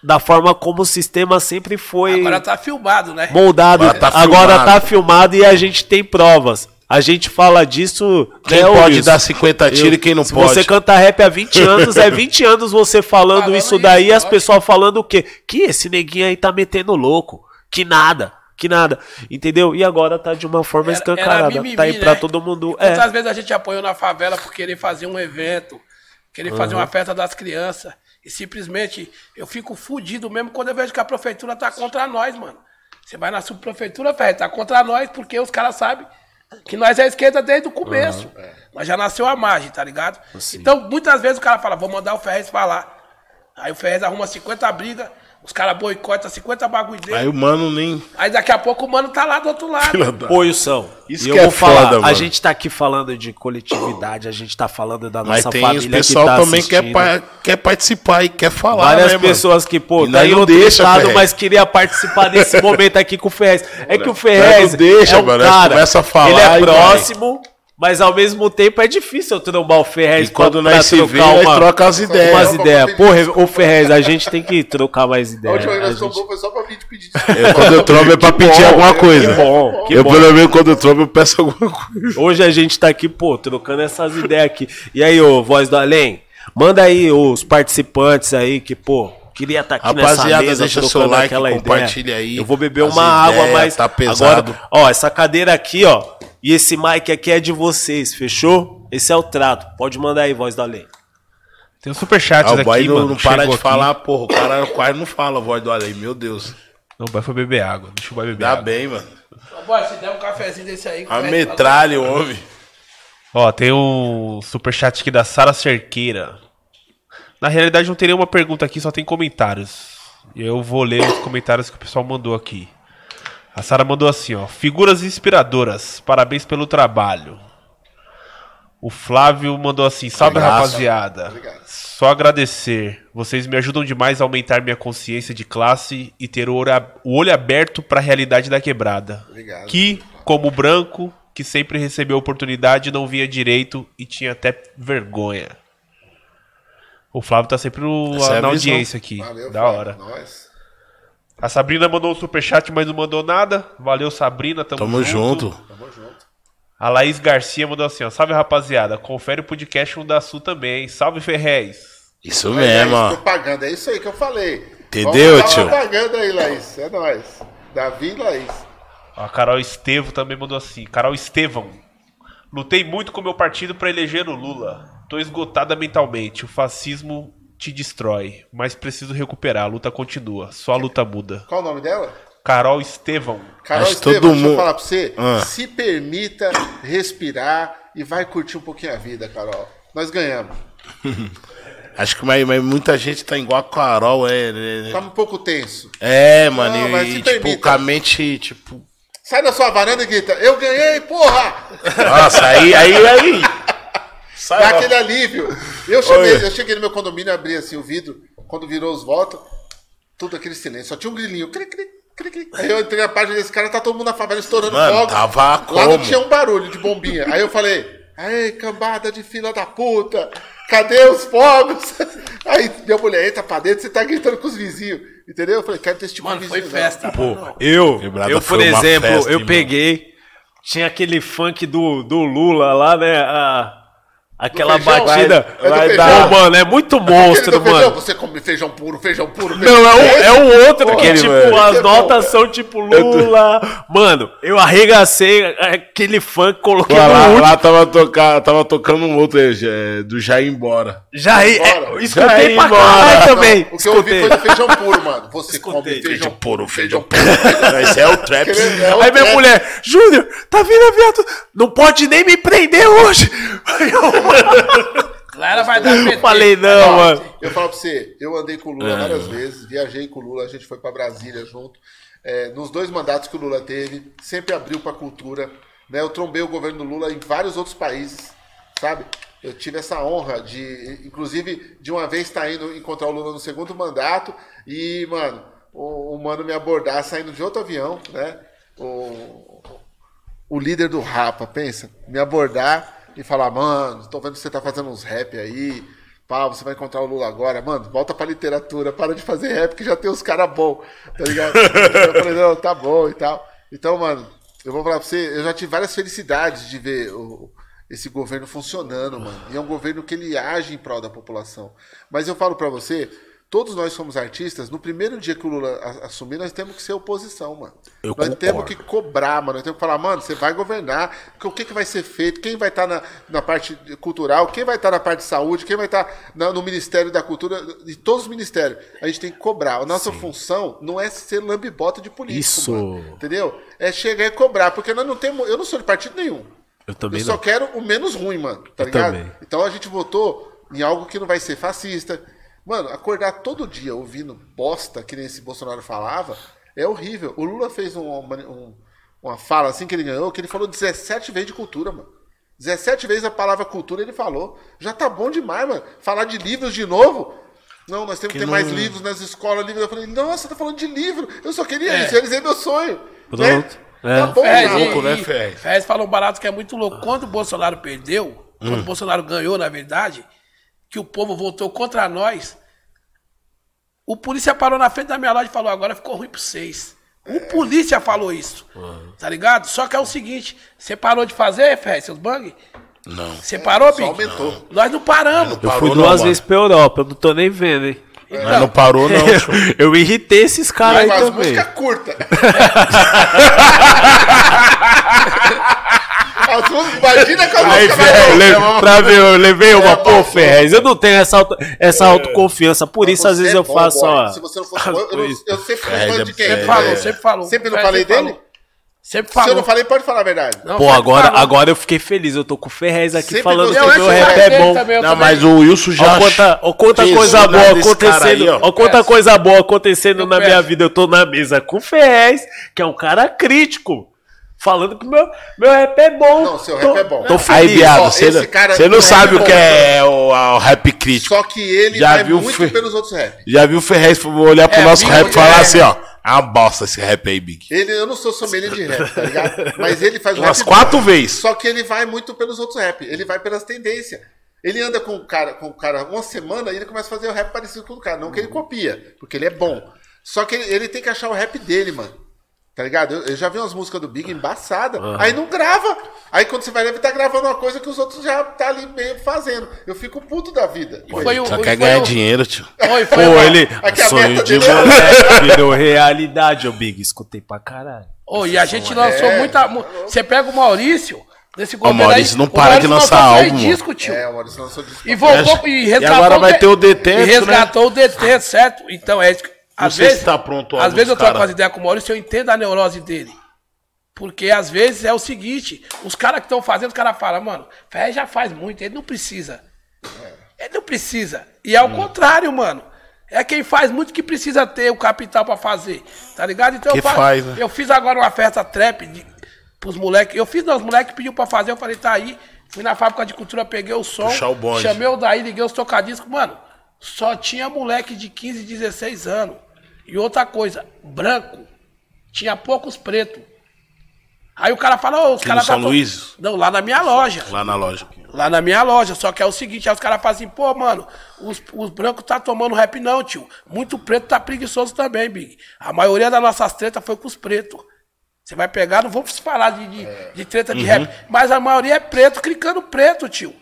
da forma como o sistema sempre foi agora tá filmado, né? moldado. Agora tá Agora filmado. tá filmado e a gente tem provas. A gente fala disso. Quem né, pode Wilson? dar 50 tiros e quem não Se pode. você canta rap há 20 anos, é 20 anos você falando, Falando isso isso, daí e as pessoas falando o quê? Que esse neguinho aí tá metendo louco. Que nada. Que nada. Entendeu? E agora tá de uma forma Era- era escancarada. mimimi, tá aí pra né? todo mundo. É. vezes a gente apoiou na favela por querer fazer um evento, querer fazer uma festa das crianças. E simplesmente eu fico fudido mesmo quando eu vejo que a prefeitura tá contra nós, mano. Você vai na subprefeitura, Ferrez, tá contra nós, porque os caras sabem que nós é esquerda desde o começo. Mas já nasceu a margem, tá ligado? Então, muitas vezes o cara fala, vou mandar o Ferrez falar. Aí o Ferrez arruma 50 brigas, os caras boicotam 50 bagulho dele. Aí Aí, o mano nem. daqui a pouco o mano tá lá do outro lado. Pô, Wilson, Isso e que eu é vou falar, foda, a mano. gente tá aqui falando de coletividade, a gente tá falando da Mas nossa tem família os pessoal que tá também que assistindo. quer, pa- quer participar e quer falar. Várias né, mano? pessoas que, pô, tá em não outro deixa, estado, Ferrez. mas queria participar desse momento aqui com o Ferrez. É que o Ferrez não deixa, é um mano, cara, começa a falar ele é e vai. Mas ao mesmo tempo é difícil eu trombar o Ferrez E quando nós se vê, trocar nós uma- troca as ideias. umas ideias. Porra, ô Ferrez, a gente tem que trocar mais A ideias. última vez que A nós trombou foi só pra vir te pedir Eu, quando eu trombo é pra pedir alguma coisa. Que bom, que eu, bom. pelo menos, quando eu trombo, eu peço alguma coisa. Hoje a gente tá aqui, pô, trocando essas ideias aqui. E aí, ô, voz do além, manda aí os participantes aí que, pô, queria estar aqui nessa Rapaziada, mesa deixa trocando seu like, aquela ideia. compartilha aí Eu vou beber uma água, mas tá pesado. agora, ó, essa cadeira aqui, ó, e esse mic aqui é de vocês, fechou? Esse é o trato. Pode mandar aí, voz do além. Tem um superchat Ah, o boy aqui, não, mano. não para de aqui. falar, porra. O cara quase não fala a voz do além, meu Deus. Não, o boy foi beber água. Deixa o boy beber Dá água. bem, mano. Ô, boy, se der um cafezinho desse aí... A metralha, o homem. Ó, tem um superchat aqui da Sara Cerqueira. Na realidade, não tem nenhuma pergunta aqui, só tem comentários. E eu vou ler os comentários que o pessoal mandou aqui. A Sara mandou assim, ó. Figuras inspiradoras. Parabéns pelo trabalho. O Flávio mandou assim: Salve Obrigado. rapaziada. Só agradecer. Vocês me ajudam demais a aumentar minha consciência de classe e ter o olho, aberto para a realidade da quebrada. Obrigado. Que, como branco, que sempre recebeu oportunidade, não via direito e tinha até vergonha. O Flávio tá sempre no- é na audiência aqui. Valeu, da Flávio. hora. Nós. A Sabrina mandou um superchat, mas não mandou nada. Valeu, Sabrina. Tamo, Tamo junto. Tamo junto. A Laís Garcia mandou assim, ó. Salve, rapaziada. Confere o podcast um da Sul também, hein? Salve, Ferrez. Isso É, mesmo, é ó. propaganda, é isso aí que eu falei. Entendeu, Vamos tio? propaganda aí, Laís. É nóis. Davi e Laís. A Carol Estevo também mandou assim. Carol Estevão. Lutei muito com meu partido pra eleger o Lula. Tô esgotada mentalmente. O fascismo te destrói. Mas preciso recuperar. A luta continua. Só a luta muda. Qual o nome dela? Carol Estevão. Carol Acho todo deixa eu mundo- falar pra você. Ah. Se permita respirar e vai curtir um pouquinho a vida, Carol. Nós ganhamos. Acho que mas, mas muita gente tá igual a Carol, é. né? Tá um pouco tenso. É, mano, Não, mas e, se tipo, permita. com a mente, tipo. Sai da sua varanda e grita, eu ganhei, porra! Nossa, aí, aí, aí. Sai Dá logo. aquele alívio. Eu, chamei, Oi. eu cheguei no meu condomínio, abri assim o vidro, quando virou os votos, tudo aquele silêncio. Só tinha um grilinho. Cri, cri, cri, cri. Aí eu entrei na página desse cara, tá todo mundo na favela estourando Mano, fogos. tava Lá não tinha um barulho de bombinha. Aí eu falei, aí, cambada de fila da puta, cadê os fogos? Aí minha mulher entra pra dentro, você tá gritando com os vizinhos. Entendeu? Eu falei, quero ter esse tipo Mano, de foi festa. Pô, eu, eu por exemplo, festa, eu peguei. Tinha aquele funk do, do Lula lá, né? a- aquela feijão? batida. Vai- é Vai feijão? dar- mano, é muito monstro, feijão, mano. Você come feijão puro, feijão puro. Não, é o, é o outro que, Aquele, tipo, mano. as é bom. notas são tipo Lula. Mano, eu arregacei aquele funk, coloquei Lá, no lá, último. lá tava, tocar, tava tocando um outro é, do Jair embora. Já é, escutei Já ia pra embora. caralho também. O que eu ouvi foi do feijão puro, mano. Você Escutei. come feijão puro, feijão puro. Esse é o trap. É Aí minha mulher, Júnior, tá vindo a viatura. Não pode nem me prender hoje. Aí eu, Ela vai dar PT. falei, não, mano. Eu falo pra você, eu andei com o Lula É. várias vezes, viajei com o Lula, a gente foi pra Brasília junto. É, nos dois mandatos que o Lula teve, sempre abriu pra cultura. Né? Eu trombei o governo do Lula em vários outros países, sabe? Eu tive essa honra de, inclusive, de uma vez estar indo encontrar o Lula no segundo mandato e, mano, o, o mano me abordar saindo de outro avião, né? O, o líder do Rapa, pensa, me abordar e falar, mano, tô vendo que você tá fazendo uns rap aí, pá, você vai encontrar o Lula agora, mano, volta pra literatura, para de fazer rap que já tem os caras bons, tá ligado? eu falei, não, tá bom e tal. Então, mano, eu vou falar pra você, eu já tive várias felicidades de ver o- esse governo funcionando, mano. E é um governo que ele age em prol da população. Mas eu falo pra você, todos nós somos artistas, no primeiro dia que o Lula assumir, nós temos que ser oposição, mano. Eu nós concordo. temos que cobrar, mano. Nós temos que falar, mano, você vai governar, o que, que vai ser feito, quem vai estar na, na parte cultural, quem vai estar na parte de saúde, quem vai estar na- no Ministério da Cultura, de todos os ministérios. A gente tem que cobrar. A nossa função não é ser lambibota de político, Isso. mano. Entendeu? É chegar e cobrar, porque nós não temos. Eu não sou de partido nenhum. Eu também Eu só não. quero o menos ruim, mano. Tá Eu ligado? também. Então a gente votou em algo que não vai ser fascista. Mano, acordar todo dia ouvindo bosta que nem esse Bolsonaro falava é horrível. O Lula fez um- uma, um- uma fala assim que ele ganhou, que ele falou 17 vezes de cultura, mano. 17 vezes a palavra cultura ele falou. Já tá bom demais, mano. Falar de livros de novo. Não, nós temos que, ter mais livros nas escolas. Livros. Eu falei, nossa, tá falando de livro. Eu só queria isso, realizei meu sonho. Pronto. Né? É. Tá bom, mano. louco, né, Ferrez? Ferrez falou um barato que é muito louco. Quando o Bolsonaro perdeu, quando o Bolsonaro ganhou, na verdade, que o povo votou contra nós, o polícia parou na frente da minha loja e falou: agora ficou ruim pra vocês. O polícia falou isso. Tá ligado? Só que é o seguinte: você parou de fazer, Ferrez, seus bang? Não. Você parou, Só Big? aumentou. Nós não paramos. Eu Parou fui não, duas vezes pra Europa, eu não tô nem vendo, hein? Mas não parou, não. Eu, eu irritei esses caras aí Mas as também. As músicas- Imagina com a Aí, música eu longa. pra ver, eu levei uma, É, pô, Ferrez, eu não tenho essa, auto, essa autoconfiança, por isso às vezes é eu bom, faço, boy. ó. Se você não fosse bom, eu, não- eu sempre fui fã é- de quem? Sempre É, falou, é. sempre falou. Sempre não falei dele? falou. Sempre Se eu falou. não falei, pode falar a verdade. Não, Pô, agora, falou. agora eu fiquei feliz, eu tô com o Ferrez aqui Sempre falando que gostei meu rap Ferrez é bom. também, eu Não, também. mas o Wilson já. Olha quanta, ó quanta coisa o boa acontecendo. aí, ó. Ó quanta peço. coisa boa acontecendo Eu na peço. minha vida. Eu tô na mesa com o Ferrez, que é um cara crítico. Falando que meu, meu rap é bom. Não, seu Tô- rap é bom. Tô Aí, feliz. viado, Ó, você você não do sabe rap o é que é o, o rap crítico. Só que ele Já vai viu muito Fer- pelos outros rap. Já viu o Ferrez olhar pro É, nosso rap e falar é. assim, ó. É uma bosta esse rap aí, Big. Ele, eu não sou sommelier de rap, tá ligado? Mas ele faz um Umas rap quatro vezes. Só que ele vai muito pelos outros rap. Ele vai pelas tendências. Ele anda com o cara, com o cara uma semana e ele começa a fazer o rap parecido com o cara. Não que ele copia, porque ele é bom. Só que ele, ele tem que achar o rap dele, mano. Tá ligado? Eu, eu já vi umas músicas do Big embaçada. Aí não grava. Aí quando você vai ele tá gravando uma coisa que os outros já tá ali meio fazendo. Eu fico puto da vida. Foi o- Só foi quer o- ganhar dinheiro, tio. Foi, Pô, foi o- ele. Aqui a sonho de dele é- moleque virou realidade, ô Big. Escutei pra caralho. Ô, e a gente lançou É. muita. mu- Você pega o Maurício, desse governo Maurício não o para de lançar álbum, discos, tio. É, o Maurício lançou disco. E voltou e resgatou. agora vai ter o detento, E resgatou o detento, certo? Então é isso. que- Às vezes, tá pronto às vezes eu troco cara. as ideias com o Maurício e eu entendo a neurose dele. Porque às vezes é o seguinte: os caras que estão fazendo, os caras falam, mano, Ferrez já faz muito, ele não precisa. Ele não precisa. E é Hum. o contrário, mano. É quem faz muito que precisa ter o capital pra fazer. Tá ligado? Então Que eu, fa- faz, né? eu fiz agora uma festa trap de, pros moleques. Eu fiz, não, os moleques pediu pra fazer, eu falei, tá aí. Fui na fábrica de cultura, peguei o som. O. Chamei o daí, liguei os tocadiscos. Mano, só tinha moleque de 15, 16 anos. E outra coisa, branco. Tinha poucos pretos. Aí o cara fala, ô, os caras São tá Luís? Não, lá na minha loja. Lá na loja. Lá na minha loja. Só que é o seguinte, aí os caras falam assim, pô, mano, os, os brancos tá tomando rap não, tio. Muito preto tá preguiçoso também, Big. A maioria das nossas tretas foi com os pretos. Você vai pegar, não vamos falar de, de, de treta Uhum. de rap, mas a maioria é preto, clicando preto, tio.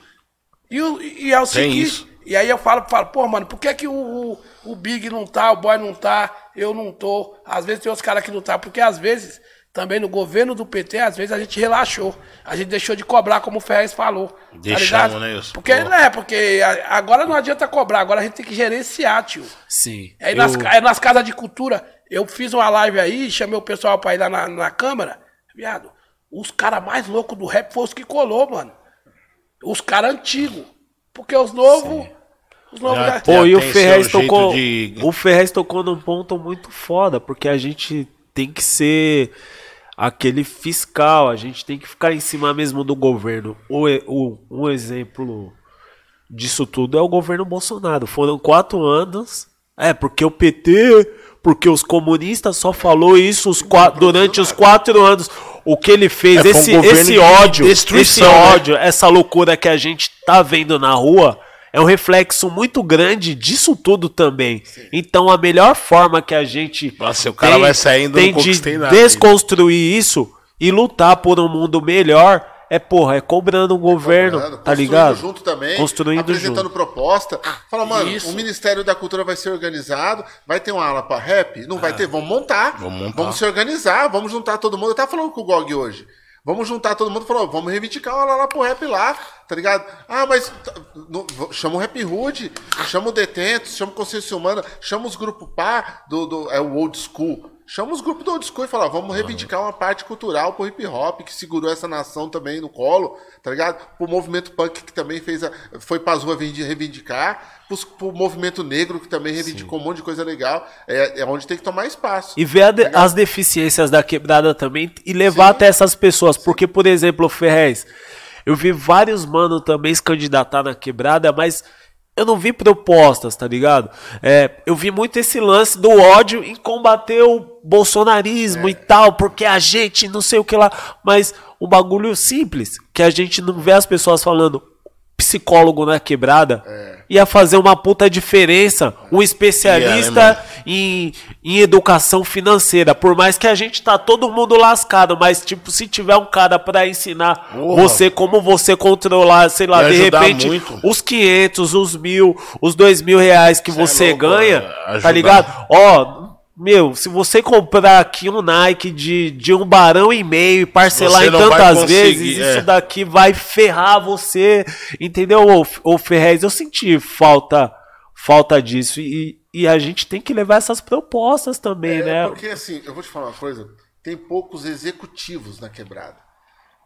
E, e é o Tem seguinte, isso. E aí eu falo, falo, pô, mano, por que, que o, o, o Big não tá, o Boy não tá, eu não tô? Às vezes tem os caras que não tá, porque às vezes, também no governo do PT, às vezes a gente relaxou. A gente deixou de cobrar, como o Ferrez falou. tá Deixamos, né, Wilson? Porque, Pô. né, porque agora não adianta cobrar, agora a gente tem que gerenciar, tio. Sim. Aí eu- nas, aí nas casas de cultura, eu fiz uma live aí, chamei o pessoal pra ir lá na, na câmara. Viado, os caras mais loucos do rap foram os que colou, mano. Os caras antigos. Porque os novos. Os novos. Já já- Pô, e o Ferrez tocou. de- O Ferrez tocou num ponto muito foda, porque a gente tem que ser aquele fiscal, a gente tem que ficar em cima mesmo do governo. O, o- um exemplo disso tudo é o governo Bolsonaro. Foram quatro anos. É, porque o PT, porque os comunistas só falou isso os qua- durante os quatro anos. O que ele fez, É, foi um esse, esse ódio, esse né? ódio, essa loucura que a gente tá vendo na rua, é um reflexo muito grande disso tudo também. Então a melhor forma que a gente Nossa, o cara vai saindo, eu tem conquistei de desconstruir isso e lutar por um mundo melhor é porra, é cobrando o governo, Cobrando, tá construindo ligado? junto também, Construindo apresentando junto. proposta. Fala, mano, Isso. o Ministério da Cultura vai ser organizado, vai ter uma ala pra rap? Não vai ter, vamos montar. Vamos montar. Vamos se organizar, vamos juntar todo mundo. Eu tava falando com o Gog hoje. Vamos juntar todo mundo, falou, vamos reivindicar uma ala lá pro rap lá, tá ligado? Ah, mas t- no- chama o Rap Hood, chama o Detentos, chama o Consciência Humana, chama os grupos pá do, do é o Old School. Chama os grupos do old school e fala, vamos reivindicar uma parte cultural pro hip hop que segurou essa nação também no colo, tá ligado? Pro movimento punk que também fez a, foi pras ruas reivindicar, pros, pro movimento negro que também reivindicou um monte de coisa legal. É, é onde tem que tomar espaço. E ver de- as deficiências da quebrada também e levar até essas pessoas. Porque, por exemplo, Ferrez, eu vi vários mano também se candidatar na quebrada, mas eu não vi propostas, tá ligado? É, eu vi muito esse lance do ódio em combater o bolsonarismo e tal, porque a gente não sei o que lá. Mas um bagulho simples, que a gente não vê as pessoas falando psicólogo na quebrada ia fazer uma puta diferença. Um especialista Ia, né, em, em educação financeira. Por mais que a gente tá todo mundo lascado, mas tipo, se tiver um cara pra ensinar Porra. você como você controlar, sei lá, de repente, muito. os 500, os mil, os dois mil reais que Cê é você louco, ganha, é, tá ligado? Ó. Meu, se você comprar aqui um Nike de, de um barão e meio e parcelar em tantas vezes, é. isso daqui vai ferrar você, entendeu, ô, ô Ferrez? Eu senti falta falta disso e, e a gente tem que levar essas propostas também, É, né? porque assim, eu vou te falar uma coisa, tem poucos executivos na quebrada.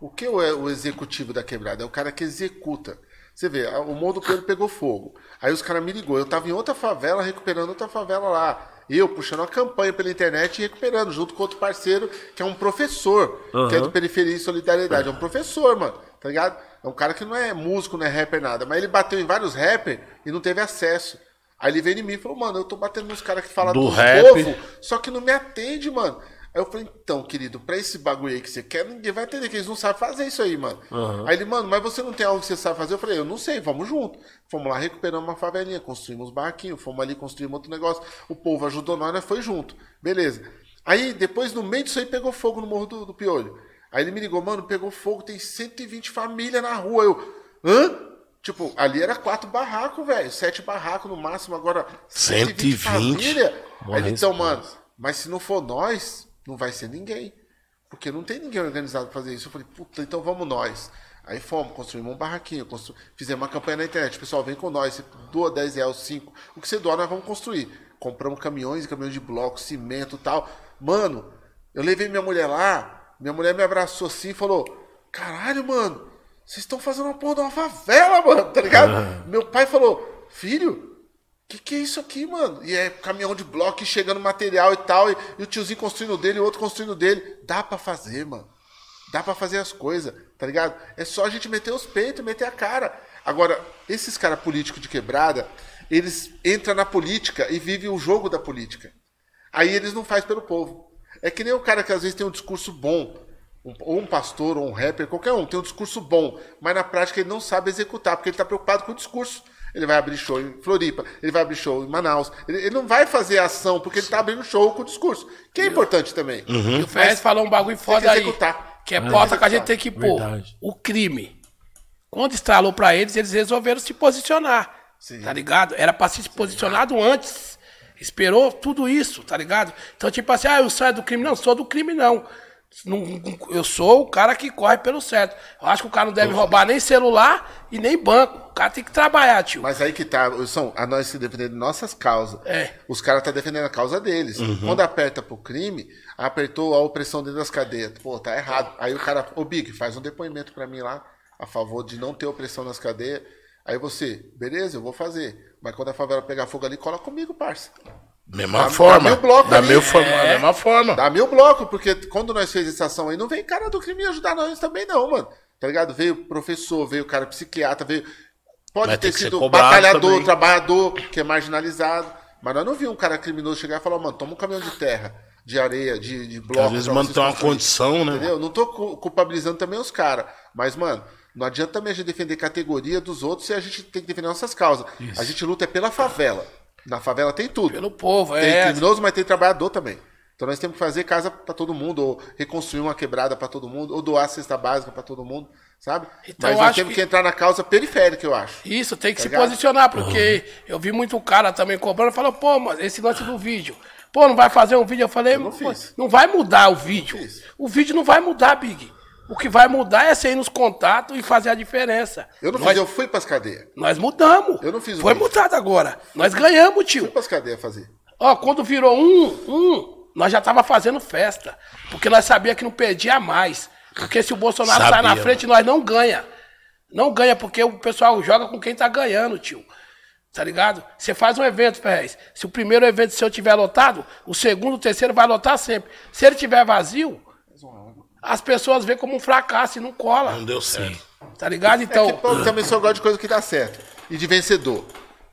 O que é o executivo da quebrada? É o cara que executa. Você vê, o Morro do Pedro pegou fogo. Aí os caras me ligou. Eu tava em outra favela, recuperando outra favela lá. Eu puxando a campanha pela internet e recuperando, junto com outro parceiro, que é um professor, que é do Periferia e Solidariedade. É um professor, mano, tá ligado? É um cara que não é músico, não é rapper, nada. Mas ele bateu em vários rappers e não teve acesso. Aí ele veio em mim e falou, mano, eu tô batendo nos caras que falam Do do rap. povo, só que não me atende, mano. Aí eu falei, então, querido, pra esse bagulho aí que você quer, ninguém vai entender que eles não sabem fazer isso aí, mano. Aí ele, mano, mas você não tem algo que você sabe fazer? Eu falei, eu não sei, vamos junto. Fomos lá, recuperamos uma favelinha, construímos barraquinho, fomos ali, construímos outro negócio. O povo ajudou nós, nós foi junto. Beleza. Aí, depois, no meio disso aí, pegou fogo no Morro do, do Piolho. Aí ele me ligou, mano, pegou fogo, tem 120 famílias na rua. Eu, hã? Tipo, ali era quatro barracos, velho. Sete barracos no máximo, agora 120. família. Uma Aí ele, então, mano, mas se não for nós, não vai ser ninguém. Porque não tem ninguém organizado pra fazer isso. Eu falei, puta, então vamos nós. Aí fomos, construímos um barraquinho, constru... fizemos uma campanha na internet. Pessoal, vem com nós, você doa 10 reais, 5. O que você doa, nós vamos construir. Compramos caminhões e caminhões de bloco, cimento e tal. Mano, eu levei minha mulher lá, minha mulher me abraçou assim e falou: Caralho, mano, vocês estão fazendo uma porra de uma favela, mano, tá ligado? Meu pai falou: Filho, que que é isso aqui, mano? E é caminhão de bloco chegando material e tal, e, e o tiozinho construindo dele, o outro construindo dele. Dá pra fazer, mano. Dá pra fazer as coisas, tá ligado? É só a gente meter os peitos, meter a cara. Agora, esses caras políticos de quebrada, eles entram na política e vivem o jogo da política. Aí eles não fazem pelo povo. É que nem o cara que às vezes tem um discurso bom, ou um pastor, ou um rapper, qualquer um, tem um discurso bom, mas na prática ele não sabe executar, porque ele está preocupado com o discurso. Ele vai abrir show em Floripa, ele vai abrir show em Manaus. Ele, ele não vai fazer ação, porque ele está abrindo show com o discurso, que é importante também. E o Ferrez falou um bagulho foda que aí. executar. Que é Tem pauta que a gente tem que pôr. Verdade. O crime. Quando estralou pra eles, eles resolveram se posicionar. Sim. Tá ligado? Era pra se posicionado antes. Esperou tudo isso, tá ligado? Então, tipo assim, ah, eu saio do crime. Não, sou do crime, não. Não- Eu sou o cara que corre pelo certo. Eu acho que o cara não deve roubar nem celular e nem banco. O cara tem que trabalhar, tio. Mas aí que tá, são a nós se defendendo nossas causas. É. Os caras tá defendendo a causa deles. Quando aperta pro crime, apertou a opressão dentro das cadeias. Pô, tá errado. Aí o cara, ô Big, faz um depoimento pra mim lá, a favor de não ter opressão nas cadeias. Aí você, beleza, eu vou fazer. Mas quando a favela pegar fogo ali, cola comigo, parça. Mesma Dá- forma. dá meu bloco da meu forma, mesma forma. Dá mil blocos, porque quando nós fez essa ação aí, não veio cara do crime ajudar nós também, não, mano. Tá ligado? Veio professor, veio cara psiquiatra, veio. Pode Mas ter sido batalhador, também. trabalhador, que é marginalizado. Mas nós não vimos um cara criminoso chegar e falar, mano, toma um caminhão de terra, de areia, de, de bloco. Às vezes, tem uma condição, né? Entendeu? Não tô cu- culpabilizando também os caras. Mas, mano, não adianta também a gente defender categoria dos outros se a gente tem que defender nossas causas. A gente luta é pela favela. Na favela tem tudo. Pelo povo, Tem é. criminoso, mas tem trabalhador também. Então nós temos que fazer casa para todo mundo, ou reconstruir uma quebrada para todo mundo, ou doar cesta básica para todo mundo, sabe? Então, Mas eu nós temos que- que... entrar na causa periférica, eu acho. Isso, tem que se Tá ligado? posicionar, porque eu vi muito cara também cobrando, falou, pô, mas esse lance do vídeo. Pô, não vai fazer um vídeo? Eu falei, não "Pô, fiz. não vai mudar o vídeo. O vídeo não vai mudar, Big. O que vai mudar é você ir nos contatos e fazer a diferença. Eu não nós, fiz, eu fui pras cadeias. nós mudamos. Eu não fiz o Foi vídeo. mudado agora. Nós ganhamos, Fui tio. pras cadeias fazer. Ó, quando virou um, um, nós já tava fazendo festa. Porque nós sabia que não perdia mais. Porque se o Bolsonaro Sabia, sai na frente, nós não ganha. Não ganha, porque o pessoal joga com quem tá ganhando, tio. Tá ligado? Você faz um evento, Ferrez. Se o primeiro evento seu tiver lotado, o segundo, o terceiro vai lotar sempre. Se ele tiver vazio, as pessoas veem como um fracasso e não cola. Não deu certo. Tá ligado? Então. É que pô, também só gosta de coisa que dá certo. E de vencedor.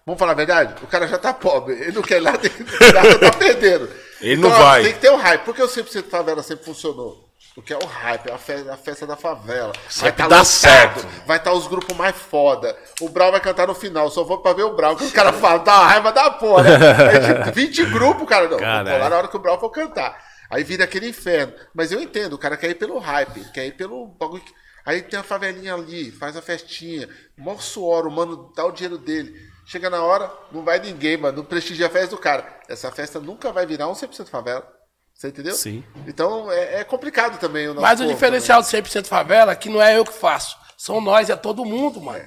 Vamos falar a verdade? O cara já tá pobre. Ele não quer ir lá, tem que já tá perdendo. Ele não ó, vai. Tem que ter o hype. Por que o 100% favela sempre funcionou? Porque é o hype, é a festa, a festa da favela. Sempre tá dá lotado, certo. Vai estar os grupos mais foda. O Brau vai cantar no final. Só vou pra ver o Brau. Que os caras falam, dá uma raiva da porra. Né? É, 20 grupos, cara. Não, vou Caralho. colar na hora que o Brau for cantar. Aí vira aquele inferno. Mas eu entendo, o cara quer ir pelo hype, quer ir pelo bagulho. que- Aí tem a favelinha ali, faz a festinha, mó suor, o mano dá o dinheiro dele. Chega na hora, não vai ninguém, mano, não prestigia a festa do cara. Essa festa nunca vai virar um 100% favela. Você entendeu? Sim. Então é, é complicado também o nosso Mas o diferencial do 100% favela é que não é eu que faço. São nós, é todo mundo, mano.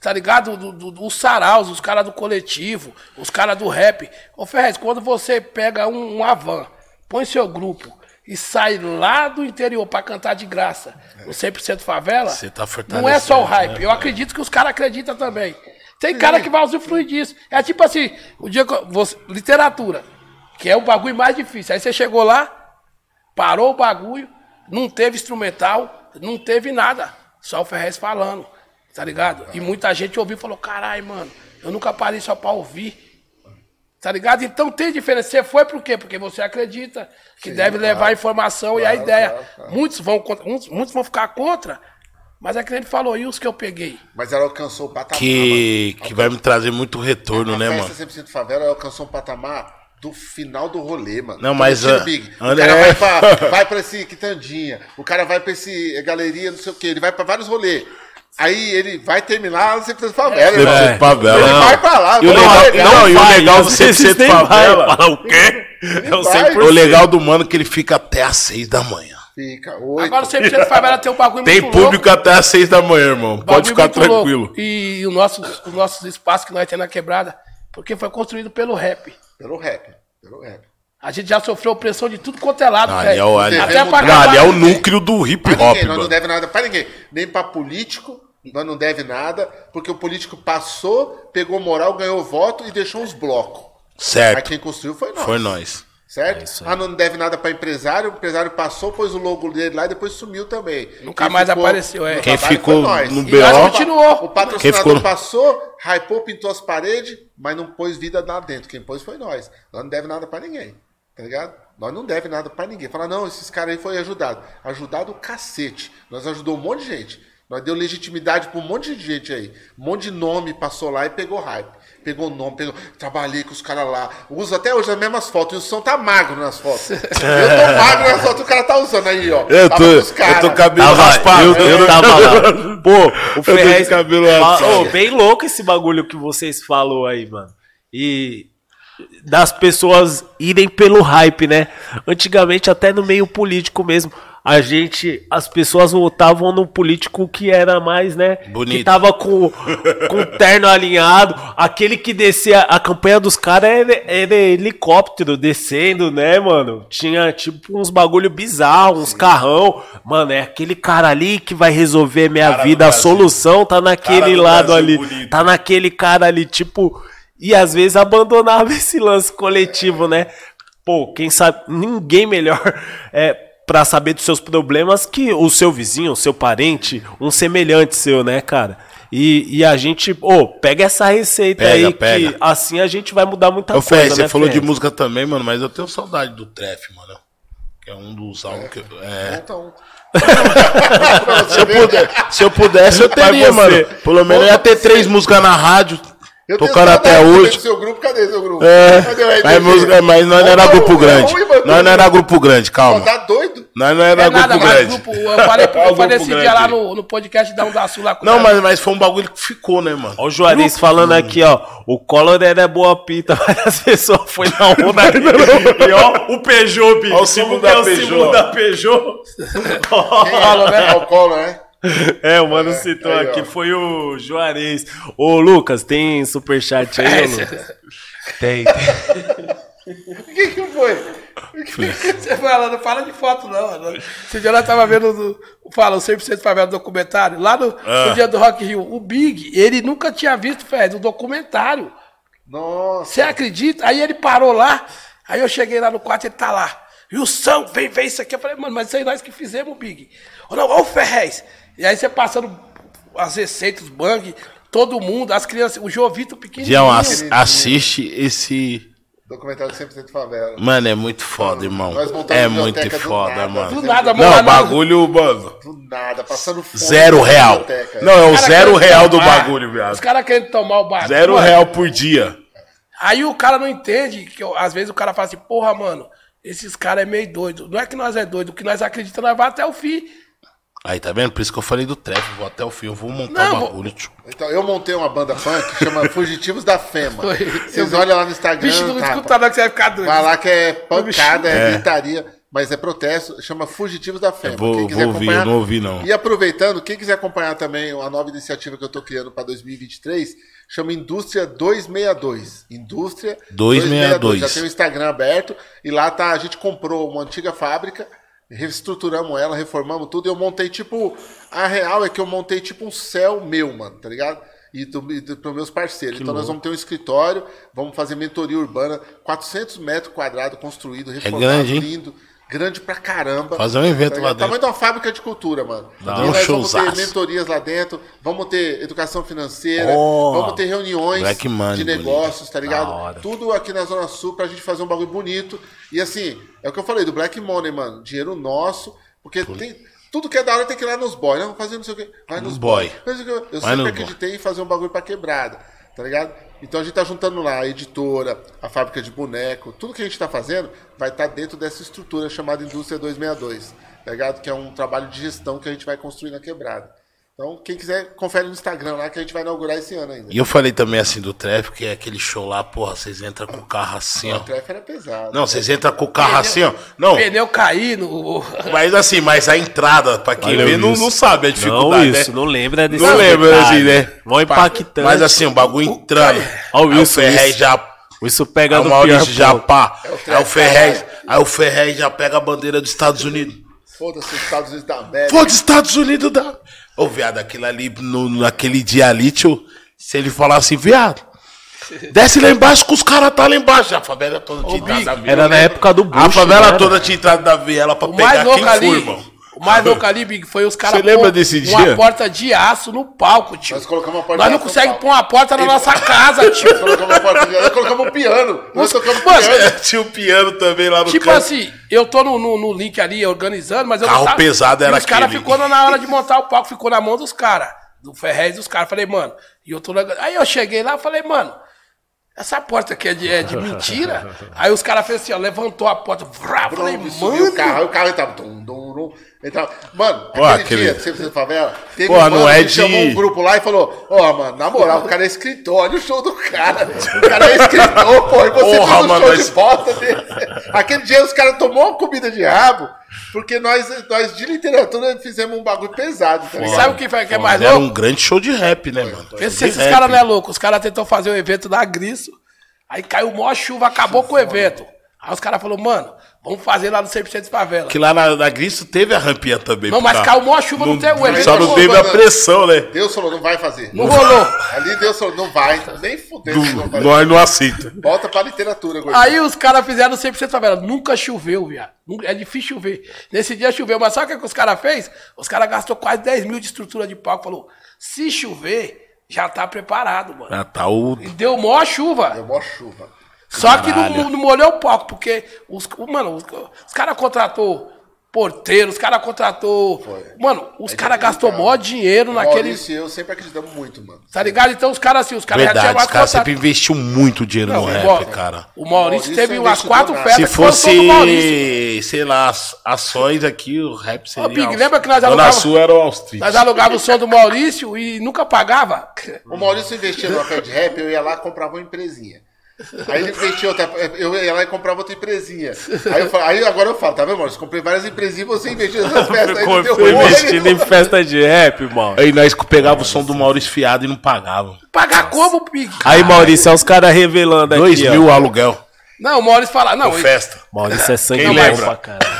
Tá ligado? Do, do, do- os saraus, os caras do coletivo, os caras do rap. Ô Ferrez, quando você pega um, um Avan, põe seu grupo e sai lá do interior pra cantar de graça no 100% favela, Você tá não é só o hype. né, Eu acredito que os caras acreditam também. Tem cara que vai usufruir disso. É tipo assim, o dia que eu- você, literatura, que é o bagulho mais difícil. Aí você chegou lá, parou o bagulho, não teve instrumental, não teve nada. Só o Ferrez falando, tá ligado? E muita gente ouviu e falou: caralho, mano, eu nunca parei só pra ouvir. Tá ligado? Então tem diferença. Você foi por quê? Porque você acredita que deve levar a informação e a ideia. Muitos, vão, contra- muitos, muitos vão ficar contra, mas é que nem ele falou, e os que eu peguei? Mas ela alcançou o patamar. Que, mano. que vai me trazer muito retorno, a né, mano? festa 100% favela ela alcançou um patamar do final do rolê, mano. Não, mas, o Big, o André- cara vai pra, vai pra esse quitandinha, o cara vai pra esse galeria, não sei o que, ele vai pra vários rolês. Aí ele vai terminar no 100% favela, irmão. 100% favela. Ele vai pra lá. E o vai legal- pegar. não, e o vai, legal do 100% nem vai. favela- Fala o quê? É o vai. 100%. O legal do mano é que ele fica até às seis da manhã. Fica, oito. Agora o 100% favela tem um bagulho Tem muito público até às seis da manhã, irmão. Bagulho Pode ficar muito louco. tranquilo. E o nosso, os nossos espaços que nós temos na quebrada, porque foi construído pelo rap. Pelo rap, pelo rap. A gente já sofreu pressão de tudo quanto é lado, velho. ali é Até pra acabar. é o núcleo do hip Pra hop, ninguém, nós não deve nada pra ninguém. Nem pra político, nós não deve nada, porque o político passou, pegou moral, ganhou voto e deixou uns blocos. Aí Certo. quem construiu foi nós. Foi nós. Certo? ah, não deve nada pra empresário, o empresário passou, pôs o logo dele lá e depois sumiu também. Nunca mais apareceu, é. Quem ficou no E BO, nós continuou. O Quem patrocinador ficou passou, hypou, pintou as paredes, mas não pôs vida lá dentro. Quem pôs foi nós. Nós não deve nada pra ninguém. Tá ligado? Nós não deve nada pra ninguém. Fala, não, esses caras aí foi ajudado. Ajudado o cacete. Nós ajudou um monte de gente. Nós deu legitimidade pra um monte de gente aí. Um monte de nome passou lá e pegou hype. Pegou nome, pegou. Trabalhei com os caras lá. Uso até hoje as mesmas fotos. E o som tá magro nas fotos. Eu tô magro nas fotos, o cara tá usando aí, ó. Eu tô, com os eu caras. tô cabelo Tava, raspado. eu, eu tava lá. Pô, o Ferrez. cabelo raspado. Ô, bem louco esse bagulho que vocês falou aí, mano. E das pessoas irem pelo hype, né? Antigamente, até no meio político mesmo, a gente, as pessoas votavam no político que era mais, né? Bonito. Que tava com, com o terno alinhado. Aquele que descia, a campanha dos caras era, era helicóptero descendo, né, mano? Tinha tipo uns bagulho bizarro, uns carrão. Mano, é aquele cara ali que vai resolver minha Cara vida. A solução tá naquele lado Brasil ali. bonito. Tá naquele cara ali, tipo. E às vezes abandonava esse lance coletivo, né? Pô, quem sabe. Ninguém melhor é, pra saber dos seus problemas que o seu vizinho, o seu parente, um semelhante seu, né, cara? E, e a gente, ô, pega essa receita Pega, aí pega. que assim a gente vai mudar muita Ô, coisa, Fé, você né, falou Fé? de música também, mano, mas eu tenho saudade do Tref, mano. Que é um dos álbuns que eu. É. Então. Se eu, puder- se eu pudesse, eu teria, você. mano. Pelo menos eu ia ter três músicas na rádio. Eu Tocando até hoje. do seu grupo, cadê seu grupo? É, Cadê o mas, música, mas nós não era Ô, grupo grande. Nós não era grupo grande, calma. tá doido? Nós não era É nada, grupo mas grande. grupo, eu falei, eu o falei grupo esse dia lá grande. no, no podcast da Um da Sul lá com Não, o mas, mas foi um bagulho que ficou, né, mano? Ó o Juarez falando aqui, ó. O Collor era boa pinta, mas as pessoas foi na onda. E ó, o Peugeot, bicho. Ó o símbolo que é da o Peugeot. símbolo da Peugeot? Quem é? É o Collor, né? É, o mano citou aí, ó. aqui, foi o Juarez. Ô, Lucas, tem superchat aí, ô, Lucas? Tem, tem. Quem que foi? Você fala, não fala de foto, não. Esse dia nós tava vendo, do, fala, o 100% Favela documentário, lá no, Ah. no dia do Rock Rio, o Big, ele nunca tinha visto, Fred, o documentário. Nossa. Você acredita? Aí ele parou lá, aí eu cheguei lá no quarto, ele tá lá. E o São, vem ver isso aqui. Eu falei, mano, mas isso aí nós que fizemos, Big. Ou não, ó o Ferrez. E aí você passando as receitas, os bang, todo mundo, as crianças, o Jovito pequenininho. Dião, ass- assiste esse. Documentário 100% favela. Mano, é muito foda, irmão. É muito do foda, nada. mano. Do nada, Não, mano. bagulho, mano. Do nada, passando fome. Zero real. Não, é o Os zero real do tomar, bagulho, Os viado. caras querendo tomar o bagulho. Zero Mano, real por dia. Aí o cara não entende, que eu- às vezes o cara fala assim, porra, mano, esses caras é meio doido. Não é que nós é doido, o que nós acreditamos, nós vai até o fim. Aí, tá vendo? Por isso que eu falei do trap. Vou até o fim. Eu vou montar o bagulho. tio. Então, eu montei uma banda funk que chama Fugitivos da Fema. Vocês olham lá no Instagram. Bicho, não tá, escuta não que você vai ficar doido. Vai lá que é pancada, é É. gritaria, mas é protesto, chama Fugitivos da Fema. Eu vou- Quem quiser vou ouvir, eu não ouvi, não. E aproveitando, quem quiser acompanhar também a nova iniciativa que eu tô criando para 2023, chama Indústria 262. Indústria 262. Já tem o Instagram aberto e lá tá, a gente comprou uma antiga fábrica, reestruturamos ela, reformamos tudo e eu montei tipo, a real é que eu montei tipo um céu meu, mano, tá ligado? E para meus parceiros. então nós vamos ter um escritório, vamos fazer mentoria urbana, 400 metros quadrados construído, reformado, grande, hein? Grande pra caramba. Fazer um evento Tá lá ligado? dentro. Tamanho de uma fábrica de cultura, mano. Dá um vamos ter mentorias lá dentro, vamos ter educação financeira, Oh. vamos ter reuniões Money, de negócios, tá ligado? Tudo aqui na Zona Sul pra gente fazer um bagulho bonito. E assim, é o que eu falei do Black Money, mano. Dinheiro nosso, porque tem. Tudo que é da hora tem que ir lá nos boy. Não, fazer não sei o quê. Vai nos boy. boy. Mas Eu sempre nos boy. acreditei em fazer um bagulho pra quebrada, tá ligado? Então a gente tá juntando lá a editora, a fábrica de boneco, tudo que a gente tá fazendo vai estar dentro dessa estrutura chamada Indústria 262, tá ligado? Que é um trabalho de gestão que a gente vai construir na quebrada. Então, quem quiser, confere no Instagram lá que a gente vai inaugurar esse ano ainda. E eu falei também assim do trap, que é aquele show lá, porra, vocês entram com o carro assim, ó. O trefe era pesado. Não, vocês entram com o carro assim, ó. Não, Pneu caindo. mas assim, mas a entrada, pra quem Olha vê, não, não sabe a Não, dificuldade, isso, né? não lembra desse Não lembra, assim, né? Mó impactante. Mas assim, o bagulho entrando. Ó, o Aí o Wilson, Ferrez Wilson. já. Isso pega Aí no pior Maurício já ponto. pá. É o Aí o Ferrez. caralho. Aí o Ferrez já pega a bandeira dos Estados Unidos. Foda-se os Estados Unidos da América. Foda Estados Unidos da. Ô, viado, aquilo ali, no, naquele dia ali, tio, se ele falar assim, viado, desce lá embaixo que os caras tá lá embaixo. A favela toda tinha entrado da viela. Era na época do Bush, A favela né? toda tinha entrado da viela pra O pegar quem ali, irmão. O mais louco ali, Big, foi os caras Você lembra pôr desse uma dia? porta de aço no palco, tio. Nós colocamos uma porta Nós não aço no conseguimos pôr uma porta na nossa casa, tio. Nós colocamos uma porta de Nós colocamos um piano. Nós tocamos Mano, piano. Tinha o piano também lá no Tipo canto. assim, eu tô no, no, no link ali organizando, mas eu Carro não tava- pesado era e os caras aquele. ficou na hora de montar o palco, ficou na mão dos caras, do Ferrez dos caras. Falei, mano, e eu tô na- Aí eu cheguei lá falei, mano, essa porta aqui é de, é de mentira? Aí os caras fez assim, ó, levantou a porta, vrá, falei, subiu o carro. Aí mano. o carro entrava. Dum, dum, dum, entrava. Mano, Pô, aquele, aquele- dia, você precisa favela, teve Pô, um não mano é que de- chamou um grupo lá e falou: Ó, mano, na moral, o cara é escritor, olha o show do cara. O cara é escritor, pô, e você Porra, fez um mano, show mas- de bosta dele. Aquele dia os caras tomou uma comida de rabo, porque nós, nós de literatura fizemos um bagulho pesado, tá ligado? Sabe o que, foi, que é mais Era louco? um grande show de rap, né, mano? Pensa se esses caras não é louco. Os caras tentou fazer o evento da Grisso. Aí caiu maior chuva, acabou com o evento. Aí os caras falaram, mano, vamos fazer lá no 100% de favela. Que lá na, na Gristo teve a rampinha também. Não, pra- mas caiu maior chuva, não, teve o evento. Só não Não teve a pressão, né? Deus falou, não vai fazer. Não rolou. Ali Deus falou, não vai, nem fudeu. não vai. Nós não aceita. Volta pra literatura, gordinho. Aí os caras fizeram 100% favela. Nunca choveu, viado. É difícil chover. Nesse dia choveu, mas sabe o que, que os caras fez? Os caras gastou quase 10 mil de estrutura de palco. Falou, se chover, já tá preparado, mano. Ah, tá o. E deu maior chuva. Deu mó chuva. Só que não, molhou o palco, porque os, mano, os, os caras contratou porteiro, os caras contratou. Foi. Mano, os É caras gastou mó dinheiro naquele. E eu sempre acreditamos muito, mano. Tá ligado? Então os caras assim, os caras já tinham Verdade, os caras sempre investiu muito dinheiro Não, no rap, Mau- cara. O Maurício, Maurício teve é umas quatro festas Se fosse, sei lá, as- ações aqui, o rap seria. Big, Austro. lembra que nós alugava- Sul era o Street. Nós alugávamos o som do Maurício e nunca pagava. O Maurício investia pé de rap, eu ia lá e comprava uma empresinha. Aí ele investiu outra, eu ia lá e comprava outra empresinha. Aí, eu falo- aí agora eu falo, tá vendo, Maurício? Comprei várias empresinhas e você investiu nessas festas aí Foi rumo. investindo em festa de rap, mano. Aí nós pegava o som do Maurício Fiado e não pagava. Pagar como, Big? Aí, Maurício, é os caras revelando aqui, Dois ó. mil o aluguel. Não, o Maurício fala, não, ele- festa. Maurício é sangue Quem lembra? pra caralho.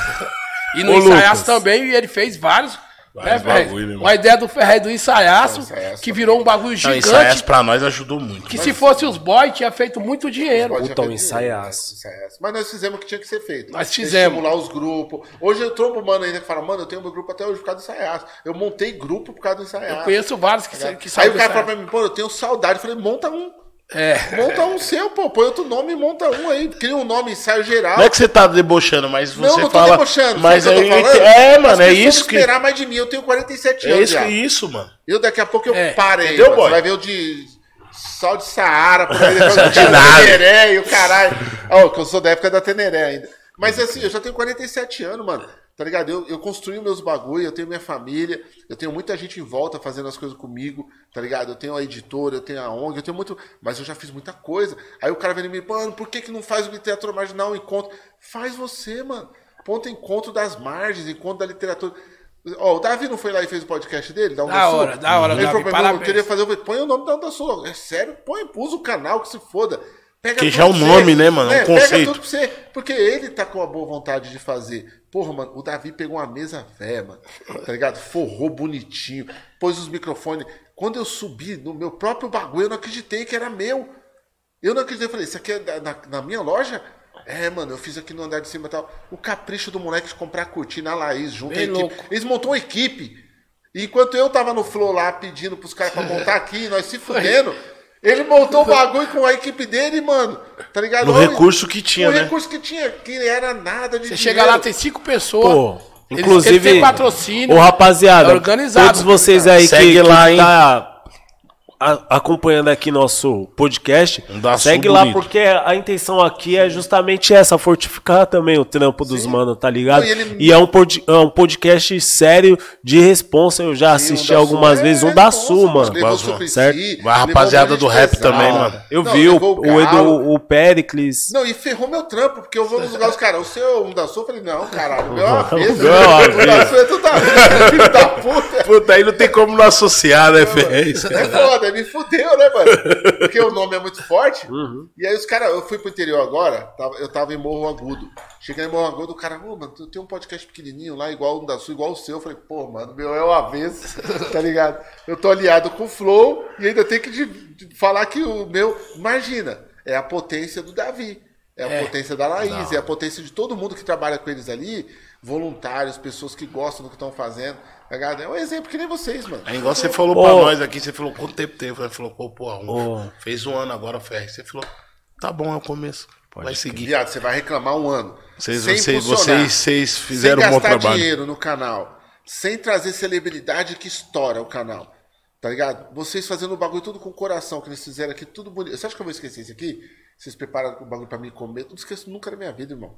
E no Ô, ensaiaço Lucas. também, ele fez vários. Vários né, bagulho, mano? Uma ideia do Ferrez do ensaiaço, Ensaiaço que virou um bagulho Não, gigante. ensaiasse pra nós ajudou muito. Que se fosse os boys, tinha feito muito dinheiro. Um haver ensaiaço. ensaiaço. Mas nós fizemos o que tinha que ser feito. Nós fizemos. Estimular os grupos. Hoje eu trombo mano ainda que fala, mano, eu tenho meu grupo até hoje por causa do ensaiaço. Eu montei grupo por causa do ensaiaço. Eu conheço vários que, sa- que Aí saem o cara fala ensaiaço. pra mim, pô, eu tenho saudade. Eu falei, monta um. É. Monta um seu, pô. Põe outro nome e monta um aí. Cria um nome, ensaio geral. Não é que você tá debochando, mas você Não, não tô fala. debochando. Mas aí, é, mano, é isso que. esperar mais de mim. Eu tenho 47 É anos isso, já. que isso, mano. Eu daqui a pouco eu É, parei. entendeu, boy? Você vai ver o de sal de Saara, por aí depois o De. Teneré e o caralho. Ó, que eu sou da época da Teneré ainda. Mas assim, eu já tenho 47 anos, mano. Tá ligado? Eu, eu construí meus bagulho, eu tenho minha família, eu tenho muita gente em volta fazendo as coisas comigo, tá ligado? Eu tenho a editora, eu tenho a ONG, eu tenho muito. Mas eu já fiz muita coisa. Aí o cara vem em mim, mano, por que, que não faz o teatro marginal um encontro? Faz você, mano. Ponto encontro das margens, encontro da literatura. Ó, o Davi não foi lá e fez o podcast dele? Da, Onda Da hora, da hora, Ele Davi, falou pra mim, "Mano, eu parabéns." queria fazer. Eu falei, põe o nome da Onda Sul. É sério? Põe, usa o canal que se foda. Pega Que já é um você. nome, né, mano? É um Pega conceito. tudo pra você. Porque ele tá com a boa vontade de fazer. Porra, mano, o Davi pegou uma mesa velha, mano. Tá ligado? Forrou bonitinho. Pôs os microfones. Quando eu subi no meu próprio bagulho, eu não acreditei que era meu. Eu não acreditei. Eu falei, isso aqui é da- na, na minha loja? É, mano, eu fiz aqui no andar de cima e tal. O capricho do moleque de comprar cortina, a Laís, junto Bem à equipe. louco. Eles montou uma equipe. E enquanto eu tava no Flow lá pedindo pros caras pra montar aqui, nós se fudendo, ele montou o bagulho com a equipe dele, mano. Tá ligado? No Olha, recurso que tinha, o né? recurso que tinha, que era nada de Você dinheiro. chega lá, tem cinco pessoas. Pô, Ele- inclusive. ele tem patrocínio. Ô, rapaziada, é organizado. todos vocês aí que, Segue que lá, hein? tá a- acompanhando aqui nosso podcast, Um segue lá, bonito. porque a intenção aqui é justamente essa, fortificar também o trampo dos manos, tá ligado? Não, e ele- E é um, pod- é um podcast sério de responsa, eu já Sim, um assisti da algumas Sul, vezes, é, um da Sul, mano. certo? levou A rapaziada um do rap pesado. também, mano. Eu Não, vi o, o. Edu, o Pericles. Não, e ferrou meu trampo, porque eu vou nos lugares, cara, o seu um da Sul, eu falei, não, caralho, o meu é uma vez. é O da Sul é tudo da vez, filho da puta. Puta, aí não tem como não associar, né, Ferrez? É foda, me fudeu, né, mano? Porque o nome é muito forte. Uhum. E aí os caras, eu fui pro interior agora, eu tava em Morro Agudo. Cheguei em Morro Agudo, o cara, ô, mano, tu tem um podcast pequenininho lá, igual o da Sul, igual o seu. Eu falei, pô, mano, meu é uma vez, tá ligado? Eu tô aliado com o Flow e ainda tem que de- de falar que o meu, imagina, é a potência do Davi. É a potência da Laís, é a potência de todo mundo que trabalha com eles ali, voluntários, pessoas que gostam do que estão fazendo. É um exemplo que nem vocês, mano. É igual você falou Ô. pra nós aqui, você falou quanto tempo tem? Você falou, pô, porra, um, Ô. fez um ano agora, Ferrez. Você falou, tá bom, é o começo. Vai seguir. Viado, você vai reclamar um ano. Vocês, sem vocês, vocês, vocês fizeram um sem bom gastar trabalho. dinheiro no canal, sem trazer celebridade que estoura o canal. Tá ligado? Vocês fazendo o bagulho tudo com o coração, que eles fizeram aqui, tudo bonito. Você acha que eu vou esquecer isso aqui? Vocês prepararam o bagulho pra mim comer? Eu não esqueço nunca na minha vida, irmão.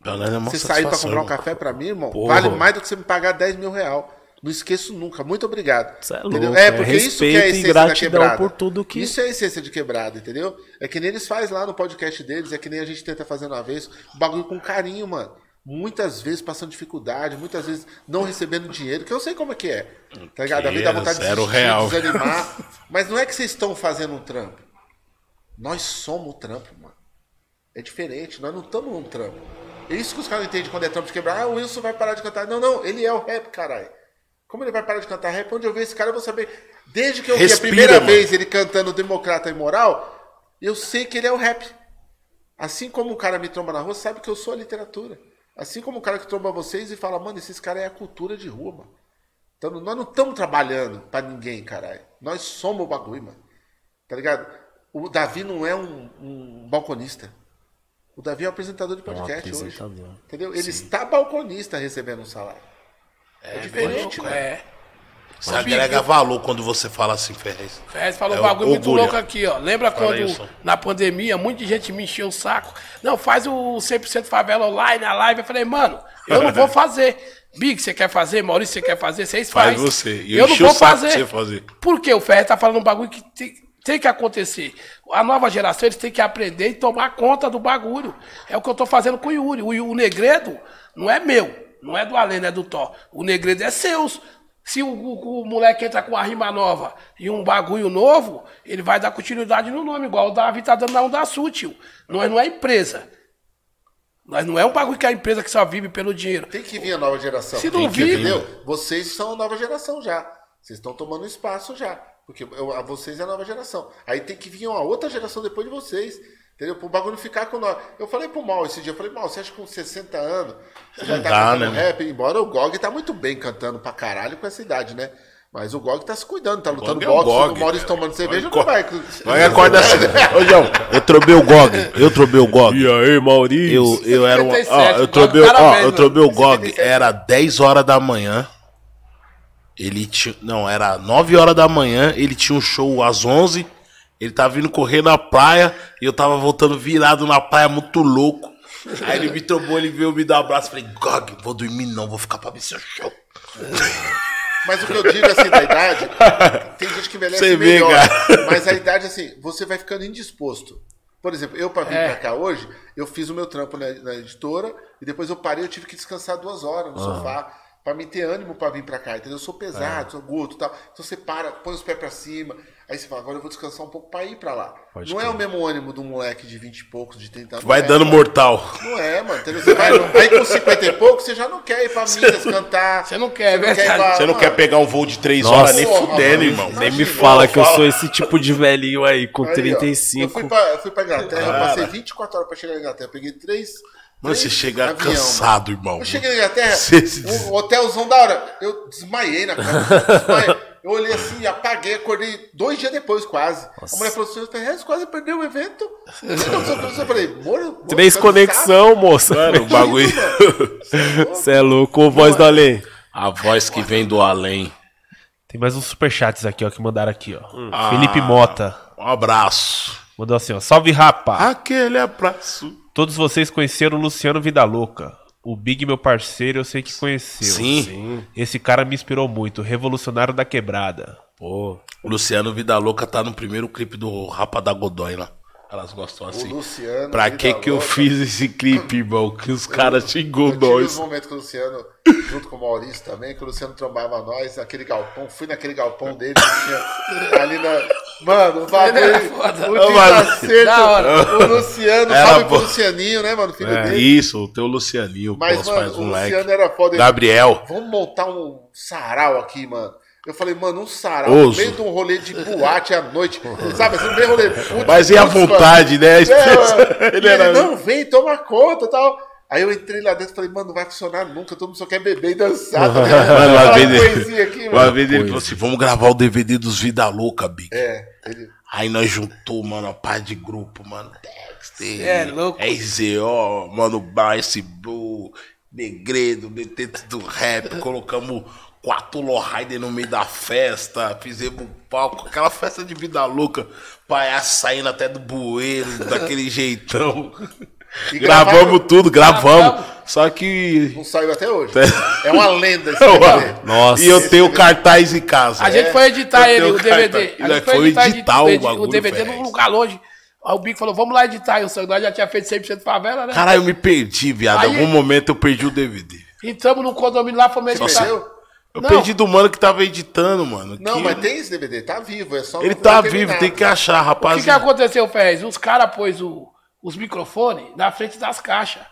Pra nós é uma Você sair pra comprar um café pra mim, irmão, Porra. vale mais do que você me pagar 10 mil real. Não esqueço nunca. Muito obrigado. Cê é louco, é, é porque isso que é a e essência da quebrada. por tudo que- Isso é a essência de quebrada, entendeu? É que nem eles fazem lá no podcast deles, é que nem a gente tenta fazer uma vez, o bagulho com carinho, mano. Muitas vezes passando dificuldade, muitas vezes não recebendo dinheiro, que eu sei como é que é. Tá ligado? A vida dá vontade de Zero desistir, real. desanimar. Mas não é que vocês estão fazendo um trampo. Nós somos o trampo, mano. É diferente, nós não estamos num trampo. É isso que os caras entendem quando é trampo de quebrar. Ah, o Wilson vai parar de cantar. Não, não, ele é o rap, caralho. Como ele vai parar de cantar rap? Onde eu ver esse cara, eu vou saber. Desde que eu vi Respira, a primeira mano. vez ele cantando Democrata e Moral, eu sei que ele é o rap. Assim como o cara me tromba na rua, sabe que eu sou a literatura. Assim como o cara que tromba vocês e fala, mano, esses caras é a cultura de rua, mano. Então, nós não estamos trabalhando pra ninguém, caralho. Nós somos o bagulho, mano. Tá ligado? O Davi não é um, um balconista. O Davi é um apresentador de Um podcast hoje. apresentador. Entendeu? Ele está balconista recebendo um salário. É, diferente, né? É. Você agrega valor quando você fala assim, Ferrez. Ferrez falou É um bagulho muito orgulho. louco aqui, ó. Lembra Fala quando, isso. na pandemia, muita gente me encheu o saco? Não, faz o 100% favela online, a live. Eu falei, mano, eu não vou fazer. Big, você quer fazer? Maurício, você quer fazer? Vocês Faz fazem. você. E Eu não enchi o vou fazer. você fazer. Por quê? O Ferrez tá falando um bagulho que tem, tem que acontecer. A nova geração, eles têm que aprender e tomar conta do bagulho. É o que eu tô fazendo com o Yuri. O, o Negredo não é meu. Não é do Além, não é do Thor. O Negredo é seus. Se o, o- o moleque entra com uma rima nova e um bagulho novo, ele vai dar continuidade no nome, igual o Davi tá dando na Onda Sul, tio. Nós não é empresa. Nós não é um bagulho que é a empresa que só vive pelo dinheiro. Tem que vir a nova geração. Se não vir- Entendeu? Vocês são a nova geração já. Vocês estão tomando espaço já. Porque eu- a vocês é a nova geração. Aí tem que vir uma outra geração depois de vocês. Entendeu? Pro bagulho ficar com nós. Eu falei pro Mal esse dia, eu falei, Mal, você acha que com 60 anos você já tá Dá, cantando né? rap? Embora o Gog tá muito bem cantando pra caralho com essa idade, né? Mas o Gog tá se cuidando, tá lutando Gog é o boxe, Gog, o Maurício cara. tomando cerveja, Gog- não vai. Vai acorda assim. Ô, João, eu trobei o GOG. Eu trobei o GOG. E aí, Maurício? Eu, eu era um. Ó, 57, eu trobei, ó, eu trobei o. GOG. 57. Era 10 horas da manhã. Ele tinha. Não, era 9 horas da manhã. Ele tinha um show às 11. Ele tava vindo correr na praia. E eu tava voltando virado na praia, muito louco. Aí ele me trombou, ele veio me dar um abraço. Falei, GOG, vou dormir não, vou ficar pra ver seu show. Mas o que eu digo assim da idade, tem gente que envelhece Você vê, melhor. cara. Mas a idade, assim, você vai ficando indisposto. Por exemplo, eu pra vir É. pra cá hoje, eu fiz o meu trampo na, na editora e depois eu parei, eu tive que descansar duas horas no sofá pra me ter ânimo pra vir pra cá, entendeu? Eu sou pesado, sou gordo e tal. Então você para, põe os pés pra cima, aí você fala, agora eu vou descansar um pouco pra ir pra lá. Pode não é crer. o mesmo ânimo de um moleque de 20 e poucos, de 30 anos. Vai não é, dando mano. mortal. Não é, mano. Entendeu? Você vai, aí com 50 e pouco, você já não quer ir pra Minas cantar. Você não quer, é ir pra-. Você não quer pegar um voo de 3 Nossa, horas nem porra, fudendo, irmão. Nem me fala que eu sou esse tipo de velhinho aí, com Aí, ó, 35. eu fui pra, eu fui pra Inglaterra, eu passei 24 horas pra chegar na Inglaterra. Eu peguei três. Mano, você chega avião, cansado, mano. irmão. Eu cheguei na Inglaterra, Você des- um hotelzão da hora. Eu desmaiei na cama. desmaiei. Eu olhei assim, apaguei, acordei dois dias depois, quase. A mulher falou assim: Ferrez quase perdeu o evento. Eu falei, moro. Três conexão, moça. Mano, o bagulho. Você é louco, ô voz do além. A voz que vem do além. Tem mais uns superchats aqui, ó, que mandaram aqui, ó. Ah. Felipe Mota. Um abraço. Mandou assim, ó. Salve, rapa! Aquele abraço. Todos vocês conheceram o Luciano Vida Louca. O Big, meu parceiro, eu sei que conheceu. Sim. Esse cara me inspirou muito. Revolucionário da quebrada. Pô, O Luciano Vida Louca tá no primeiro clipe do Rapa da Godoy lá. Elas gostam assim. O Luciano. pra que que eu fiz esse clipe, irmão? Que os caras xingou Eu tive uns nós. momentos com o Luciano, junto com o Maurício também, que o Luciano trombava nós, aquele galpão, fui naquele galpão dele, tinha ali na. Mano, o bagulho. O desacerto. hora. O Luciano, Era salve bom. pro Lucianinho, né, mano? Filho É, dele. isso, o teu Lucianinho, Mas, mano, o moleque. Luciano era foda. Gabriel. Vamos montar um sarau aqui, mano. Eu falei, mano, um sarau no Oso. meio de um rolê de boate à noite. Sabe, assim, no meio rolê. putz, Mas e a putz, mano. vontade, né? É, ele E era. ele, não, vem, toma conta e tal. Aí eu entrei lá dentro e falei, mano, não vai funcionar nunca, todo mundo só quer beber e dançar. Tá? Mano, uma vez, ele- aqui, uma vez ele falou assim: vamos gravar o DVD dos Vida Louca, Big. É, ele. Aí nós juntou, mano, a par de grupo, mano. Dexter, É louco. RZO, mano, Barce Blue, Negredo, Detento do Rap, colocamos quatro Lowrider no meio da festa, fizemos um palco, aquela festa de vida louca, palhaço saindo até do bueiro, daquele jeitão. E gravamos gravaram- tudo, gravamos. Gravamos. Só que. Não saiu até hoje. É uma lenda esse DVD. Nossa. e eu tenho cartaz em casa. A gente foi editar eu ele, o DVD. cartaz. A gente foi editar o edi- bagulho, o DVD velho. num lugar longe. Aí o Bico falou, vamos lá editar. E o Sandro já tinha feito 100% favela, né? Caralho, eu me perdi, viado. Em algum momento eu perdi o DVD. Entramos no condomínio lá, fomos editar. Entendeu? Eu Não. perdi do mano que tava editando, mano. Não, que- mas tem esse DVD, tá vivo, é só Ele tá vivo, tem que achar, O que, que aconteceu, Fez? Os caras pôs o- os microfones na frente das caixas.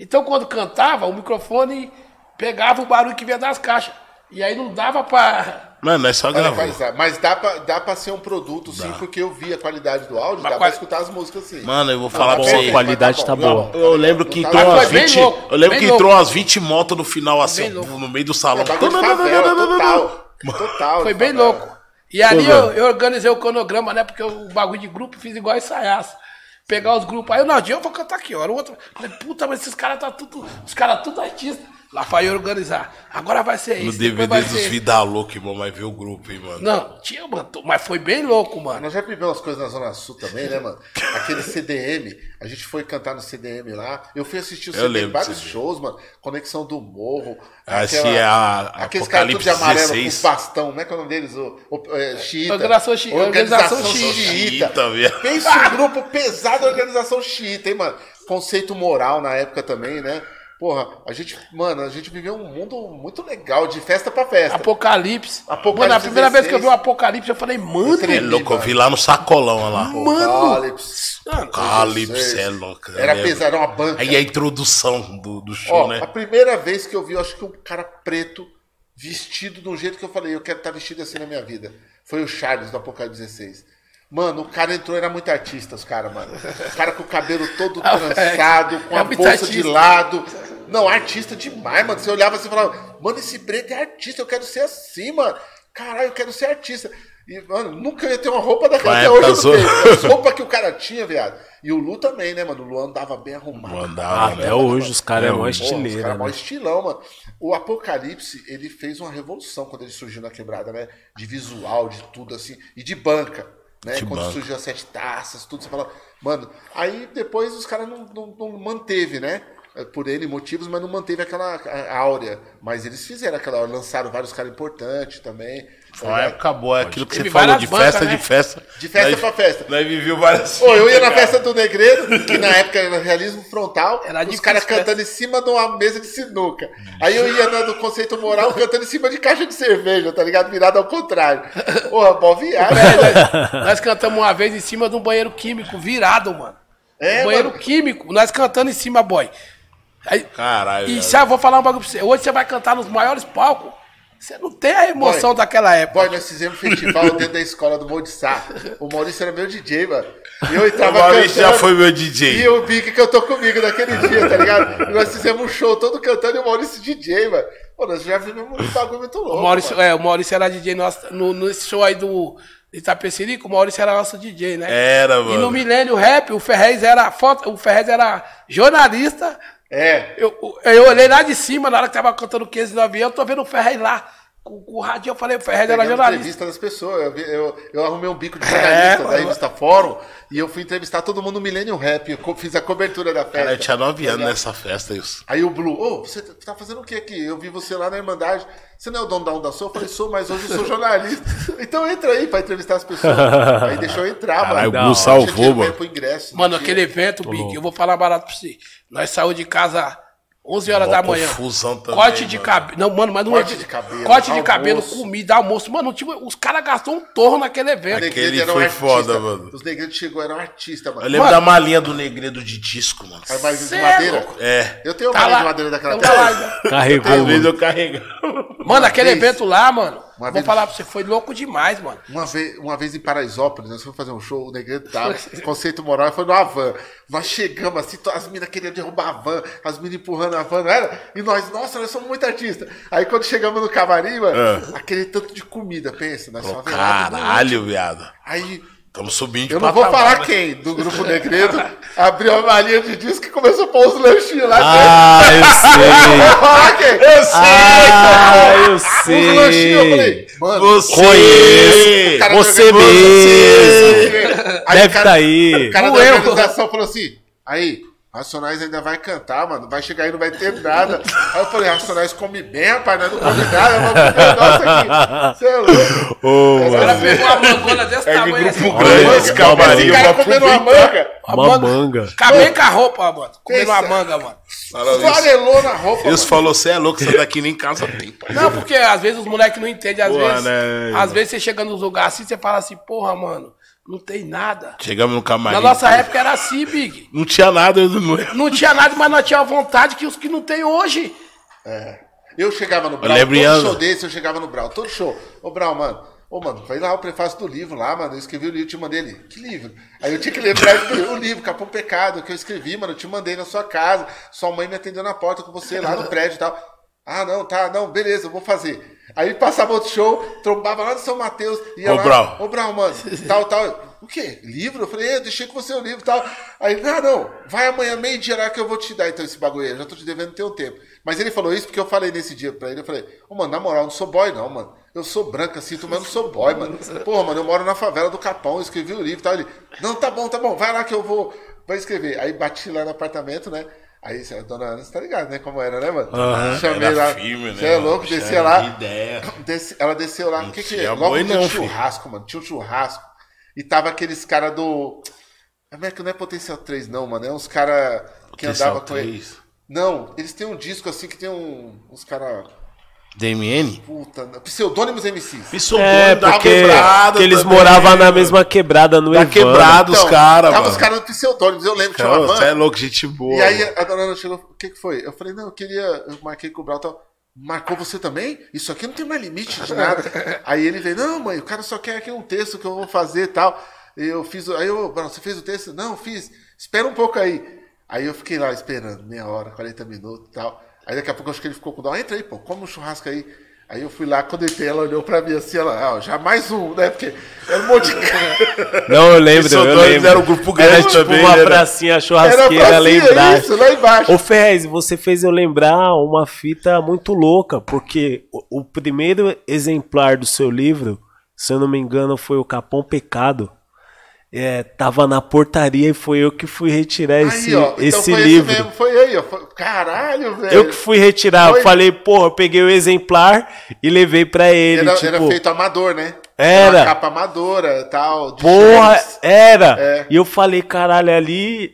Então, quando cantava, o microfone pegava o barulho que vinha das caixas. E aí não dava pra. Mano, nós só faz- mas dá pra, dá pra ser um produto, sim, porque eu vi a qualidade do áudio, Mas dá pra escutar as músicas sim. Mano, eu vou falar tá pra bom, você. a qualidade tá bom. boa. Eu lembro que Tá entrou umas Foi bem 20. louco, Eu lembro bem que louco. entrou umas 20 motos no final, assim, ó, no meio do É salão. bagulho de favela, total. Total. Foi de bem favela. louco. E ali eu, eu organizei o cronograma, né? Porque o bagulho de grupo fiz igual ensaiaço. pegar os grupos. Aí o Naldinho, eu vou cantar aqui, hora o outro. Falei, puta, mas esses caras tá tudo. Os caras tudo artista. Lá pra eu organizar. Agora vai ser No isso. depois DVD vai dos ser... Vida Louca, irmão, mas ver o grupo, hein, mano. Não, tinha, mano. Mas foi bem louco, mano. Nós já vivemos umas coisas na Zona Sul também, né, mano? Aquele CDM, a gente foi cantar no CDM lá. Eu fui assistir o Eu CDM, vários shows, mano. Conexão do Morro. Assim, é a- aqueles caras tudo de amarelo 16. com bastão, como é que é o nome deles? O, o, é, Xiita. Organização Xi- Organização Organização Xiita. Xiita. velho. Pensa um grupo pesado da Organização Xiita, hein, mano? Conceito moral na época também, né? Porra, a gente, mano, a gente viveu um mundo muito legal, de festa pra festa. Apocalipse. Apocalipse Mano, a primeira vez que eu 16. vi o Apocalipse, eu falei, mano. Eu É louco, eu vi lá no sacolão, olha lá. Apocalipse. Apocalipse, é louco. Era né? pesado, era uma banca. Aí a introdução do, do show, Ó, né? a primeira vez que eu vi, eu acho que um cara preto vestido de um jeito que eu falei, eu quero estar vestido assim na minha vida. Foi o Charles do Apocalipse 16. Mano, o cara entrou, era muito artista, os caras, mano. O cara com o cabelo todo trançado, com é a bolsa de lado. Não, artista demais, mano. Você olhava assim e falava, mano, esse preto é artista, eu quero ser assim, mano. Caralho, eu quero ser artista. E, mano, nunca ia ter uma roupa daquela Vai, até hoje. Passou. não tenho. As roupas que o cara tinha, viado. E o Lu também, né, mano? O Lu andava bem arrumado. Mandava, Até né? hoje os caras é É, mó Porra, os caras mó né? estilão, mano. O Apocalipse, ele fez uma revolução quando ele surgiu na quebrada, né? De visual, de tudo assim. E de banca, né? De quando banca. surgiu as sete taças, tudo, você fala... Mano, aí depois os caras não, não, não manteve, né? É, Por N motivos, mas não manteve aquela áurea. Mas eles fizeram aquela lançaram vários caras importantes também. Foi uma época boa, é aquilo que você falou, de bancas, festa, né? de festa. De festa Nós- pra festa. Nós vivemos várias Pô, eu ia na festa do Negredo, que na época era realismo frontal, Era os caras né? cantando em cima de uma mesa de sinuca. Aí eu ia na do conceito moral cantando em cima de caixa de cerveja, tá ligado? Virado ao contrário. Porra, boa viagem. É, nós, nós cantamos uma vez em cima de um banheiro químico, virado, mano. É, Um banheiro mano. químico, nós cantando em cima, boy. Aí, Caralho, e sabe, eu vou falar um bagulho pra você. Hoje você vai cantar nos maiores palcos. Você não tem a emoção Boy, daquela época. Boy, nós fizemos festival dentro da escola do Maurício. O Maurício era meu DJ, mano. E eu O entrava Maurício já cantando, foi meu E DJ. o Bic cantou comigo naquele dia, tá ligado? E nós fizemos um show todo cantando e o Maurício DJ, mano. Pô, nós já vivemos um bagulho muito louco. O Maurício, mano. é, o Maurício era DJ nosso. No, nesse show aí do Itapecerico, o Maurício era nosso DJ, né? Era, E no mano. Milênio Rap, o Ferrez era foto, o Ferrez era jornalista. É. Eu, eu olhei lá de cima, na hora que tava cantando 15 no avião, eu tô vendo o Ferrez lá. Com, com o rádio, eu falei, Ferrez era jornalista. entrevista das pessoas. Eu, eu, eu arrumei um bico de jornalista da mano. revista Fórum e eu fui entrevistar todo mundo no Millennium Rap. Eu co- fiz a cobertura da festa. Cara, eu tinha nove Tá anos ligado? nessa festa, isso. Aí o Blue, ô, você tá fazendo o que aqui? Eu vi você lá na Irmandade. Você não é o dono da Onda Sul? Eu falei, sou, mas hoje eu sou jornalista. então entra aí pra entrevistar as pessoas. aí deixou eu entrar, Caralho, mano. o Blue salvou, mano. ingresso. Mano, aquele evento, Big, eu vou falar barato pra você. Nós saímos de casa 11 horas da manhã. confusão também, Corte de cabelo. Não, mano, mas não Corte é- de cabelo, Corte de cabelo, comida, almoço. Mano, tipo, os caras gastou um torno naquele evento. Aquele um foi artista. foda, mano. Os negredos chegou, era um artista, mano. Eu lembro Mano. da malinha do Negredo de disco, mano. Aí mais de é madeira. É. Eu tenho Tá uma lá. de madeira daquela né? Carregou, Às vezes mano. eu carregava. Mano, aquele evento lá, mano. Uma vou vez- falar pra você, foi louco demais, mano. Uma vez, uma vez em Paraisópolis, nós fomos fazer um show, o Negredo tava, conceito moral, foi numa van. Nós chegamos assim, as minas queriam derrubar a van, as minas empurrando a van, era? E nós, nossa, nós somos muito artistas. Aí quando chegamos no camarim, mano, aquele tanto de comida, pensa, nós Pô, caralho, viado. Aí, Tamo subindo de eu não vou falar né? quem, do grupo Negredo, abriu a malinha de disco e começou a pôr os lanchinhos lá Ah, eu dentro. sei. Eu vou falar quem? Eu Ah, eu Os lanchinhos, eu falei, sei. mano, Você! Conheço. cara Você mesmo. Aí Deve o cara- tá aí. O cara da Doeu. organização falou assim: aí, Racionais ainda vai cantar, mano. Vai chegar aí, não vai ter nada. Aí eu falei, Racionais come bem, rapaz, nós não come nada, vamos comer o nosso aqui. Você é louco. Ô, O cara mano. pegou uma mangona desse É de tamanho assim. grupo grande esse camarim. Cara comendo uma manga. Uma manga. Acabei com a roupa, mano. Comendo uma manga, mano. Farelou na roupa. Eles mano. falou, você é louco, você daqui nem em casa tem. pai." Não, porque às vezes os moleques não entendem, às vezes. né, Às vezes você chega nos lugares assim, você fala assim, porra, mano, não tem nada. Chegamos no camarim. Na nossa época era assim, Big. Não tinha nada, eu não Não tinha nada, mas nós tínhamos vontade que os que não tem hoje. Eu chegava no Brau, lembro todo em ano. show desse, eu chegava no Brau, todo show. Ô, Brau, mano, ô, mano, vai lá o prefácio do livro lá, mano. Eu escrevi o livro, te mandei ele. Que livro? Aí eu tinha que lembrar o livro, Capão Pecado, que eu escrevi, mano, eu te mandei na sua casa. Sua mãe me atendeu na porta com você lá no prédio e tal. Ah, não, tá, não, beleza, eu vou fazer. Aí passava outro show, trombava lá no São Mateus, ia Ô, lá. Brau. Ô, Brau, mano, tal, tal. o quê? Livro? Eu falei, é, eu deixei com você o livro e tal. Aí, ah, não, vai amanhã meio-dia lá que eu vou te dar então esse bagulho aí, eu já tô te devendo teu tempo. Mas ele falou isso porque eu falei nesse dia pra ele, eu falei, ô, mano, na moral, eu não sou boy não, mano. Eu sou branco assim, mas não sou boy, mano. Porra, mano, eu moro na favela do Capão, eu escrevi o livro e tal. Ele, não, tá bom, tá bom, vai lá que eu vou, vai escrever. Aí bati lá no apartamento, né? Aí a dona Ana, você tá ligado, né? Como era, né, mano? Chamei Era lá. firme, né, Você é mano? louco, Tinha descia lá. ideia. Desce- ela desceu lá. O que que é? tinha Logo dia não, filho. churrasco, mano. Tinha um churrasco. E tava aqueles caras do. Como é que não é Potencial 3, não, mano? É uns caras que Potencial andavam com ele. 3. Não, eles têm um disco assim que tem um, uns caras. DMN? Puta, pseudônimos MCs. Isso É, da porque, quebrada porque eles também, moravam na mano. mesma quebrada no Da Evandro. quebrada os caras, Tava os caras no pseudônimos, eu lembro, tinha uma Você van. é louco, gente boa. E aí a dona Ana chegou, o que que foi? Eu falei, não, eu queria, eu marquei com o Brau e tal. Marcou você também? Isso aqui não tem mais limite de nada. aí ele veio, não, mãe, o cara só quer aqui um texto que eu vou fazer e tal. E eu fiz, aí eu, Brau, você fez o texto? Não, fiz. Espera um pouco aí. Aí eu fiquei lá esperando, meia hora, 40 minutos e tal. Aí daqui a pouco eu acho que ele ficou com dó, entra aí, pô, come um churrasco aí. Aí eu fui lá, quando eu entrei, ela olhou pra mim assim, ela, ah, já mais um, né? Porque era um monte de cara. Não, eu lembro, eu lembro. eram um grupo grande Era tipo também, uma né? pracinha Era churrasqueira, pra lembrar. isso, lá embaixo. Ô Ferrez, você fez eu lembrar uma fita muito louca, porque o, o primeiro exemplar do seu livro, se eu não me engano, foi o Capão Pecado. É, tava na portaria e foi eu que fui retirar esse, aí, ó, então esse livro. esse mesmo, foi aí, ó. Foi- Caralho, velho. Eu que fui retirar, Foi. eu falei, porra, eu peguei o exemplar e levei pra ele. Era, tipo, era feito amador, né? Era. Uma capa amadora tal. Porra, xerox. era! É. E eu falei, caralho, ali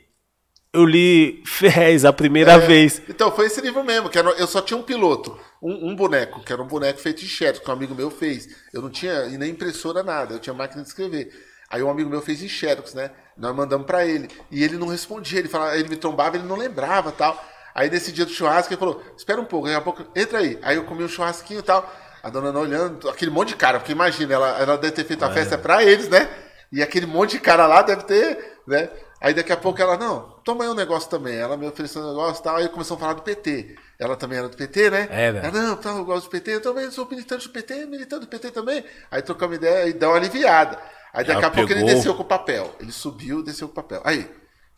eu li Ferrez a primeira É. vez. Então, foi esse livro mesmo, que era- eu só tinha um piloto, um, um boneco, que era um boneco feito de xerox, que um amigo meu fez. Eu não tinha e nem impressora, nada, eu tinha máquina de escrever. Aí um amigo meu fez em xerox, né? Nós mandamos pra ele. E ele não respondia, ele, falava, ele me trombava, ele não lembrava tal. Aí nesse dia do churrasco, ele falou, espera um pouco, daqui a pouco, entra aí. Aí eu comi um churrasquinho e tal, a dona Ana olhando, aquele monte de cara, porque imagina, ela, ela deve ter feito a festa pra eles, né? E aquele monte de cara lá deve ter, né? Aí daqui a pouco ela, não, toma aí um negócio também. Ela me ofereceu um negócio e tal. Aí começou a falar do PT. Ela também era do PT, né? Era. Ela, não, tá, eu gosto do PT, eu também sou militante do PT, militante do PT também. Aí trocamos ideia e deu uma aliviada. Aí daqui a pouco ele desceu com o papel. Ele subiu, desceu com o papel. Aí,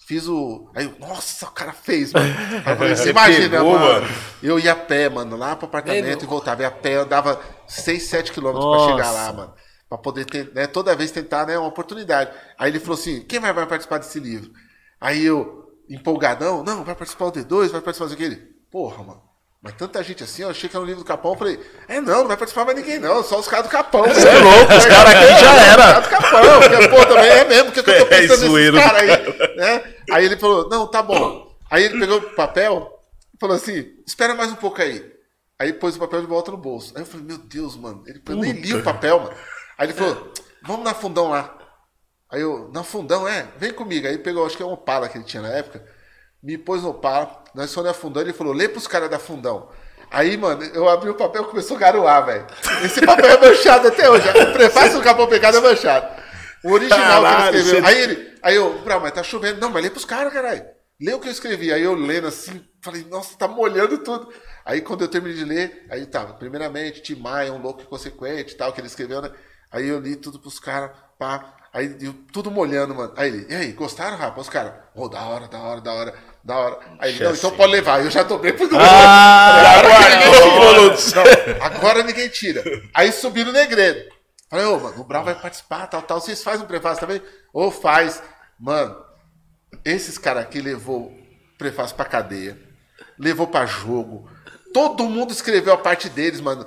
fiz o. Aí, eu, nossa, o cara fez, mano. Aí eu falei, você imagina, pegou, mano. mano. Eu ia a pé, mano, lá pro apartamento e voltava. Ia a pé, eu dava 6, 7 quilômetros pra chegar lá, mano. Pra poder ter, né, toda vez tentar, né, uma oportunidade. Aí ele falou assim: quem vai, vai participar desse livro? Aí eu, empolgadão, não, vai participar o D2, vai participar daquele. Porra, mano. Mas tanta gente assim, eu achei que era um livro do Capão, eu falei, é não, não vai participar mais ninguém, não, só os caras do Capão. Você é louco, os caras aqui já era. Os caras do Capão, porque, pô, também é mesmo, porque eu tô É, pensando zoeiro. nesses caras aí, né? Aí ele falou, não, tá bom. Aí ele pegou o papel e falou assim, espera mais um pouco aí. Aí pôs o papel de volta no bolso. Aí eu falei, meu Deus, mano, ele, eu nem li o papel, mano. Aí ele falou, vamos na fundão lá. Aí eu, na fundão, é, vem comigo. Aí pegou, acho que é um Opala que ele tinha na época, me pôs no Opala, nós fomos na fundão, ele falou, lê pros caras da fundão. Aí, mano, eu abri o papel e começou a garoar, velho. Esse papel é manchado até hoje. O prefácio do Capão Pecado é manchado. O original Caralho, que ele escreveu. você- Aí ele, aí eu, Brau, mas tá chovendo. Não, mas lê pros caras, caralho. Lê o que eu escrevi. Aí eu lendo assim, falei, nossa, tá molhando tudo. Aí quando eu terminei de ler, aí tá, primeiramente, Tim Maia, um louco inconsequente e tal, que ele escreveu, né? Aí eu li tudo pros caras, pá. Aí eu, tudo molhando, mano. Aí ele, e aí, gostaram, rapaz? Os caras, ô, da hora, da hora, da hora, da hora. Aí ele, não, então pode levar. Eu já dobrei pro Ah, agora, ninguém guardou. tira. Não, agora ninguém tira. Aí subi no Negredo. Falei, ô, mano, o Brau vai participar, tal, tal. Vocês fazem um prefácio também? Ô, faz. Mano, esses caras aqui levou prefácio pra cadeia, levou pra jogo. Todo mundo escreveu a parte deles, mano.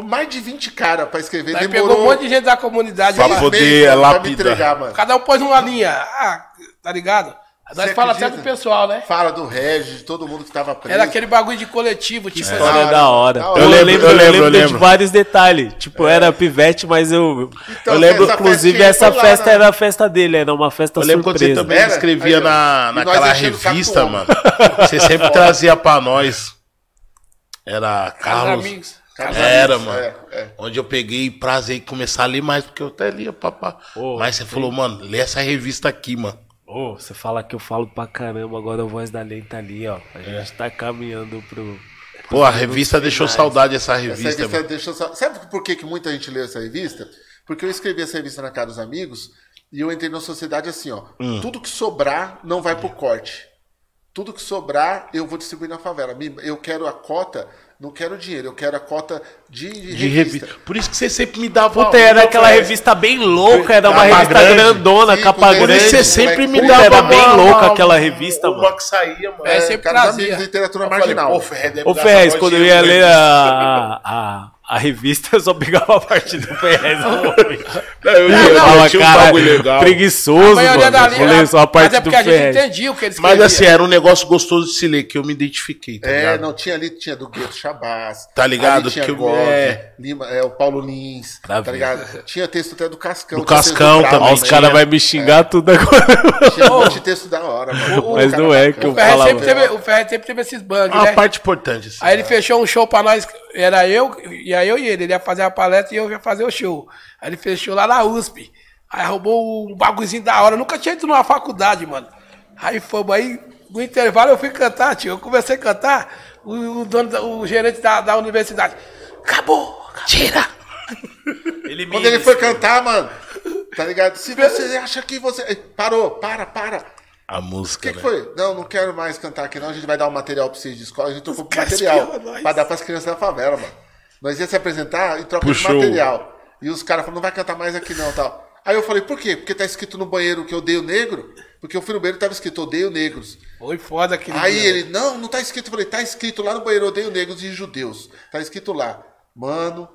Foi mais de 20 caras pra escrever. Aí Demorou pegou um monte de gente da comunidade. Pra lá. poder lapidar. Cada um pôs uma linha. Ah, tá ligado? Nós Você fala até do pessoal, né? Fala do Regis, de todo mundo que tava preso. Era aquele bagulho de coletivo, tipo. história. Da hora. Da hora. Eu Eu lembro, lembro, eu eu lembro, lembro, eu de lembro. vários detalhes. Tipo, era pivete, mas eu. Então, eu lembro, essa inclusive, essa lá, festa né? era a festa dele, era uma festa Eu lembro quando você surpresa. também Era? escrevia ó. na, naquela revista, mano. Você sempre trazia pra nós. Era Carlos. Amigos. Era, mano. É, é. Onde eu peguei prazer em começar a ler mais, porque eu até lia, papá. Ô, Mas você falou, mano, lê essa revista aqui, mano. Ô, você fala que eu falo pra caramba, agora a voz da lei tá ali, ó. A gente tá caminhando pro. Pô, a revista deixou saudade essa Essa revista, revista mano. deixou. Sabe por que, que muita gente leu essa revista? Porque eu escrevi essa revista na casa dos amigos E eu entrei na sociedade assim, ó. Hum. Tudo que sobrar não vai pro corte. Tudo que sobrar, eu vou distribuir na favela. Eu quero a cota, não quero dinheiro, eu quero a cota de, de De revista. revista. Por isso que você sempre me dava. Puta, era aquela revista bem louca, era uma Capa revista grande. grandona, Sim, capa grande. Você sempre me dava. era bem uma- louca uma- aquela revista, uma mano. que saía, mano. É, É, sempre cara, trazia. literatura Eu falei, marginal. pô, Ferrez deve Ô dar Ferrez, essa quando eu ia pra ler a, a revista, eu só pegava a parte do Ferrez. Não, eu, Eu eu, falava, tinha um cara, bagulho legal. preguiçoso, A mano. da Vou ler só a parte Mas é do porque a gente entendia o que eles Mas assim, era um negócio gostoso de se ler, que eu me identifiquei, tá É, ligado? não, tinha ali, tinha do Gueto Chabás. Tá ligado? Tinha Que eu- God, é. Lima, é, o Paulo Lins, Tá tá, ligado? Tinha texto até do Cascão. Do Cascão Brau, também, os caras vão me xingar tudo agora. Tinha um monte de texto da hora, mano. Mas não é que eu falava. sempre teve, o Ferrez sempre teve esses bugs, Uma né? parte importante, assim. Aí ele fechou um show pra nós, era eu, ia eu e ele, ele ia fazer a palestra e eu ia fazer o show. Aí ele fechou lá na USP. Aí roubou um bagulhozinho da hora. Eu nunca tinha ido numa faculdade, mano. Aí fomos aí, no intervalo eu fui cantar, tio. Eu comecei a cantar, o, o dono, o gerente da, da universidade. Acabou! Tira! Quando ele foi cantar, mano, tá ligado? Se você acha que você. Parou, para, para. A O música, que, que né? foi? Não, não quero mais cantar aqui, não. A gente vai dar um material pra vocês de escola. A gente trocou material pra dar pras crianças da favela, mano. Nós ia se apresentar e troca Puxou. de material. E os caras falaram, não vai cantar mais aqui não, tal. Aí eu falei, por quê? Porque tá escrito no banheiro que eu odeio negro? Porque eu fui no banheiro e tava escrito, odeio negros. Foi foda aquele Aí dia. ele, não, não tá escrito. Eu falei, tá escrito lá no banheiro, odeio negros e judeus. Tá escrito lá. Mano,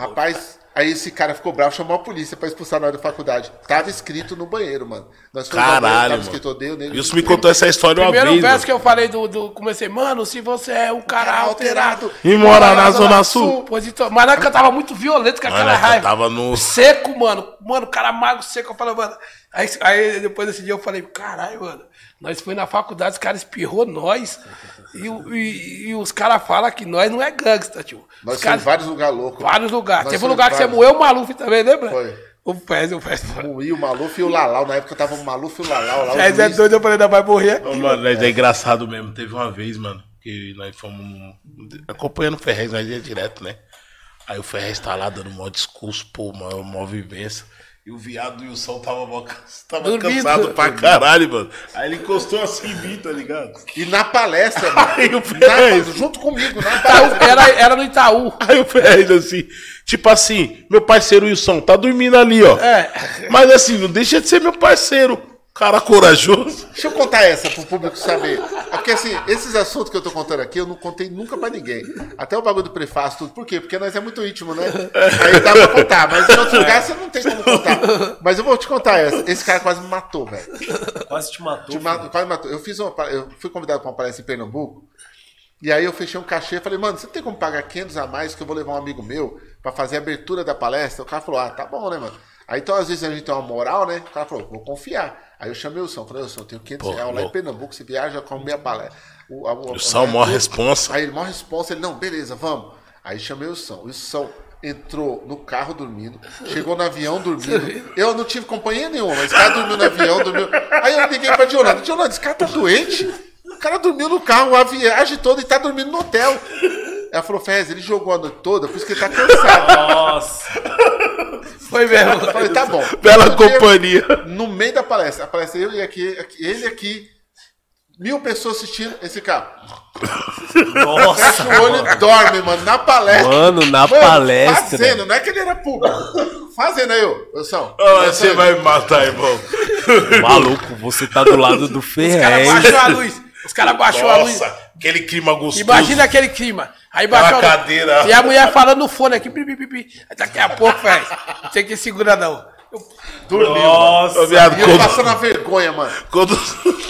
rapaz, aí esse cara ficou bravo, chamou a polícia pra expulsar nós da faculdade. Tava escrito no banheiro, mano. Nós ao banheiro, Caralho, tava mano. escrito, odeio negros. Wilson me contou essa história uma Primeiro vez, verso mano. que eu falei do, do. Comecei, mano, se você é um cara alterado. E mora na Zona Sul. Pois então, mas nós cantava muito violento com aquela raiva. cantava no- Seco, mano. Mano, cara mago seco. Eu falei, mano. Aí, aí depois desse dia eu falei, caralho, mano. Nós foi na faculdade, os caras espirrou nós. E, e- e os caras falam que nós não é gangsta, tio. Nós os fomos em caras, vários lugares loucos. vários lugares. Teve um lugar que você vários. moeu o Maluf também, lembra? Foi. O Fez, o Fez. O I, o Maluf e o Lalau. Na época tava o Maluf e o Lalau. Lá, o Fez é doido, eu falei, não vai morrer aqui. Ô, mano, mas é engraçado mesmo. Teve uma vez, mano, que nós fomos acompanhando o Ferrez, nós ia direto, né? Aí o Ferrez tá lá dando maior discurso, pô, maior, maior vivência. E o viado e o sol tava, tava cansado pra caralho, mano. Aí ele encostou assim em mim, tá ligado? E na palestra, mano. Aí o na- junto comigo, na Itaú, palestra. era, era no Itaú. aí o Ferrez assim, tipo assim, meu parceiro Wilson tá dormindo ali, ó. É. Mas assim, não deixa de ser meu parceiro. Cara corajoso. Deixa eu contar essa pro público saber. É porque assim, esses assuntos que eu tô contando aqui, eu não contei nunca pra ninguém. Até o bagulho do prefácio, tudo. Por quê? Porque nós é muito íntimo, né? Aí dá pra contar, mas em outros lugares você não tem como contar. Mas eu vou te contar essa. Esse cara quase me matou, velho. Quase te matou. Te ma- Quase matou. Eu fiz uma, eu fui convidado pra uma palestra em Pernambuco. E aí eu fechei um cachê e falei, mano, você tem como pagar 500 a mais que eu vou levar um amigo meu pra fazer a abertura da palestra? O cara falou, ah, tá bom, né, mano? Aí então às vezes a gente tem uma moral, né? O cara falou, vou confiar. Aí eu chamei o São, falei, ô São, eu tenho 500 Pô, reais lá em. Pernambuco, você viaja com a minha palestra. O, a- o- O a- maior responsa. Aí ele, maior responsa, ele, não, beleza, vamos. Aí chamei o São. O São entrou no carro dormindo, chegou no avião dormindo. Eu não tive companhia nenhuma, mas esse cara dormiu no avião, dormiu. Aí eu liguei pra Dionanda, Dionanda, esse cara tá doente? O cara dormiu no carro a viagem toda e tá dormindo no hotel. Ela falou, Fez, ele jogou a noite toda, por isso que ele tá cansado. Nossa. Foi mesmo. Eu falei, tá bom. Bela companhia. No meio da palestra, a palestra eu e aqui, aqui- ele aqui, mil pessoas assistindo, esse cara. Nossa. Fecha o olho e dorme, mano, na palestra. Mano, na palestra. Fazendo, não é que ele era público. Fazendo aí, ô. ô, São. Ah, você vai me matar, irmão. Maluco, você tá do lado do Os caras Ferrez. baixou a luz. Os caras baixou a luz. Aquele clima gostoso. Imagina aquele clima. Aí baixou Aquela a cadeira. E a mulher falando no fone aqui. Pi, pi, pi, pi. Aí Daqui a pouco, velho. Não tem que segurar, não. Eu- Dormiu. Ô, viado, E eu quando, passando a vergonha, mano. quando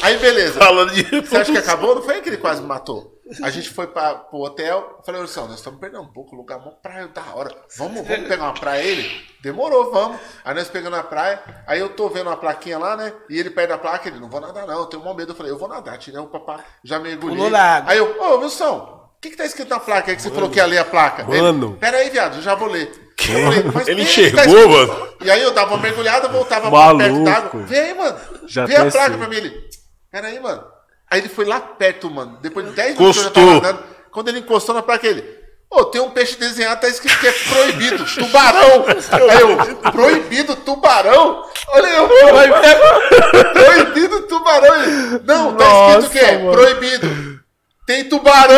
Aí, beleza. falando de... Você acha que acabou? Não foi aí que ele quase me matou. A gente foi pra, pro hotel. Falei, Wilson, nós estamos perdendo um pouco, lugar mó praia da hora. Vamos, vamos pegar uma praia ele? Demorou, vamos. Aí nós pegamos a praia. Aí eu tô vendo uma plaquinha lá, né? E ele perde a placa. Ele, não vou nadar não, eu tenho um medo. Eu falei, eu vou nadar. Tirei o papá, já mergulhei. Aí eu, ô, Wilson, o que que tá escrito na placa aí que você falou que ia ler a placa? Mano. Ele, Pera aí, viado, eu já vou ler. Eu falei, "Mas Ele enxergou, tá escrito." mano. E aí eu dava uma mergulhada, voltava Maluco. perto d'água. Vê aí, mano. Já Vê a placa sei. pra mim. Ele, pera aí, mano. Aí ele foi lá perto, mano. Depois de 10 minutos eu tava andando. Quando ele encostou na placa, ele... Ô, tem um peixe desenhado, tá escrito que é proibido, tubarão. Aí eu, proibido tubarão? Olha eu, proibido tubarão. Não, tá escrito Nossa, que é mano. proibido. Tem tubarão.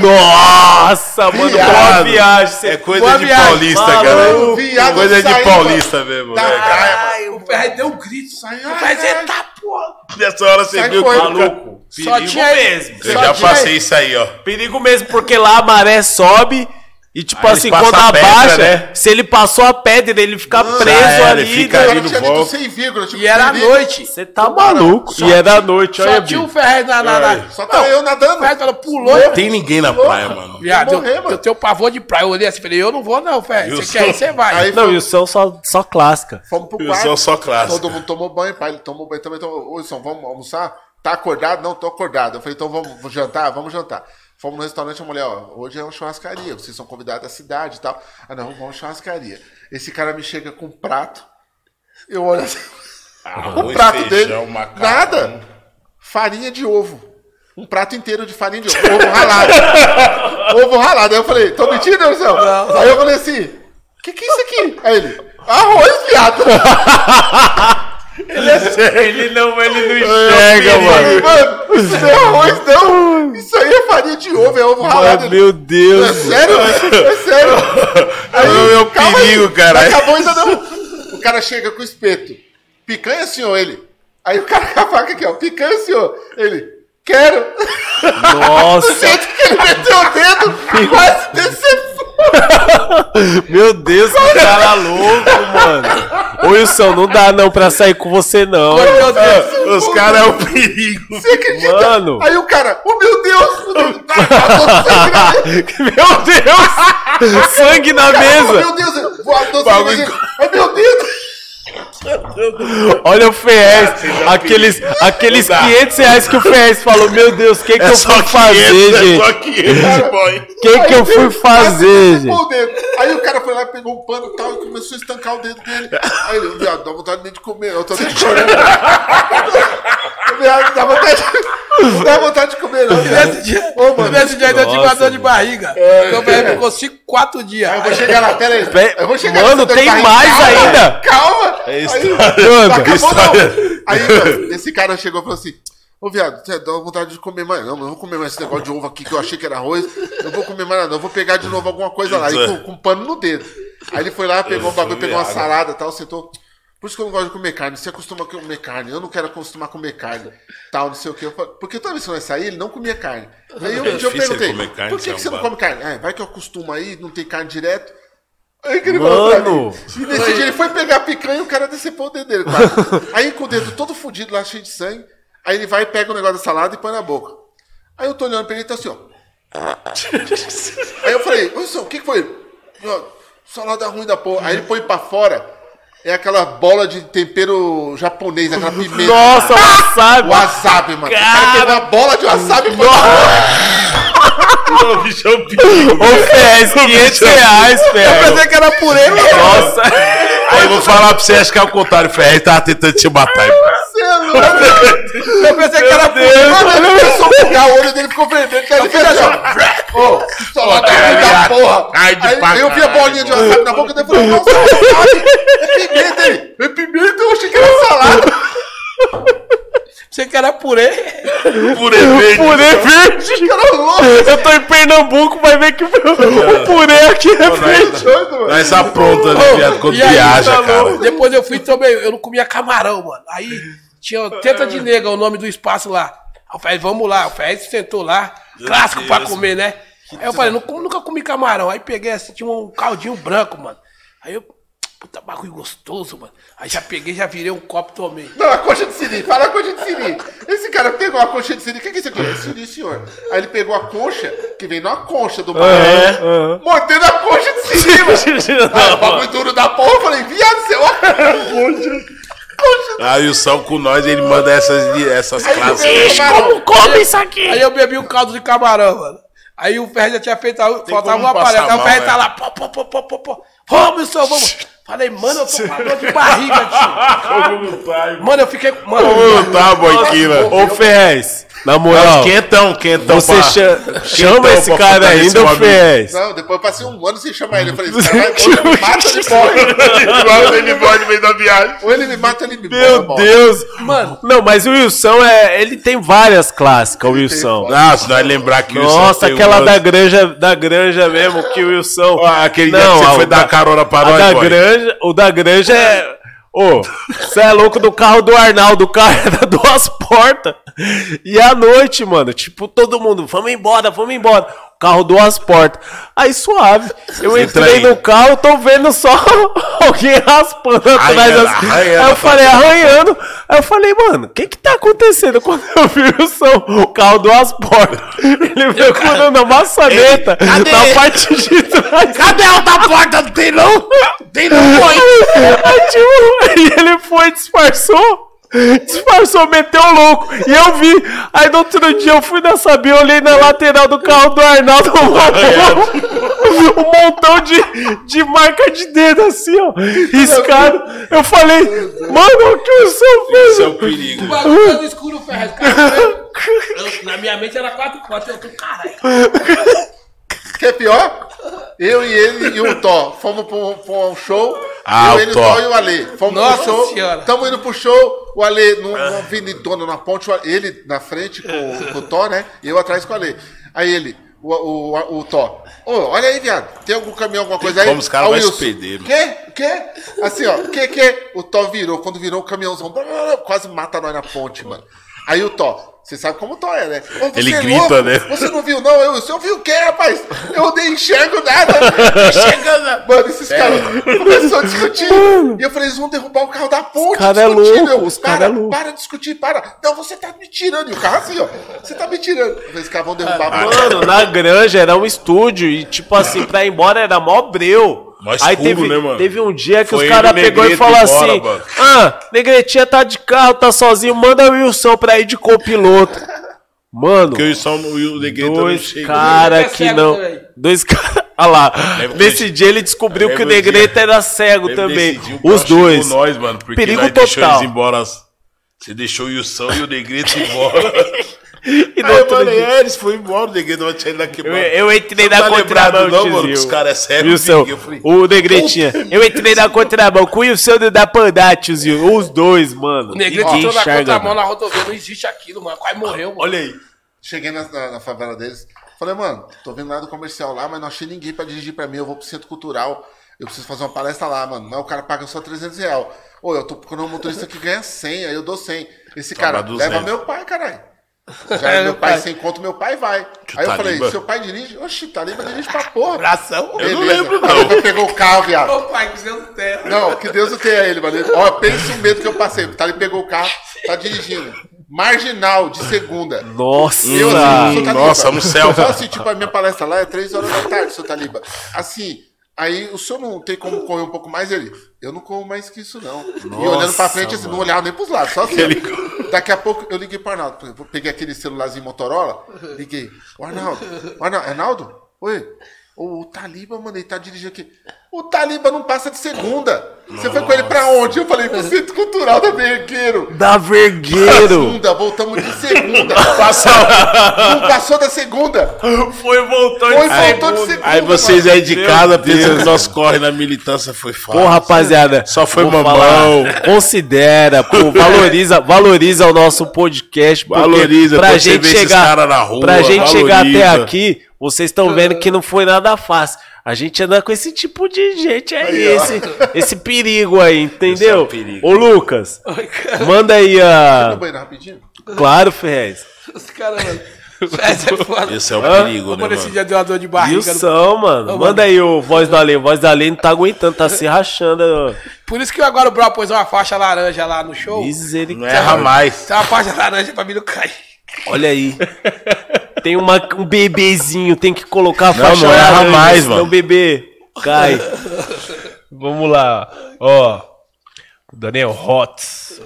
Nossa, mano, boa Viado. viagem. Você É coisa boa de viagem. paulista, Falou. cara. viado Coisa de paulista mesmo. da mano. Ai, o Ferrez deu um grito. Sai, O Ferrez, ai, ai. eita porra. Nessa hora você Sai viu que. Maluco. Só Perigo tinha- mesmo. Eu Só já tinha- passei isso aí, ó. Perigo mesmo, porque lá a maré sobe e, tipo Aí assim, quando pedra, abaixa, né? se ele passou a pedra, ele fica preso era, ali. ele fica né? O ali no tinha vírgula. Tipo, E era à noite. Você tá maluco. Só e era noite, olha, Só tinha o. Ferrez na. na, na... Só tava eu nadando. O Ferrez falou, pulou. Não tem ninguém na praia, mano. Viado, eu, mano. eu tenho pavor de praia. Eu olhei assim, falei, eu não vou não, Ferrez. Eu Você quer ir, você vai. Aí Não, foi- e o céu só, só clássica. Fomos pro Eu quarto. sou só clássico. Todo mundo tomou banho, pai. Ele tomou banho também. Tomou... Ô, Wilson, vamos almoçar? Tá acordado? Não, tô acordado. Eu falei, então vamos jantar? Vamos jantar. Fomos no restaurante, a mulher, ó, hoje é uma churrascaria, vocês são convidados da cidade e tal. Ah, não, vamos churrascaria. Esse cara me chega com um prato, eu olho assim, o Arroz, prato feijão, dele, macarrão. nada, farinha de ovo. Um prato inteiro de farinha de ovo, ovo ralado. ovo ralado. Aí eu falei, tô mentindo, Wilson? Aí eu falei assim, o que que é isso aqui? Aí ele, arroz, viado. Ele não, ele não Enxerga, Eu falei, mano. mano, isso não é arroz, não. Isso aí é farinha de ovo, é ovo ralado. Meu É Deus. sério? É sério? Aí, É o perigo, cara. não Acabou ainda não. O cara chega com o espeto. Picanha, senhor? Ele. Aí o cara com a faca aqui, ó. Picanha, senhor? Ele. Quero. Nossa. Do jeito que ele meteu o dedo, quase desceu. Meu Deus, que cara louco, mano. Ô, Wilson, não dá não pra sair com você, não. Meu Deus. Os caras é o perigo. Você acredita? Mano. Aí o cara, oh meu Deus, meu Deus. Tá, tá sangue na mesa. Meu Deus! Oh, voador sangue na mesa. Ai, meu Deus. Olha o Ferrez, você já aqueles, aqueles Não dá. 500 reais que o Ferrez falou, meu Deus, o que, que É eu só fui fazer, 500, é gente? só 500, boy. O que, que eu fui fazer, gente? Aí o cara foi lá, pegou um pano e tal, e começou a estancar o dedo dele. Aí ele, viado, dá vontade nem de comer, eu tô nem chorando. Viado, dá vontade, não dá vontade de comer, não. Nesse dia, Ô, mano. nesse dia ainda tive uma Nossa, dor de barriga. Então o Ferrez ficou cinco, quatro dias. Aí eu vou chegar lá, pera aí. Eu vou chegar Mano, tem barriga. mais Calma, ainda. Calma. É Aí, história. Manda. acabou, História. não. Aí, esse cara chegou e falou assim, Ô, viado, você dá vontade de comer mais. Não, mas eu não vou comer mais esse negócio de ovo aqui que eu achei que era arroz. Não vou comer mais nada, não. Eu vou pegar de novo alguma coisa lá. E com, com pano no dedo. Aí ele foi lá, pegou um bagulho, pegou uma salada e tal, sentou. Por isso que eu não gosto de comer carne. Você acostuma a comer carne. Eu não quero acostumar a comer carne. Tal, não sei o. Eu falei, porque toda vez que nós sair, ele não comia carne. Aí eu, um dia eu perguntei, por que, é que você não come carne? Ah, vai que eu acostumo aí, não tem carne direto. Aí que ele falou pra Mano. E nesse dia ele foi pegar a picanha e o cara decepou o dedo dele. Aí com o dedo todo fudido lá, cheio de sangue. Aí ele vai, pega o negócio da salada e põe na boca. Aí eu tô olhando pra ele e tá assim, ó. Aí eu falei, Wilson, o que que foi? Salada ruim da porra. Aí ele põe pra fora. É aquela bola de tempero japonês, aquela pimenta. Nossa, wasabi! Wasabi, mano. O cara pegou uma bola de wasabi e põe O bicho é perigo. Ô, Ferrez, 500 reais, Eu Ferrez. pensei que era purê, mano. Nossa. Aí eu vou falar pra você, acho que é o contrário. O Ferrez tava tentando te matar. é. Eu pensei que era purê. Mano, ele começou a pegar, o olho dele ficou vermelho. Ele fez assim, ó. Ô, ruim da porra. Aí, eu vi a bolinha de wasabi na boca dele e falei, nossa. É pimenta, ele. É pimenta, eu achei que era salada. Pensei que era purê. Purê verde. Purê verde. Cara louco. Eu tô em Pernambuco, vai ver que o purê aqui é verde. Mano. Nós apronta, né, viado? Quando E aí, viaja, tá cara. louco? Depois eu fui também, eu não comia camarão, mano. Aí tinha Teta de Nega, o nome do espaço lá. Aí eu falei, vamos lá. O Ferrez sentou lá, clássico pra comer, né? Aí eu falei, "Nunca- nunca comi camarão. Aí peguei assim, tinha um caldinho branco, mano. Aí eu, puta bagulho gostoso, mano. Aí já peguei, já virei um copo e tomei. Não, a coxa de siri, fala a coxa de siri. Esse cara pegou a coxa de siri, o que, que é isso aqui? É siri, senhor. Aí ele pegou a concha, que vem numa concha do mar, mordendo a coxa de siri, mano. Aí o bagulho duro da porra, eu falei, viado, é uma concha. Aí o Sal com nós, ele manda essas, essas Aí classes. veio o camarão. come isso aqui? Aí eu bebi um caldo de camarão, mano. Aí o Ferrez já tinha feito, a- faltava como um aparelho. passar Aí o mal, Ferrez né? tá lá, pô, pô, pô, pô, pô, pô. Vamos, senhor, vamos. Falei, mano, eu tô com dor de barriga, tio. Mano, eu fiquei. Mano, Como tá, boiquila? Ô, Ferrez, na moral, Quentão, quentão. você cha- chama Quentão esse pra cara ainda, o ô. Ferrez. Não, depois eu passei um ano sem chamar ele. Eu falei, esse cara vai, ou ele me mata ou ele morre. Ele embora no meio da viagem. Ou ele me mata ou ele me Meu morre. Deus. Mano. Não, mas o Wilson, é, ele tem várias clássicas, o Wilson. Não, se nós lembrar que o Wilson Nossa, tem aquela um da granja, da granja mesmo, que o Wilson... Aquele dia que você foi dar carona pra nós, da boy. Granja, O da granja é... Ô, você é louco do carro do Arnaldo, o carro era duas portas. E à noite, mano, tipo, todo mundo, vamos embora, vamos embora. Carro duas portas. Aí suave. Eu Entra entrei aí. no carro, tô vendo só alguém raspando atrás. Arranhando, assim. arranhando. Aí eu falei, arranhando. Aí eu falei, mano, o que que tá acontecendo? Quando eu vi o som, o carro duas portas. Ele veio com uma maçaneta Cadê? na parte de trás. Cadê a outra porta? Não tem não? Tem não, boy. Aí, tipo, aí ele foi, disfarçou. Disfarçou, meteu o louco. E eu vi. Aí no outro dia eu fui na Sabia, olhei na lateral do carro do Arnaldo. Um montão, um montão de, de marca de dedo assim, ó. Riscado. Eu falei, mano, o que o seu fez? Isso é um perigo. o bagulho todo escuro, Ferrez. Cara, eu- eu- na minha mente era quatro portas. Eu tô, caralho. Que é pior? Eu e ele e o Thó fomos um, pra um show. Ah, eu, o ele, Thó. o Thó e o Ale. Fomos Nossa pro show. Senhora. Tamo indo pro show. O Ale num- numa avenidona na ponte. o Ele na frente com, com o Thó, né? E eu atrás com o Ale. Aí ele, o, o, o Thó. Ô, olha aí, viado. Tem algum caminhão, alguma coisa aí? como os caras o vai se perder, mano. Quê? Quê? Assim, ó. Que, que? O Thó virou. Quando virou o caminhãozão, quase mata nós na ponte, mano. Aí o Thó. Você sabe como o Thó é, né? Ô, Ele é grita, louco? né? Você não viu, não? Eu, você viu o quê, rapaz? Eu nem enxergo nada. Nada. Mano, esses caras começaram a discutir. E eu falei, eles vão derrubar o carro da ponte. cara é discutindo. louco, Eu, os cara para, é louco. para de discutir, para. Não, você tá me tirando. E o carro assim, ó. Você tá me tirando. Eu falei, esses caras vão derrubar. Ah, Mano, Mano, na granja era um estúdio e, tipo assim, pra ir embora era mó breu. Mó Aí escuro, teve, né, mano? teve um dia que Foi os caras e pegou e falou assim. Ah, Negretinha tá de carro, tá sozinho, manda o Wilson pra ir de copiloto. Mano, Porque o Wilson e o Negrito não dois chegam. caras Ele é que não. também. Dois caras. Olha lá, nesse que- dia ele descobriu que o lembra o dia- Negrete era cego também. Os dois. Nós, mano, Perigo nós deixou total. eles embora. Você deixou o Wilson e o Negrito embora. E Aí eu falei, dia- é, eles foram embora, o Negrito vai tirar ele daqui, Eu, mano. eu entrei Você na tá contramão, não, mano, que os caras é sério, Wilson, eu falei, o Negretinha. Eu entrei na contramão com o Wilson do da Pandá, tiozinho. Os dois, mano. O Negrito Ninguém entrou na contramão mano. na rodovia. Não existe aquilo, mano. Quase morreu, mano. olha aí. cheguei na, na- na favela deles. Falei, mano, tô vendo nada comercial lá, mas não achei ninguém pra dirigir pra mim. Eu vou pro centro cultural. Eu preciso fazer uma palestra lá, mano. Mas o cara paga só 300 reais. Ô, eu tô procurando um motorista que ganha 100, aí eu dou 100. Esse Toma cara, 200. leva meu pai, caralho. Já É, é, meu pai pai. sem conto, meu pai vai. Aí eu falei, Taliba? seu pai dirige? Oxi, Taliba dirige pra porra. Abração. Eu não lembro, Aí não. ele pegou o carro, viado. Ô, pai, que Deus terra. Não, que Deus o tenha ele, mano. Ó, pensa o medo que eu passei. Tá, ele pegou o carro, tá dirigindo. Marginal, de segunda. Nossa. Eu, assim, Taliba. Nossa, no céu. Só assim, tipo, a minha palestra lá é 3 horas da tarde, seu Taliba. Assim, aí o senhor não tem como correr um pouco mais? Ele, eu não corro mais que isso, não. e olhando pra frente, assim, não olhava nem pros lados, só assim. ó. Daqui a pouco eu liguei pro Arnaldo. Peguei aquele celularzinho Motorola, liguei. O Arnaldo, o Arnaldo, Arnaldo? Oi? O Taliba, mano, ele tá dirigindo aqui. O Taliba não passa de segunda. Você foi com ele pra onde? Eu falei, pro Centro Cultural da Vergueiro. Da Vergueiro. Segunda, voltamos de segunda. Passou. Não passou da segunda. Foi voltando Foi, voltou de segunda. Aí vocês mano. aí de casa pensando nós corre na militância foi fácil. Pô, rapaziada. Só foi mamão. falar, considera, pô, valoriza, valoriza o nosso podcast. Valoriza, pra gente chegar, cara na rua, pra gente chegar até valoriza. aqui, vocês estão vendo que não foi nada fácil. A gente anda com esse tipo de gente aí, Aí, ó. esse, esse perigo aí, entendeu? Esse é o perigo. Ô, Lucas, manda aí a. banheiro rapidinho. Claro, Ferrez. Os caras, mano. É. Esse é o Hã? perigo, né, Como esse mano? dia deu uma dor de barriga. no- Wilson, mano. Ô, Manda aí o voz do Além. Voz do Além não tá aguentando, tá se rachando. Por isso que agora o Brau pôs uma faixa laranja lá no show. Não Misericórdia. erra mais. Tem uma faixa laranja pra mim não cair. Olha aí. Tem uma, um bebezinho, tem que colocar a Não, faixa não erra laranja, mais, mano. o bebê cai. Vamos lá. Ó. Daniel Hotz.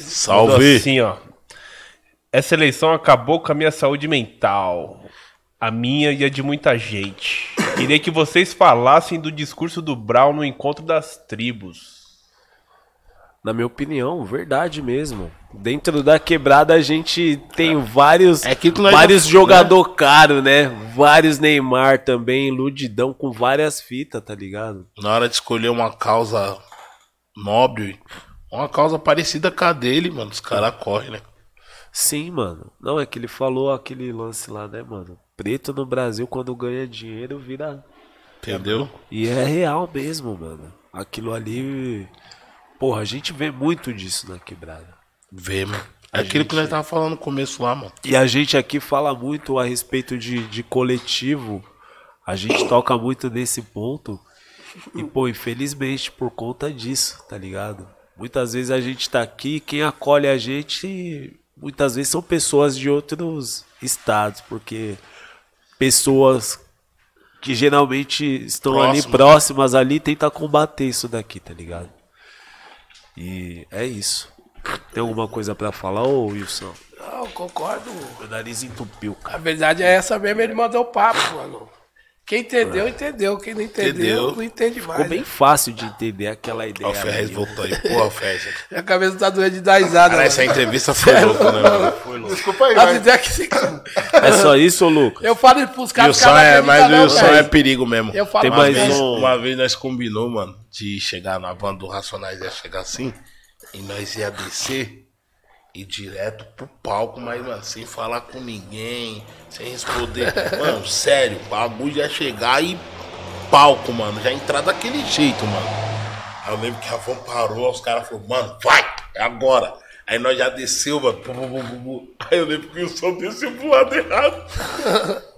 Salve. assim, ó. Essa eleição acabou com a minha saúde mental. A minha e a de muita gente. Queria que vocês falassem do discurso do Brown no encontro das tribos. Na minha opinião, verdade mesmo. Dentro da quebrada a gente tem vários, É que nós vários já- jogador caro, né? Vários Neymar também, ludidão com várias fitas, tá ligado? Na hora de escolher uma causa nobre, uma causa parecida com a dele, mano, os caras correm, né? Sim, mano. Não, é que ele falou aquele lance lá, né, mano? Preto no Brasil, quando ganha dinheiro, vira. Entendeu? E é real mesmo, mano. Aquilo ali. Porra, a gente vê muito disso na quebrada. Vê, mano. É aquilo que nós tava falando no começo lá, mano. E a gente aqui fala muito a respeito de, de coletivo. A gente toca muito nesse ponto. E, pô, infelizmente, por conta disso, tá ligado? Muitas vezes a gente tá aqui, quem acolhe a gente, muitas vezes são pessoas de outros estados, porque pessoas que geralmente estão ali Próximas. próximas ali tentam combater isso daqui, tá ligado? E é isso. Tem alguma coisa pra falar, ô Wilson? Não, concordo. Meu nariz entupiu, cara. A verdade é essa mesmo, ele mandou o papo, mano. Quem entendeu, entendeu. Quem não entendeu, Entendeu. não entende mais. Ficou bem fácil de entender aquela Ó, ideia. o Ferrez ali. voltou aí. Porra, Ferrez. Minha cabeça tá doendo de dar risada. Cara, mano. essa entrevista foi louca, né, mano? Desculpa aí, As ideias que se- É só isso, ô Lucas? Eu falo pros caras, o caras é, mas o som é perigo mesmo. Eu falo Tem Uma mais vez, um. uma vez nós combinou, mano, de chegar na van do Racionais ia chegar assim, e nós ia descer e direto pro palco, mas, mano, sem falar com ninguém, sem responder. mano, sério, o bagulho ia chegar e palco, mano, já entrar daquele jeito, mano. Aí eu lembro que a van parou, os caras falaram, mano, vai, é agora. Aí nós já desceu, mano. Aí eu lembro que o som desceu pro lado errado.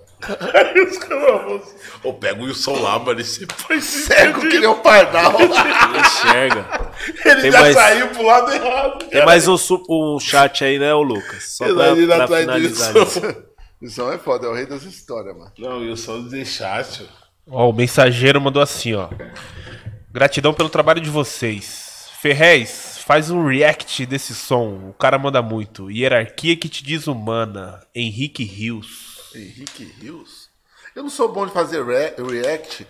Aí os caras falaram, ô, pega o Wilson lá, mano, esse pai Cego que nem o pardal. Ele enxerga. Ele Tem já mais- saiu pro lado errado. Tem mais um, su- um chat aí, né, ô Lucas? Só pra, Imagina pra atrás finalizar disso. isso. Isso é foda, é o rei das histórias, mano. Não, o Wilson deixaste. Ó, o mensageiro mandou assim, ó. Gratidão pelo trabalho de vocês. Ferrez, faz um react desse som. O cara manda muito. Hierarquia que te desumana. Henrique Rios. Henrique Rios? Eu não sou bom de fazer re- react.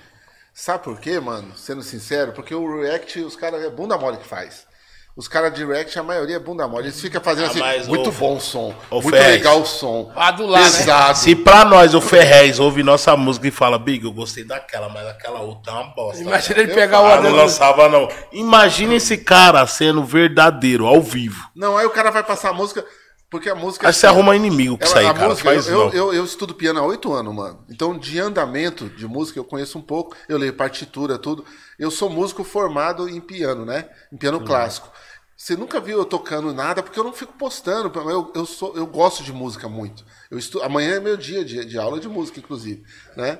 Sabe por quê, mano? Sendo sincero, porque o react, os caras é bunda mole que faz. Os caras de react, a maioria é bunda mole. Eles ficam fazendo Ah, assim, mas, muito ô, bom o som, ô, muito Fez. legal o som. Ah, do lado, né? Pesado. Se pra nós o Ferrez ouve nossa música e fala, Big, eu gostei daquela, mas aquela outra é uma bosta. Imagina ele Eu pegar o Ah, não lançava não. Imagina esse cara sendo verdadeiro, ao vivo. Não, aí o cara vai passar a música, porque a música... Aí você arruma inimigo aí, a cara. música, Faz eu, eu, eu, estudo piano há oito anos, mano. Então, de andamento de música, eu conheço um pouco. Eu leio partitura, tudo. Eu sou músico formado em piano, né? Em piano clássico. Você nunca viu eu tocando nada, porque eu não fico postando. Eu, eu, sou, eu gosto de música muito. Eu estu... Amanhã é meu dia de, de aula de música, inclusive. Né?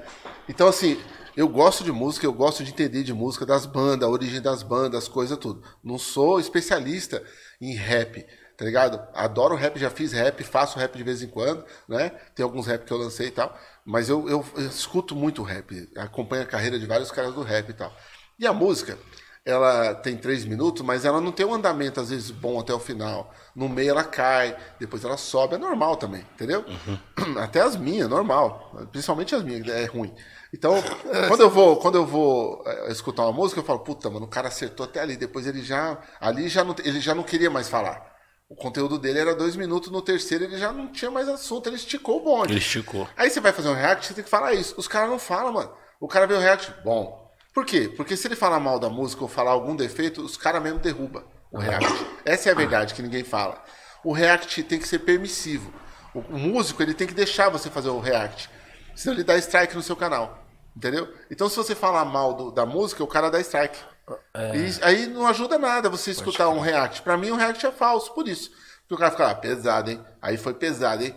Então, assim, eu gosto de música, eu gosto de entender de música, das bandas, a origem das bandas, coisa tudo. Não sou especialista em rap tá ligado? Adoro rap, já fiz rap, faço rap de vez em quando, né? Tem alguns rap que eu lancei e tal, mas eu, eu, eu escuto muito rap, acompanho a carreira de vários caras do rap e tal. E a música, ela tem três minutos, mas ela não tem um andamento, às vezes, bom até o final. No meio ela cai, depois ela sobe, é normal também, entendeu? Até as minhas, normal. Principalmente as minhas, é ruim. Então, quando eu vou, quando eu vou é, escutar uma música, eu falo, puta, mano, o cara acertou até ali. Depois ele já. Ali já não, ele já não queria mais falar. O conteúdo dele era dois minutos, no terceiro ele já não tinha mais assunto, ele esticou o bonde. Ele esticou. Aí você vai fazer um react, você tem que falar isso. Os caras não falam, mano. O cara vê o react, bom. Por quê? Porque se ele falar mal da música ou falar algum defeito, os caras mesmo derrubam o react. Essa é a verdade que ninguém fala. O react tem que ser permissivo. O, o músico ele tem que deixar você fazer o react. Senão ele dá strike no seu canal. Entendeu? Então se você falar mal do- da música, o cara dá strike. E aí não ajuda nada você escutar um react. Pra mim, um react é falso, por isso. Porque o cara fica lá, pesado, hein? Aí foi pesado, hein?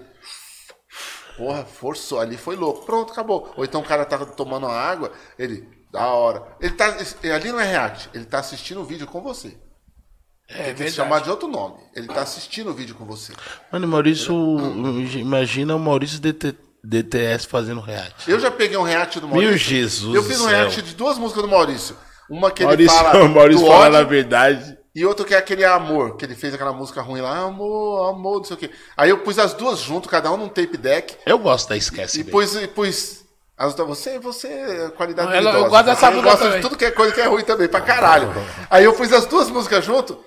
Porra, forçou, ali foi louco. Pronto, acabou. Ou então o cara tá tomando água, ele, da hora. Ele tá. Ali não é react, ele tá assistindo o vídeo com você. É Tem que chamar de outro nome. Ele tá assistindo o vídeo com você. Mano, Maurício, imagina o Maurício DT, DTS fazendo react. Eu já peguei um react do Maurício. Meu Jesus Eu fiz um react de duas músicas do Maurício. Uma que Maurício, ele fala. Maurício do fala ódio, na verdade. E outro que é aquele Amor, que ele fez aquela música ruim lá, Amor, Amor, não sei o quê. Aí eu pus as duas junto, cada um num tape deck, Eu gosto da Esquece e Bem. pus, e pus as você, você, qualidade Ela- eu gosto dessa Eu música gosto de tudo que é coisa que é ruim também, pra caralho. Aí eu pus as duas músicas junto,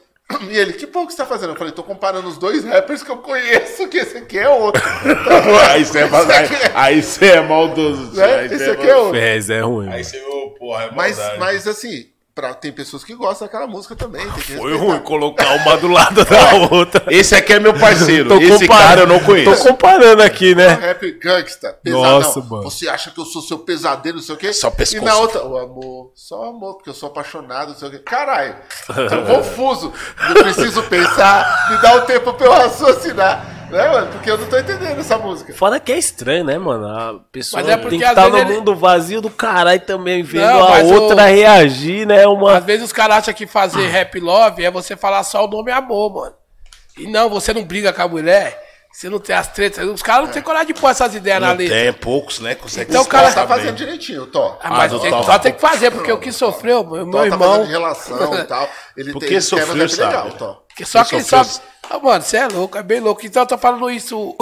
e ele, que pouco você tá fazendo? Eu falei, tô comparando os dois rappers que eu conheço, que esse aqui é outro. aí você é, aí, aí você é maldoso. Né? Aí Esse você aqui é outro. Ferrez é ruim. Aí você, ô, porra, é Mas, maldade. mas assim, pra, tem pessoas que gostam daquela música também. Foi ruim colocar uma do lado da outra. Esse aqui é meu parceiro. Tô Esse cara eu não conheço. Tô comparando aqui, né? Rap gangsta, pesadão. Nossa, mano. Você acha que eu sou seu pesadelo, não sei o quê? Só pescoço. E na outra, o amor, só amor, porque eu sou apaixonado, não sei o quê. Caralho, tô confuso. Eu preciso pensar, me dá um tempo pra eu raciocinar. Né, mano? Porque eu não tô entendendo essa música. Fora que é estranho, né, mano? A pessoa Mas é porque tem que estar no vezes ele- mundo vazio do caralho também, vendo Não, a outra o- reagir, né? Uma... Às vezes os caras acham que fazer rap love é você falar só o nome amor, mano. E não, você não briga com a mulher, você não tem as tretas. Os caras não têm coragem de pôr essas ideias na Não letra. tem, poucos, né? Consegue Então, o cara tá fazendo direitinho, Tó. Ah, mas do tem, tem que fazer, porque o que sofreu, meu, meu tá irmão. fazendo de relação e tal. Ele Porque tem sofreu, sabe? legal, Tó. Que só Quem sabe. Ah, mano, você é louco, é bem louco. Então eu tô falando isso.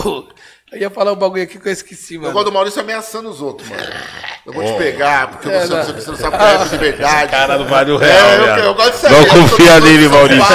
Eu ia falar um bagulho aqui que eu esqueci, Eu mano. gosto do Maurício ameaçando os outros, mano. Eu vou te pegar, porque É, você, não. você, você não sabe qual é de verdade. Cara não vale o É, real, eu, viado. eu gosto disso aí. Não eu confia de nele, Maurício.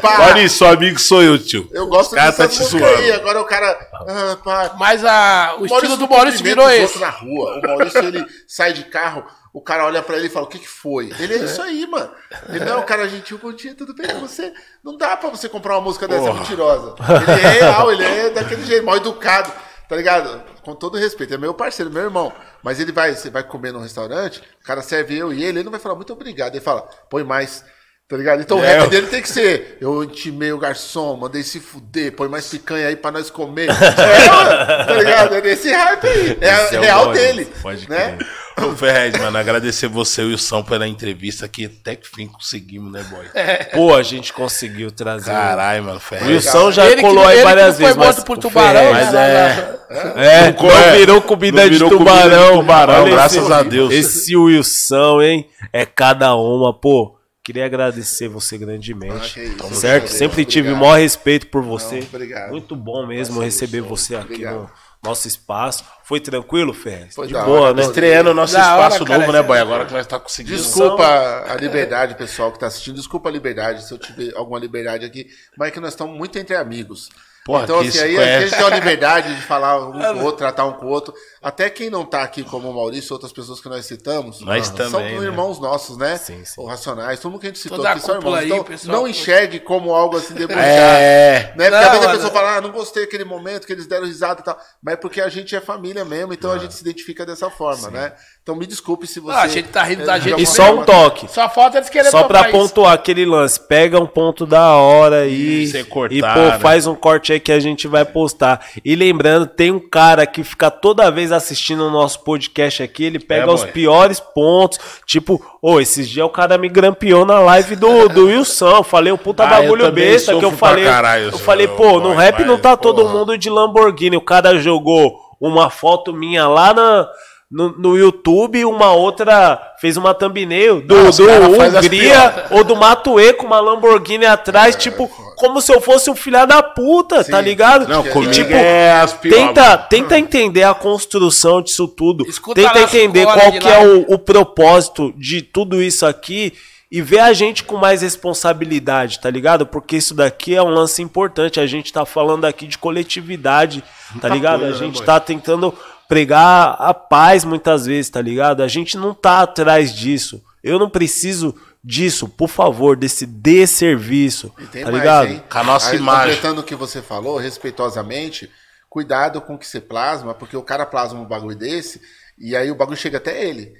Paulo. Maurício, seu amigo sou eu, tio. Eu gosto O cara tá te músicas aí. zoando. Agora o cara. Ah. Mas a, o estilo do Maurício virou esse. na rua. O Maurício, ele sai de carro, o cara olha pra ele e fala, o que que foi? Ele é isso aí, mano. Ele não é um cara gentil, dia, tudo bem com você? Não dá pra você comprar uma música dessa mentirosa. Ele é real, ele é daquele jeito, mal educado, tá ligado? Com todo respeito, é meu parceiro, meu irmão. Mas ele vai, você vai comer num restaurante, o cara serve eu e ele, ele não vai falar muito obrigado. Ele fala, põe mais. Tá ligado? Então o É, rap eu- dele tem que ser. Eu intimei o garçom, mandei se fuder, põe mais picanha aí pra nós comer. É, tá ligado? É desse rap aí. É, Esse é o real bom, dele. Pode né? crer. Ô, Ferrez, mano, agradecer você e o São pela entrevista que até que fim conseguimos, né, boy? Pô, a gente conseguiu trazer. Caralho, mano, O. Wilson já Ele que- colou aí ele que várias não foi vezes. Mas morto por o tubarão, Ferrez- Mas né? é. É, Não não é, virou comida não de virou comida de tubarão. tubarão, Olha graças esse- a Deus. Esse Wilson, hein? É cada uma, pô. Queria agradecer você grandemente. Ah, que isso, certo? obrigado, Sempre tive o obrigado. maior respeito por você. Não, obrigado. Muito bom mesmo Nossa, receber Wilson, você aqui obrigado. no nosso espaço. Foi tranquilo, Ferrez? Foi De boa, hora, né? Estreando o nosso Da hora, espaço cara, novo, né, boy? Agora que nós tá conseguindo. Desculpa a liberdade, pessoal que tá assistindo. Desculpa a liberdade, se eu tiver alguma liberdade aqui. Mas é que nós estamos muito entre amigos. Porra, então, assim, aí conhece. a gente tem uma liberdade de falar um com o outro, tratar um com o outro. Até quem não tá aqui, como o Maurício, outras pessoas que nós citamos, Nós são também, né? irmãos nossos, né? Sim, sim. Ou racionais, todo mundo que a gente citou Toda aqui são irmãos. aí, Então, pessoal. não enxergue como algo assim debochado. É. Né? Porque Não, às vezes a pessoa fala, ah, não gostei daquele momento que eles deram risada e tal. Mas é porque a gente é família mesmo, então a gente se identifica dessa forma, né? Então me desculpe se você. Ah, a gente tá rindo da de gente E só um toque. Só falta eles quererem Só pra tocar isso. pontuar aquele lance, pega um ponto da hora aí Sem cortar, e pô, né? faz um corte aí que a gente vai postar. E lembrando, tem um cara que fica toda vez assistindo o nosso podcast aqui, ele pega É, os boy. piores pontos, tipo, ô, esses dias o cara me grampeou na live do, do Wilson, eu falei o puta Ah, bagulho besta que eu falei, caralho, eu falei, pô, no rap não tá todo porra. mundo de Lamborghini, o cara jogou uma foto minha lá na no, no YouTube, uma outra fez uma thumbnail do, os do Hungria ou do Matuê com uma Lamborghini atrás, tipo, como se eu fosse um filho da puta, tá ligado? Não, E, comigo tipo, é as piores. tenta, tenta entender a construção disso tudo. Escuta tenta entender qual que lá. é o, o propósito de tudo isso aqui e ver a gente com mais responsabilidade, tá ligado? Porque isso daqui é um lance importante. A gente tá falando aqui de coletividade, tá ligado? coisa, a né, gente boy? tá tentando pregar a paz muitas vezes, tá ligado? A gente não tá atrás disso. Eu não preciso disso, por favor, desse desserviço, E tem tá mais, ligado? hein? Com a nossa Aí, imagem. Completando o que você falou, respeitosamente, cuidado com o que você plasma, porque o cara plasma um bagulho desse e aí o bagulho chega até ele.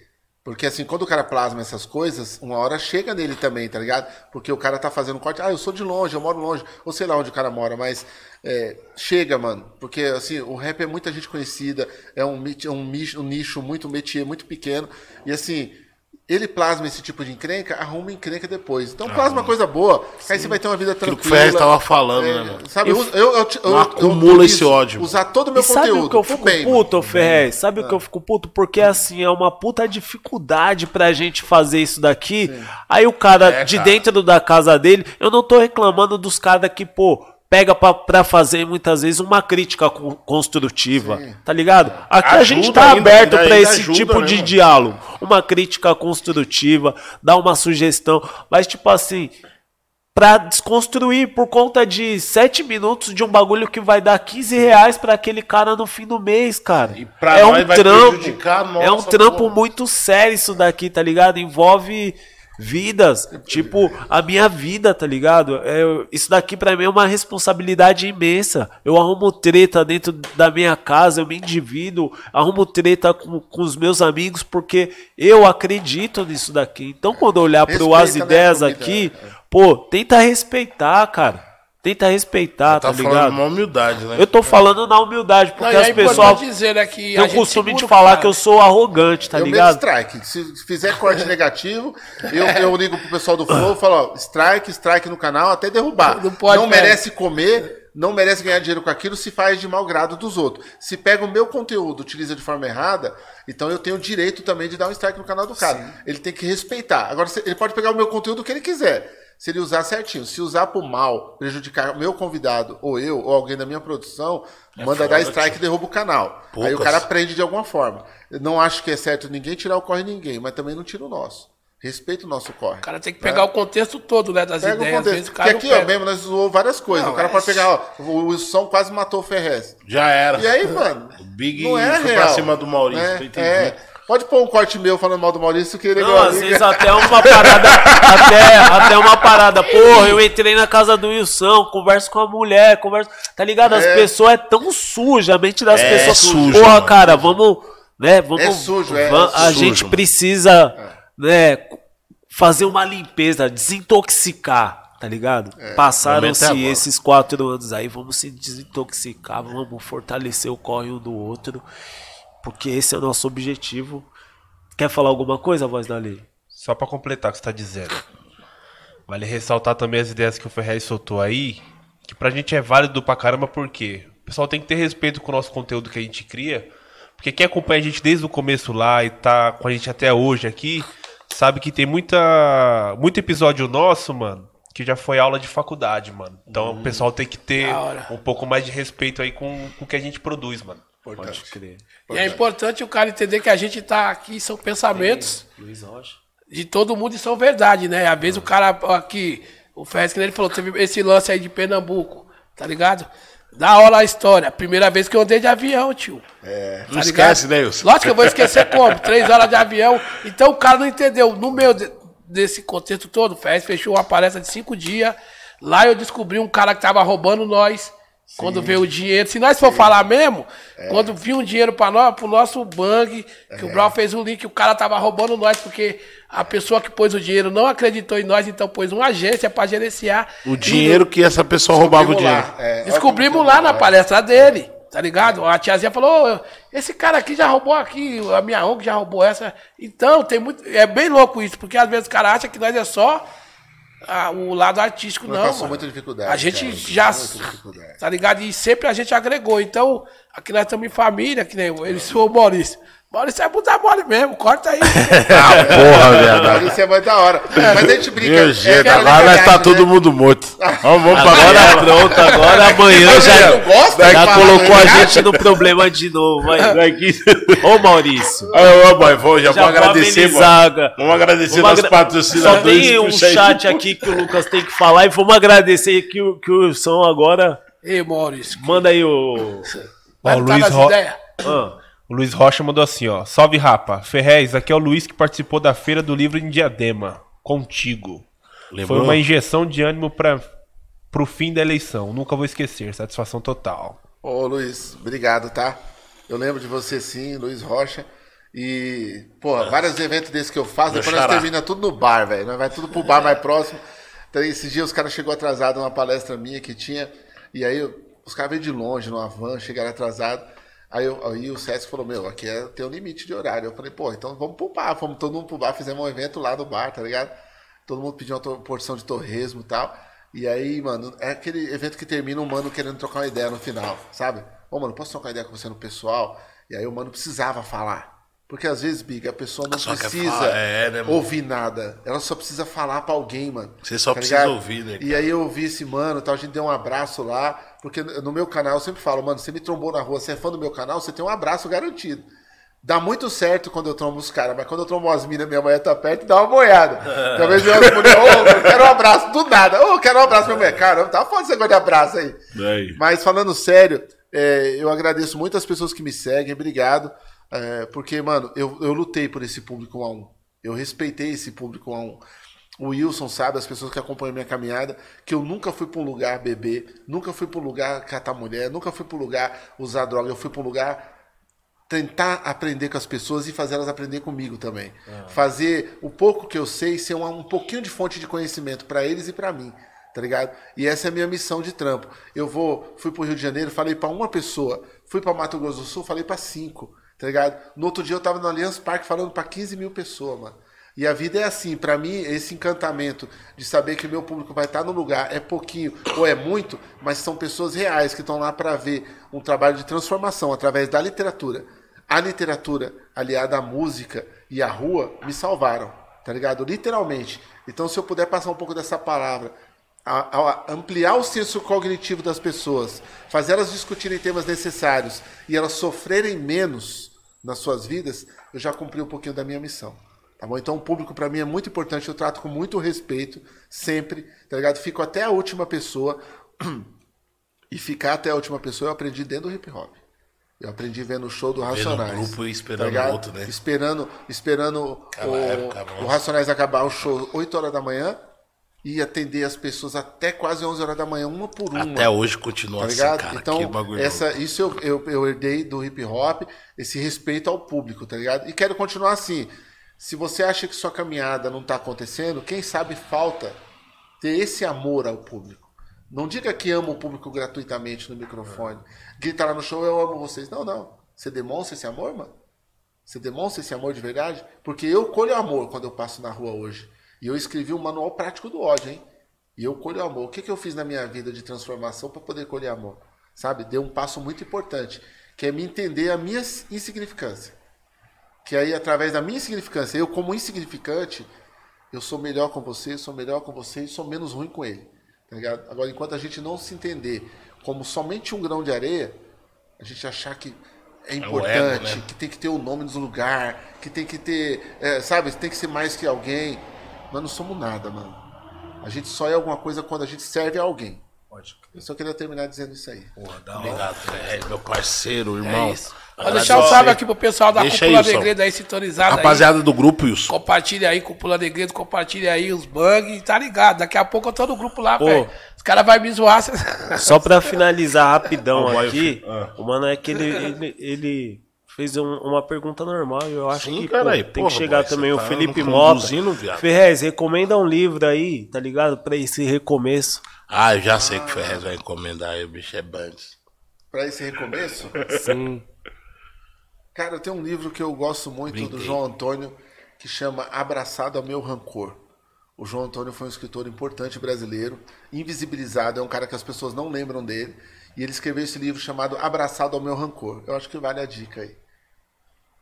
Porque assim, quando o cara plasma essas coisas, uma hora chega nele também, tá ligado? Porque o cara tá fazendo corte, ah, eu sou de longe, eu moro longe, ou sei lá onde o cara mora, mas é, chega, mano. Porque assim, o rap é muita gente conhecida, é um, mit- um, nicho, um nicho muito métier, muito pequeno, e assim, ele plasma esse tipo de encrenca, arruma encrenca depois. Então plasma coisa boa, aí você vai ter uma vida Aquilo que o tranquila. Ferrez tava falando, É, né, mano? Sabe, eu, eu, eu, eu, acumula esse ódio. Usar todo o meu E sabe conteúdo. o que eu fico bem, puto, Ferrez? Sabe o que eu fico puto? Porque assim, é uma puta dificuldade pra gente fazer isso daqui. Aí o cara É, de cara. dentro da casa dele, eu não tô reclamando dos caras que, pô, pega pra, pra fazer muitas vezes uma crítica co- construtiva, tá ligado? Aqui a gente Ajuda tá ainda, aberto ainda esse ajuda, tipo né, de mano? diálogo. Uma crítica construtiva, dar uma sugestão, mas tipo assim, pra desconstruir por conta de 7 minutos de um bagulho que vai dar 15 reais pra aquele cara no fim do mês, cara. E pra é nós um vai trampo. prejudicar a é um nossa, trampo porra. muito sério isso daqui, tá ligado? Envolve vidas, tipo a minha vida, tá ligado? É, isso daqui pra mim é uma responsabilidade imensa. Eu arrumo treta dentro da minha casa, eu me endivido, arrumo treta com, com os meus amigos porque eu acredito nisso daqui. Então quando eu olhar pro Respeita, as ideias a comida, aqui, pô, tenta respeitar, cara. Tenta respeitar, Tá tá, falando ligado? uma humildade, né? Eu tô falando na humildade, porque Não, as importante pessoas dizer né, que têm o costume de o falar cara. que eu sou arrogante, tá eu meto ligado? strike. Se fizer corte negativo, eu, eu ligo pro pessoal do Flow e falo, ó, strike, strike no canal, até derrubar. Não pode, velho. merece comer, não merece ganhar dinheiro com aquilo se faz de mau grado dos outros. Se pega o meu conteúdo, utiliza de forma errada, então eu tenho o direito também de dar um strike no canal do cara. Ele tem que respeitar. Agora, ele pode pegar o meu conteúdo que ele quiser. Se ele usar certinho, se usar pro mal, prejudicar o meu convidado, ou eu, ou alguém da minha produção, manda foda, dar strike e derruba o canal. Aí o Poucas. cara aprende de alguma forma. Eu não acho que é certo ninguém tirar o corre ninguém, mas também não tira o nosso. Respeita o nosso corre. O cara tem que pegar o contexto todo, né, das Pega o ideias. Vezes contexto. o Porque cara aqui, não ó, pega. mesmo, nós zoou várias coisas. Não, o cara é- pode pegar, ó, o Wilson quase matou o Ferrez. Já era. E aí, mano, O Big não é foi real. pra cima do Maurício, né? tu entendeu? É. Pode pôr um corte meu falando mal do Maurício, que ele Não, igual às vezes até uma parada, até, até uma parada, porra, eu entrei na casa do Wilson, converso com a mulher, converso, tá ligado? As É. pessoas é tão suja, a mente das É pessoas, suja, porra, mano. cara, vamos, né, vamos, É sujo, é, va- é a sujo, gente mano. precisa, né, fazer uma limpeza, desintoxicar, tá ligado? é Passaram-se esses quatro anos aí, vamos se desintoxicar, vamos fortalecer o corre um do outro, porque esse é o nosso objetivo. Quer falar alguma coisa, voz da lei? Só pra completar o que você tá dizendo. Vale ressaltar também as ideias que o Ferrez soltou aí, que pra gente é válido pra caramba, porque o pessoal tem que ter respeito com o nosso conteúdo que a gente cria, porque quem acompanha a gente desde o começo lá e tá com a gente até hoje aqui, sabe que tem muita muito episódio nosso, mano, que já foi aula de faculdade, mano. Então o pessoal tem que ter um pouco mais de respeito aí com, com o que a gente produz, mano. Pode crer. E é importante o cara entender que a gente tá aqui, são pensamentos Luiz Rocha. de todo mundo e são verdade, né? Às vezes o cara aqui, o Fez, que ele falou, teve esse lance aí de Pernambuco, tá ligado? Da hora a história. Primeira vez que eu andei de avião, tio. É. Não esquece, né, Wilson? Lógico que eu vou esquecer como. Três horas de avião. Então o cara não entendeu. No meio de- desse contexto todo, o Fez fechou uma palestra de cinco dias. Lá eu descobri um cara que tava roubando nós. Quando veio o dinheiro, se nós for falar mesmo, quando vinha um dinheiro para nós, pro nosso bang, que o Brown fez o link, o cara tava roubando nós, porque a pessoa que pôs o dinheiro não acreditou em nós, então pôs uma agência para gerenciar. O dinheiro que essa pessoa roubava o dinheiro. é, Descobrimos lá na é. palestra dele, tá ligado? A tiazinha falou: "Ô, esse cara aqui já roubou aqui, a minha ONG já roubou essa. Então, tem muito. É bem louco isso, porque às vezes o cara acha que nós é só ah, o lado artístico, Nós não. passamos mano. muita dificuldade, A gente cara, já. Tá ligado? E sempre a gente agregou. Então, aqui nós estamos em família, que nem ele sou o Maurício. Maurício é bunda mole mesmo, corta aí. Ah, porra, velho. Maurício é muito da hora. Mas a gente brinca. Meu é jeito, agora nós tá verdade, todo né? mundo morto. Vamos, vamos pra Agora pronto, agora amanhã já, Não gosta de já falar colocou a verdade? gente no problema de novo. Aí. Daqui. Ô Maurício, Ô, ô, boy, vou, já, já vou agradecer. Vamos agradecer Vamos nossos agra- patrocinadores. Só tem um chat aqui que o Lucas tem que falar e vamos agradecer que o, que o Wilson agora. Ei, Maurício. Manda aí o. Vai Ó, o tá Luiz nas Ro- ideias? Ah, O Luiz Rocha mandou assim, ó. Salve, rapa. Ferrez, aqui é o Luiz que participou da Feira do Livro em Diadema. Contigo. Lembrou? Foi uma injeção de ânimo para pro fim da eleição. Nunca vou esquecer. Satisfação total. Ô, Luiz, obrigado, tá? Eu lembro de você sim, Luiz Rocha. E, pô, vários eventos desses que eu faço, Meu depois nós xará. termina tudo no bar, velho. Nós vai tudo pro bar mais próximo. Então, esses dias os caras chegou atrasado numa palestra minha que tinha. E aí os caras veio de longe, numa van, chegaram atrasado. Aí, eu, aí o Sesc falou, meu, aqui é, tem um limite de horário. Eu falei, pô, então vamos pro bar. Fomos todo mundo pro bar, fizemos um evento lá no bar, tá ligado? Todo mundo pediu uma porção de torresmo e tal. E aí, mano, é aquele evento que termina um mano querendo trocar uma ideia no final, sabe? Ô, mano, posso trocar ideia com você no pessoal? E aí o mano precisava falar. Porque às vezes, Big, a pessoa não Só precisa falar, é, né, ouvir nada. Ela só precisa falar pra alguém, mano. Você só Tá precisa ligado? ouvir, né, E aí eu ouvi esse mano, tal, a gente deu um abraço lá, porque no meu canal eu sempre falo, mano, você me trombou na rua, você é fã do meu canal, você tem um abraço garantido. Dá muito certo quando eu trombo os caras, mas quando eu trombo as minas, minha mulher tá perto, dá uma boiada. Talvez eu mulher, ô, eu quero um abraço, do nada. Ô, eu quero um abraço, minha mulher. Caramba, tá foda esse negócio de abraço aí. Aí. Mas falando sério, é, eu agradeço muito as pessoas que me seguem, obrigado. É, porque, mano, eu, eu lutei por esse público um a um. Eu respeitei esse público um a um. O Wilson sabe, as pessoas que acompanham minha caminhada, que eu nunca fui pra um lugar beber, nunca fui pra um lugar catar mulher, nunca fui pra um lugar usar droga, eu fui pra um lugar tentar aprender com as pessoas e fazer elas aprender comigo também. Fazer o pouco que eu sei ser uma- um pouquinho de fonte de conhecimento para eles e para mim, tá ligado? E essa é a minha missão de trampo. Eu vou, fui pro Rio de Janeiro, falei para uma pessoa, fui para Mato Grosso do Sul, falei para cinco, tá ligado? No outro dia eu tava no Allianz Parque falando para 15 mil pessoas, mano. E a vida é assim, para mim, esse encantamento de saber que o meu público vai estar no lugar é pouquinho ou é muito, mas são pessoas reais que estão lá para ver um trabalho de transformação através da literatura. A literatura aliada à música e à rua me salvaram, tá ligado? Literalmente. Então, se eu puder passar um pouco dessa palavra, a- a- ampliar o senso cognitivo das pessoas, fazer elas discutirem temas necessários e elas sofrerem menos nas suas vidas, eu já cumpri um pouquinho da minha missão. Tá bom? Então o público para mim é muito importante, eu trato com muito respeito, sempre, tá ligado? Fico até a última pessoa. E ficar até a última pessoa eu aprendi dentro do hip hop. Eu aprendi vendo o show do Racionais. um grupo e esperando ligado? outro, né? Esperando, esperando Aquela o, época, o. Racionais acabar o show 8 horas da manhã e atender as pessoas até quase 11 horas da manhã, uma por uma. Até hoje continua Tá assim, ligado? cara. então, essa, isso eu, eu, eu herdei do hip hop, esse respeito ao público, tá ligado? E quero continuar assim. Se você acha que sua caminhada não tá acontecendo, quem sabe falta ter esse amor ao público. Não diga que ama o público gratuitamente no microfone. Grita lá no show, eu amo vocês. Não, não. Você demonstra esse amor, mano? Você demonstra esse amor de verdade? Porque eu colho amor quando eu passo na rua hoje. E eu escrevi um manual prático do ódio, hein? E eu colho amor. O que, que eu fiz na minha vida de transformação para poder colher amor? Sabe? Deu um passo muito importante, que é me entender a minha insignificância. Que aí, através da minha insignificância, eu como insignificante, eu sou melhor com você, sou melhor com você e sou menos ruim com ele. Tá ligado? Agora, enquanto a gente não se entender como somente um grão de areia, a gente achar que é ego, importante, né? que tem que ter o nome nos lugar, que tem que ter, é, sabe, tem que ser mais que alguém. Nós não somos nada, mano. A gente só é alguma coisa quando a gente serve a alguém. Eu só queria terminar dizendo isso aí. Obrigado, Ferrez, meu parceiro, irmão. É isso. Vou deixar um salve aqui pro pessoal da Deixa Cúpula aí. Igreja aí sintonizada aí. Rapaziada do grupo, Wilson. Compartilha aí, Cúpula da Igreja, compartilha aí os bugs, tá ligado? Daqui a pouco eu tô no grupo lá, Pô. velho. Os caras vão me zoar. Só pra finalizar rapidão aqui, ah. o mano é que ele, ele, ele fez um- uma pergunta normal e eu acho Sim, que cara, pô, aí, tem porra, que chegar boy, também o tá Felipe Mota. Ferrez, recomenda um livro aí, tá ligado? Pra esse recomeço. Ah, eu já sei que o Ferrez vai encomendar aí, o bicho é Bandes. Pra esse recomeço, Sim. cara, eu tenho um livro que eu gosto muito do Brinquei. João Antônio, que chama Abraçado ao Meu Rancor. O João Antônio foi um escritor importante brasileiro, invisibilizado, é um cara que as pessoas não lembram dele. E ele escreveu esse livro chamado Abraçado ao Meu Rancor. Eu acho que vale a dica aí.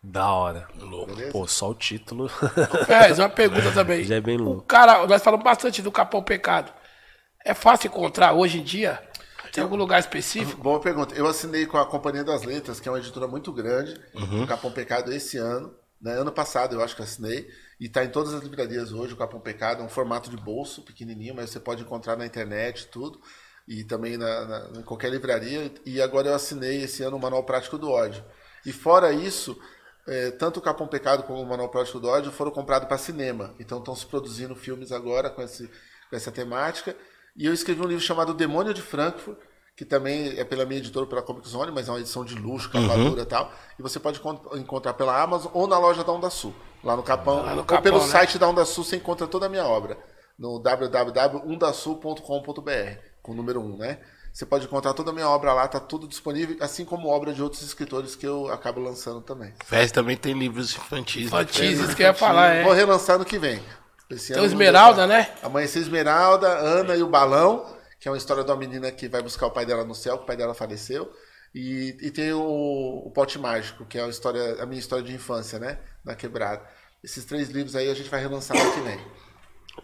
Da hora. Louco. Beleza? Pô, só o título. É, uma pergunta também. Já é bem O louco. cara, nós falamos bastante do Capão Pecado. É fácil encontrar hoje em dia? Tem algum lugar específico? Boa pergunta. Eu assinei com a Companhia das Letras, que é uma editora muito grande, Uhum. o Capão Pecado esse ano. Né? Ano passado eu acho que assinei. E está em todas as livrarias hoje, o Capão Pecado. É um formato de bolso, pequenininho, mas você pode encontrar na internet tudo. E também na, na- em qualquer livraria. E agora eu assinei esse ano o Manual Prático do Ódio. E fora isso, eh, tanto o Capão Pecado como o Manual Prático do Ódio foram comprados para cinema. Então estão se produzindo filmes agora com, esse, com essa temática. E eu escrevi um livro chamado Demônio de Frankfurt, que também é pela minha editora, pela Comic Zone, mas é uma edição de luxo, capa dura e tal. E você pode encont- encontrar pela Amazon ou na loja da Onda Sul, lá no Capão. Lá no ou Capão, pelo né? site da Onda Sul você encontra toda a minha obra. No www.undasul.com.br, com o número 1, né? Você pode encontrar toda a minha obra lá, tá tudo disponível, assim como obra de outros escritores que eu acabo lançando também. Ferrez também tem livros infantis. né? Infantis, isso que eu ia falar, é. Vou relançar no que vem. Esse Tem ano o Esmeralda, né? Amanhecer Esmeralda, Ana e o Balão, que é uma história de uma menina que vai buscar o pai dela no céu, que o pai dela faleceu. E, e tem o, o Pote Mágico, que é a, história, a minha história de infância, né? Na quebrada. Esses três livros aí a gente vai relançar no que vem.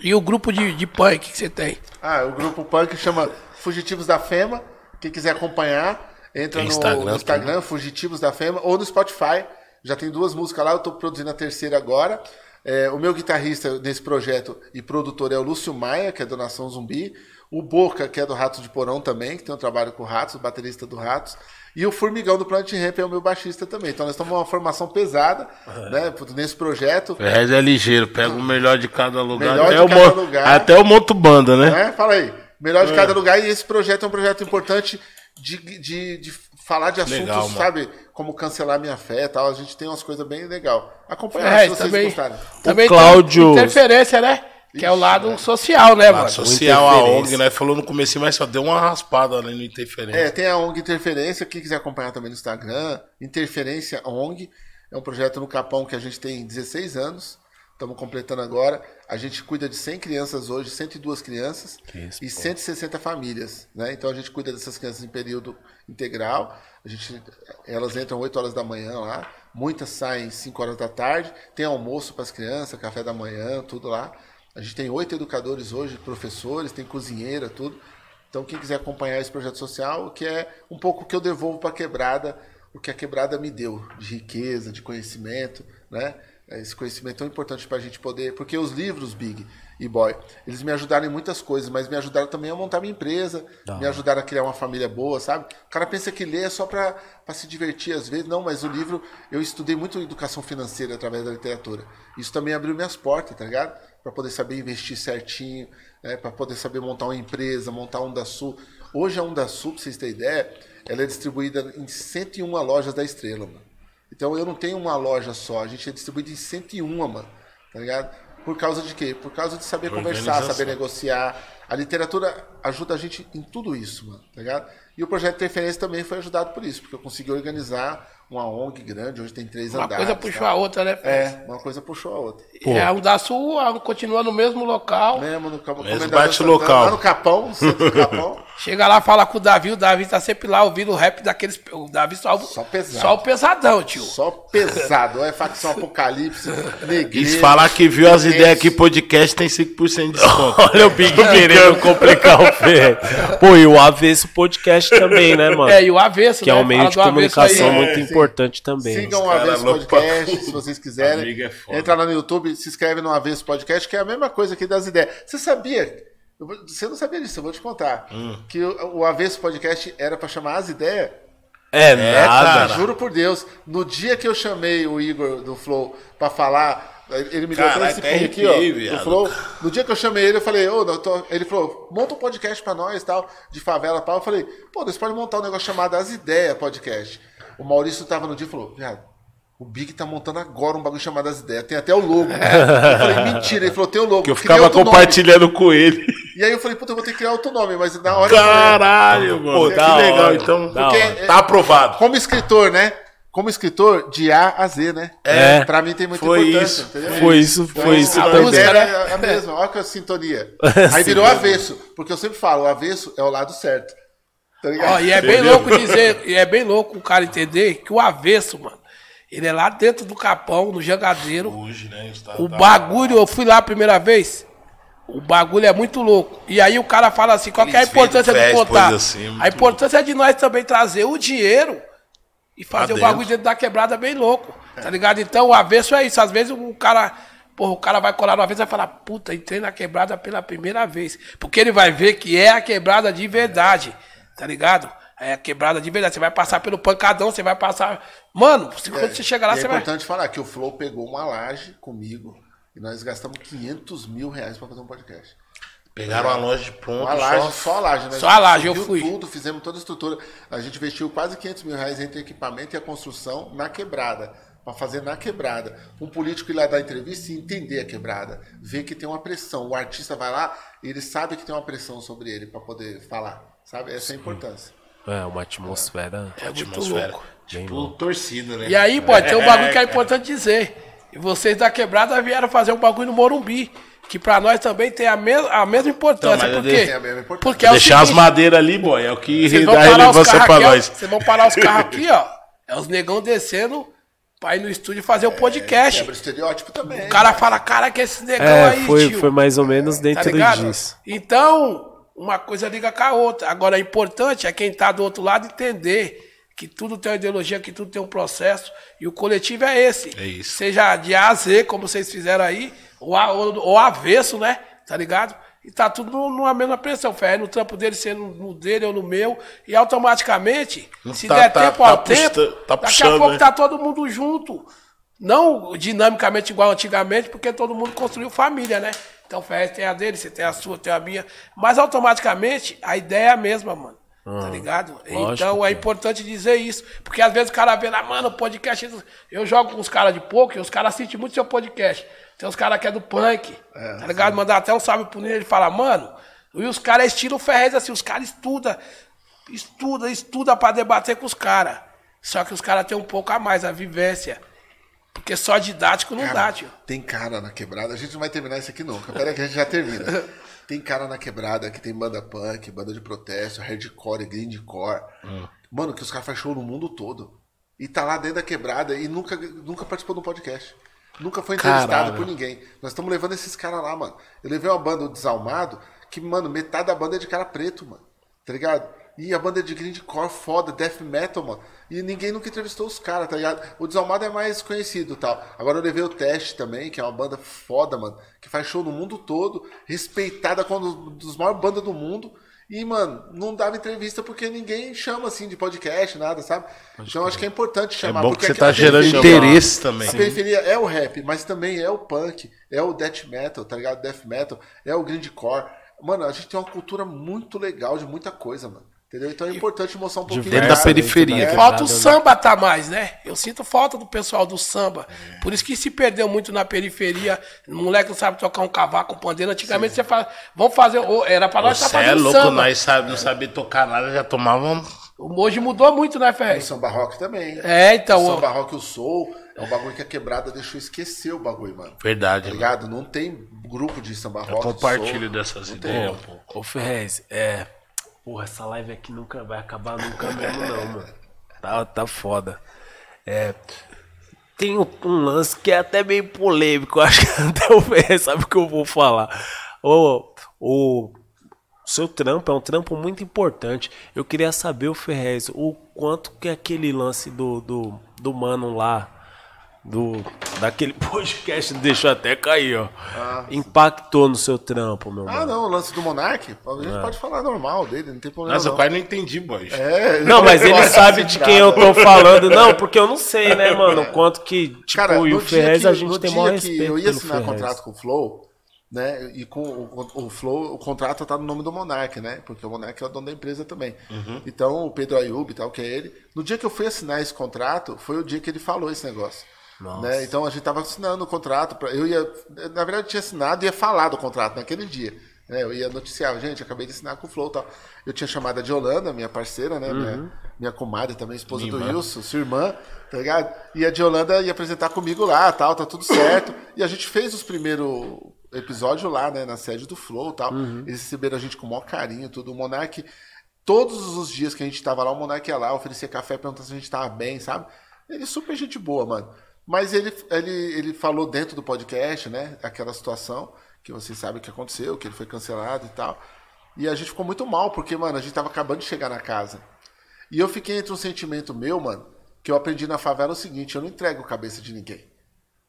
E o grupo de, de punk que você tem? Ah, o grupo punk chama Fugitivos da Fema. Quem quiser acompanhar, entra no Instagram no Instagram, Fugitivos da Fema, ou no Spotify. Já tem duas músicas lá, eu tô produzindo a terceira agora. É, o meu guitarrista nesse projeto e produtor é o Lúcio Maia, que é do Nação Zumbi. O Boca, que é do Ratos de Porão também, que tem um trabalho com o Ratos, o baterista do Ratos. E o Formigão do Planet Ramp é o meu baixista também. Então nós estamos uma formação pesada né, nesse projeto. Ferrez é ligeiro, pega o melhor de cada lugar. Melhor até, de cada lugar. até eu monto banda, né? né? Fala aí. Melhor de cada lugar. E esse projeto é um projeto importante de, de, de falar de assuntos, Legal, sabe? Como cancelar minha fé e tal. A gente tem umas coisas bem legal. Acompanha É, se vocês também, gostarem. também Cláudio- tem interferência, né? Que é o lado social, né, mano? social, a. ONG, né? Falou no começo, mas só deu uma raspada ali no interferência. É, tem a ONG Interferência, quem quiser acompanhar também no Instagram, Interferência ONG, é um projeto no Capão que a gente tem 16 anos, estamos completando agora. A gente cuida de 100 crianças hoje, 102 crianças isso, e pô. 160 famílias, né? Então a gente cuida dessas crianças em período integral. A gente, elas entram 8 horas da manhã lá, muitas saem 5 horas da tarde, tem almoço para as crianças, café da manhã, tudo lá. A gente tem oito educadores hoje, professores, tem cozinheira, tudo. Então, quem quiser acompanhar esse projeto social, que é um pouco o que eu devolvo para a quebrada, o que a quebrada me deu de riqueza, de conhecimento, né? Esse conhecimento é tão importante para a gente poder. Porque os livros, Big e Boy, eles me ajudaram em muitas coisas, mas me ajudaram também a montar minha empresa, me ajudaram a criar uma família boa, sabe? O cara pensa que ler é só para se divertir às vezes. Não, mas o livro, eu estudei muito educação financeira através da literatura. Isso também abriu minhas portas, tá ligado? Para poder saber investir certinho, né? para poder saber montar uma empresa, montar a Onda Sul. Hoje a Onda Sul, pra vocês terem ideia, ela é distribuída em 101 lojas da Estrela, mano. Então eu não tenho uma loja só, a gente é distribuído em 101, mano. Tá ligado? Por causa de quê? Por causa de saber conversar, saber negociar. A literatura ajuda a gente em tudo isso, mano. Tá ligado? E o projeto Interferência também foi ajudado por isso, porque eu consegui organizar uma ONG grande, hoje tem três Uma andares. coisa puxou tá? a outra, né? É, uma coisa puxou a outra. É, o da Sul continua no mesmo local. Mesmo no Cabo Mesmo bate Santana, local. Lá no Capão, no centro do Capão. Chega lá, fala com o Davi, o Davi tá sempre lá ouvindo o rap daqueles. O Davi só, Só pesado. Só o pesadão, tio. Só pesado. É facção Apocalipse, E Negreiro. se falar que viu as ideias aqui podcast, tem 5% de desconto. Olha o Big querendo complicar o Fê. Pô, e o Avesso Podcast também, né, mano? É, e o avesso, que é né? um meio Fala de comunicação aí. muito sim. importante também. Sigam o Avesso louco Podcast, pra- se vocês quiserem. É foda. Entra lá no YouTube, se inscreve no Avesso Podcast, que é a mesma coisa aqui das ideias. Você sabia? Você não sabia disso, eu vou te contar. Hum. Que o, o Avesso Podcast era pra chamar as ideias. É, nada. cara. Juro por Deus, no dia que eu chamei o Igor do Flow pra falar, ele me deu Caralho, todo esse ping aqui, ó, do viado. Flow. No dia que eu chamei ele, eu falei, ô, doutor, ele falou, monta um podcast pra nós, tal, de favela, pau. Eu falei, pô, nós pode montar um negócio chamado As Ideias Podcast. O Maurício tava no dia e falou, viado, o Big tá montando agora um bagulho chamado As Ideias, tem até o logo. Eu falei, mentira, ele falou, tem o logo. Que eu ficava outro nome. compartilhando com ele. E aí eu falei, puta, eu vou ter que criar outro nome, mas na hora que eu- Caralho, mano. Pô, que da legal, hora, então. Porque é- Tá aprovado. como escritor, né? Como escritor, de A a Z, né? É. Pra mim tem muita Foi importância, isso. entendeu? Foi isso, foi isso a também. música né? era a mesma, olha que a sintonia. Aí virou avesso, porque eu sempre falo, o avesso é o lado certo. Tá ligado? Ó, e é bem louco dizer, e é bem louco o cara entender que o avesso, mano, ele é lá dentro do capão, no jangadeiro. Hoje, né? está- O tá- bagulho, eu fui lá a primeira vez. O bagulho é muito louco. E aí o cara fala assim: qual que é a importância flash, contar? assim, muito a importância é de nós também trazer o dinheiro e fazer o bagulho dentro. da quebrada bem louco. Tá ligado? Então o avesso é isso. Às vezes o cara. Porra, o cara vai colar uma vez e vai falar, puta, entrei na quebrada pela primeira vez. Porque ele vai ver que é a quebrada de verdade. Tá ligado? É a quebrada de verdade. Você vai passar pelo pancadão, você vai passar. Mano, se- quando você chegar lá, E é você vai. importante falar que o Flow pegou uma laje comigo e nós gastamos 500 mil reais pra fazer um podcast. Pegaram a loja de pronto. Uma laje, só- só a laje. Né? Só a laje, eu fui. tudo, fizemos toda a estrutura. A gente investiu quase 500 mil reais entre equipamento e a construção na quebrada. Pra fazer na quebrada. Um político ir lá dar entrevista e entender a quebrada. Ver que tem uma pressão. O artista vai lá e ele sabe que tem uma pressão sobre ele pra poder falar. Sabe? Essa é a importância. É, uma atmosfera. É muito Atmosfera. louco. Tipo, torcida, né? E aí, pô, tem um bagulho que é importante dizer. E vocês da quebrada vieram fazer um bagulho no Morumbi. Que pra nós também tem a, mes a mesma importância. Então, mas por eu quê? Tem a mesma importância. Porque é o Deixar as seguinte, madeiras ali, boy, é o que dá parar os relevância carros pra aqui, ó. nós. Vocês vão parar os carros aqui, ó. É os negão descendo pra ir no estúdio fazer o podcast. Quebra estereótipo também. o cara fala, cara, que esse negão É, aí, foi, tio. foi mais ou menos Tá dentro ligado? disso. Então, uma coisa liga com a outra. Agora, o importante é quem tá do outro lado entender que tudo tem uma ideologia, que tudo tem um processo. E o coletivo é esse. É isso. Seja de A a Z, como vocês fizeram aí, ou, a, ou, ou avesso, né? Tá ligado? E tá tudo numa mesma pressão. Ferre no trampo dele, sendo no dele ou no meu. E automaticamente, se Tá- der tá- tempo tá ao tempo, tá daqui a puxando, pouco né? tá todo mundo junto. Não dinamicamente igual antigamente, porque todo mundo construiu família, né? Então o Ferrez tem a dele, você tem a sua, tem a minha. Mas automaticamente a ideia é a mesma, mano. Tá ligado? lógico, então é cara. importante dizer isso. Porque às vezes o cara vê lá, mano, podcast. Eu jogo com os caras de pouco e os caras assistem muito seu podcast. Tem uns caras que é do punk, tá ligado? Mandar até um salve pro Nino, ele fala, mano, e os caras é estilo Ferrez, assim, os caras estudam, estuda, estuda pra debater com os caras. Só que os caras têm um pouco a mais, a vivência. Porque só didático não Cara, dá, tio. Tem cara na quebrada. A gente não vai terminar isso aqui nunca. Pera aí que a gente já termina. Tem cara na quebrada que tem banda punk, banda de protesto, hardcore, grindcore. Mano, que os caras fazem show no mundo todo. E tá lá dentro da quebrada e nunca, nunca participou de um podcast. Nunca foi entrevistado Caralho. por ninguém. Nós estamos levando esses caras lá, mano. Eu levei uma banda, o Desalmado, que, mano, metade da banda é de cara preto, mano. Tá ligado? E a banda é de grindcore foda, death metal, mano. E ninguém nunca entrevistou os caras, tá ligado? O Desalmado é mais conhecido tal. Agora eu levei o Teste também, que é uma banda foda, mano. Que faz show no mundo todo, respeitada como uma das maiores bandas do mundo. E, mano, não dava entrevista porque ninguém chama assim de podcast, nada, sabe? então acho que é importante É chamar. bom que você tá gerando periferia- interesse também. a periferia é o rap, mas também é o punk, é o death metal, tá ligado? Death metal, é o grindcore. Mano, a gente tem uma cultura muito legal de muita coisa, mano. Entendeu? Então é importante mostrar um pouquinho Dentro da periferia. É. Falta o samba tá mais, né? Eu sinto falta do pessoal do samba. Por isso que se perdeu muito na periferia. O moleque não sabe tocar um cavaco, um pandeiro. Antigamente você fala, vamos fazer. Era pra nós estar Você é louco, samba. nós sabe, não sabia tocar nada, já tomavam. Hoje mudou muito, né, O Ferre? samba rock também. É, então. O samba rock, o soul, é um bagulho que a quebrada deixou esquecer o bagulho, mano. Tá Verdade, mano. ligado? Não tem grupo de samba Eu rock. compartilho soul. dessas Não tem. ideias, pô. Ô Ferrez, é. Porra, essa live aqui nunca vai acabar nunca mesmo, não, mano. Tá, tá foda. É. Tem um, lance que é até meio polêmico. Acho que até o Ferrez sabe o que eu vou falar. O, o seu trampo é um trampo muito importante. Eu queria saber, o Ferrez, o quanto que aquele lance do, do, do mano lá. Do, daquele podcast deixou até cair, ó. impactou no seu trampo, meu Ah, mano. não, o lance do Monark, a gente pode falar normal dele, não tem problema. Nossa, eu não. quase não entendi, boy. É, Não, mas ele sabe de quem eu tô falando. Não, porque eu não sei, né, mano? O quanto que, tipo, Cara, e o Ferrez que- a gente tem maior que respeito Eu ia assinar Ferrez. contrato com o Flow, né? E com o, o Flow, o contrato tá no nome do Monark, né? Porque o Monark é o dono da empresa também. Então, o Pedro Ayub e tal, que é ele. No dia que eu fui assinar esse contrato, foi o dia que ele falou esse negócio. Né? Então a gente tava assinando o contrato. Pra, eu ia. Na verdade, eu tinha assinado e ia falar do contrato naquele dia. Né? Eu ia noticiar, gente, acabei de assinar com o Flow tal. Eu tinha chamado a de Holanda, minha parceira, né? Minha, minha comadre também, esposa do Wilson, sua irmã, tá ligado? E a de Holanda ia apresentar comigo lá, tal, tá tudo certo. E a gente fez os primeiros episódios lá, né? Na sede do Flow e tal. Eles receberam a gente com o maior carinho, tudo. O Monark, todos os dias que a gente tava lá, o Monark ia lá, oferecia café, perguntando se a gente tava bem, sabe? Ele é super gente boa, mano. Mas ele, ele, ele falou dentro do podcast, né? Aquela situação que vocês sabem que aconteceu, que ele foi cancelado e tal. E a gente ficou muito mal, porque, mano, a gente tava acabando de chegar na casa. E eu fiquei entre um sentimento meu, mano, que eu aprendi na favela o seguinte: eu não entrego cabeça de ninguém.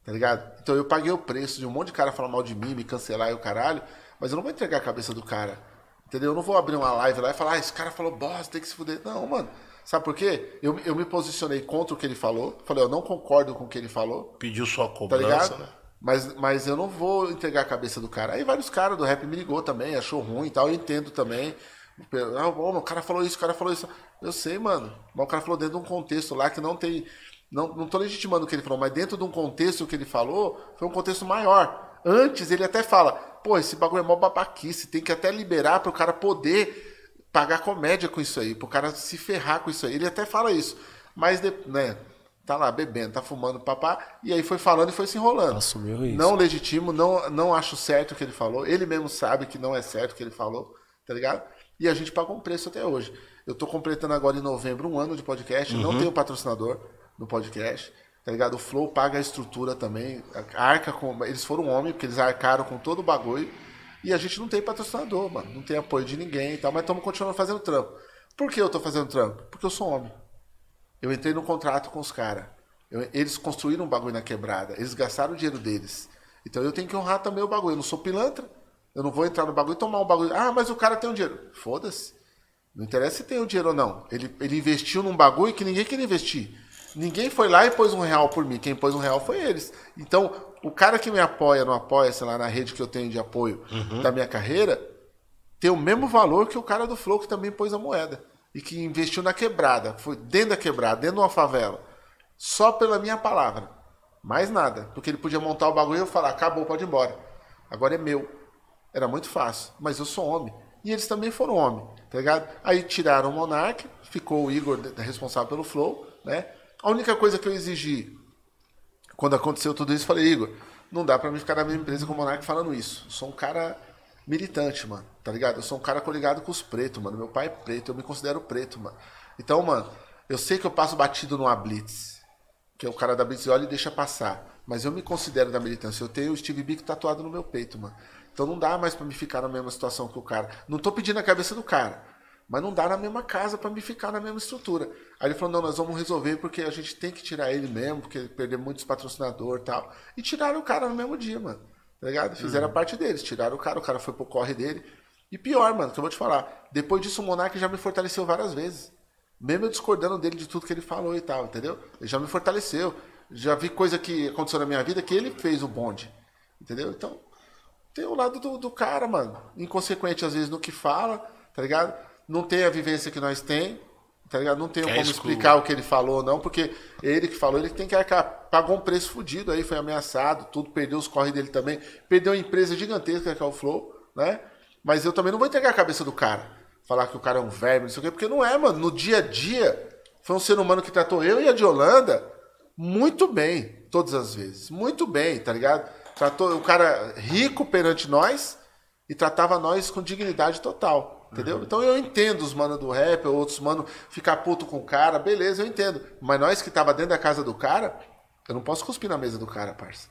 Tá ligado? Então eu paguei o preço de um monte de cara falar mal de mim, me cancelar e o caralho, mas eu não vou entregar a cabeça do cara. Entendeu? Eu não vou abrir uma live lá e falar, ah, esse cara falou bosta, tem que se fuder. Não, mano. Sabe por quê? Eu, eu me posicionei contra o que ele falou. Falei, eu não concordo com o que ele falou. Pediu sua Tá cobrança, ligado? né? Mas, mas eu não vou entregar a cabeça do cara. Aí vários caras do rap me ligou também, achou ruim e tal. Eu entendo também. Ah, o cara falou isso, o cara falou isso. Eu sei, mano. Mas o cara falou dentro de um contexto lá que não tem. Não, não tô legitimando o que ele falou, mas dentro de um contexto que ele falou, foi um contexto maior. Antes ele até fala, pô, esse bagulho é mó babaquice, tem que até liberar para o cara poder pagar comédia com isso aí, pro cara se ferrar com isso aí. Ele até fala isso. Mas, de- né, tá lá bebendo, tá fumando papá, e aí foi falando e foi se enrolando. Assumiu isso. Não legitimo, não, não acho certo o que ele falou. Ele mesmo sabe que não é certo o que ele falou, tá ligado? E a gente pagou um preço até hoje. Eu tô completando agora em novembro um ano de podcast, não tenho patrocinador no podcast, tá ligado? O Flow paga a estrutura também, arca com. Eles foram homem, porque eles arcaram com todo o bagulho. E a gente não tem patrocinador, mano. Não tem apoio de ninguém e tal, mas estamos continuando fazendo trampo. Por que eu tô fazendo trampo? Porque eu sou homem. Eu entrei no contrato com os caras. Eles construíram um bagulho na quebrada. Eles gastaram o dinheiro deles. Então eu tenho que honrar também o bagulho. Eu não sou pilantra. Eu não vou entrar no bagulho e tomar um bagulho. Ah, mas o cara tem um dinheiro. Foda-se. Não interessa se tem o dinheiro ou não. Ele, ele investiu num bagulho que ninguém queria investir. Ninguém foi lá e pôs um real por mim. Quem pôs um real foi eles. Então, o cara que me apoia, não apoia, sei lá, na rede que eu tenho de apoio da minha carreira, tem o mesmo valor que o cara do Flow que também pôs a moeda. E que investiu na quebrada. Foi dentro da quebrada, dentro de uma favela. Só pela minha palavra. Mais nada. Porque ele podia montar o bagulho e eu falar, acabou, pode ir embora. Agora é meu. Era muito fácil. Mas eu sou homem. E eles também foram homem, tá ligado? Aí tiraram o Monark, ficou o Igor responsável pelo Flow, né? A única coisa que eu exigi quando aconteceu tudo isso, falei, Igor, não dá pra mim ficar na mesma empresa com o Monark falando isso. Eu sou um cara militante, mano, tá ligado? Eu sou um cara coligado com os pretos, mano. Meu pai é preto, eu me considero preto, mano. Então, mano, eu sei que eu passo batido numa Blitz, que é o cara da Blitz olha e deixa passar. Mas eu me considero da militância. Eu tenho o Steve Biko tatuado no meu peito, mano. Então não dá mais pra me ficar na mesma situação que o cara. Não tô pedindo a cabeça do cara. Mas não dá na mesma casa pra me ficar na mesma estrutura. Aí ele falou: não, nós vamos resolver porque a gente tem que tirar ele mesmo, porque ele perdeu muitos patrocinadores e tal. E tiraram o cara no mesmo dia, mano. Tá ligado? Fizeram a parte deles, tiraram o cara, o cara foi pro corre dele. E pior, mano, que eu vou te falar: depois disso o Monark já me fortaleceu várias vezes. Mesmo eu discordando dele de tudo que ele falou e tal, entendeu? Ele já me fortaleceu. Já vi coisa que aconteceu na minha vida que ele fez o bonde. Entendeu? Então, tem o lado do, do cara, mano. Inconsequente, às vezes, no que fala, tá ligado? Não tem a vivência que nós tem, tá ligado? Não tem É como explicar o que ele falou, não, porque ele que falou, ele tem que arcar. Pagou um preço fudido aí, foi ameaçado, tudo, perdeu os corre dele também. Perdeu uma empresa gigantesca que é o Flow, né? Mas eu também não vou entregar a cabeça do cara. Falar que o cara é um verme, não sei o quê, porque não é, mano. No dia a dia, foi um ser humano que tratou eu e a de Holanda muito bem, todas as vezes. Muito bem, tá ligado? Tratou o cara rico perante nós e tratava nós com dignidade total. Entendeu? Então eu entendo os manos do rap, outros manos ficar puto com o cara, beleza, eu entendo. Mas nós que tava dentro da casa do cara, eu não posso cuspir na mesa do cara, parça.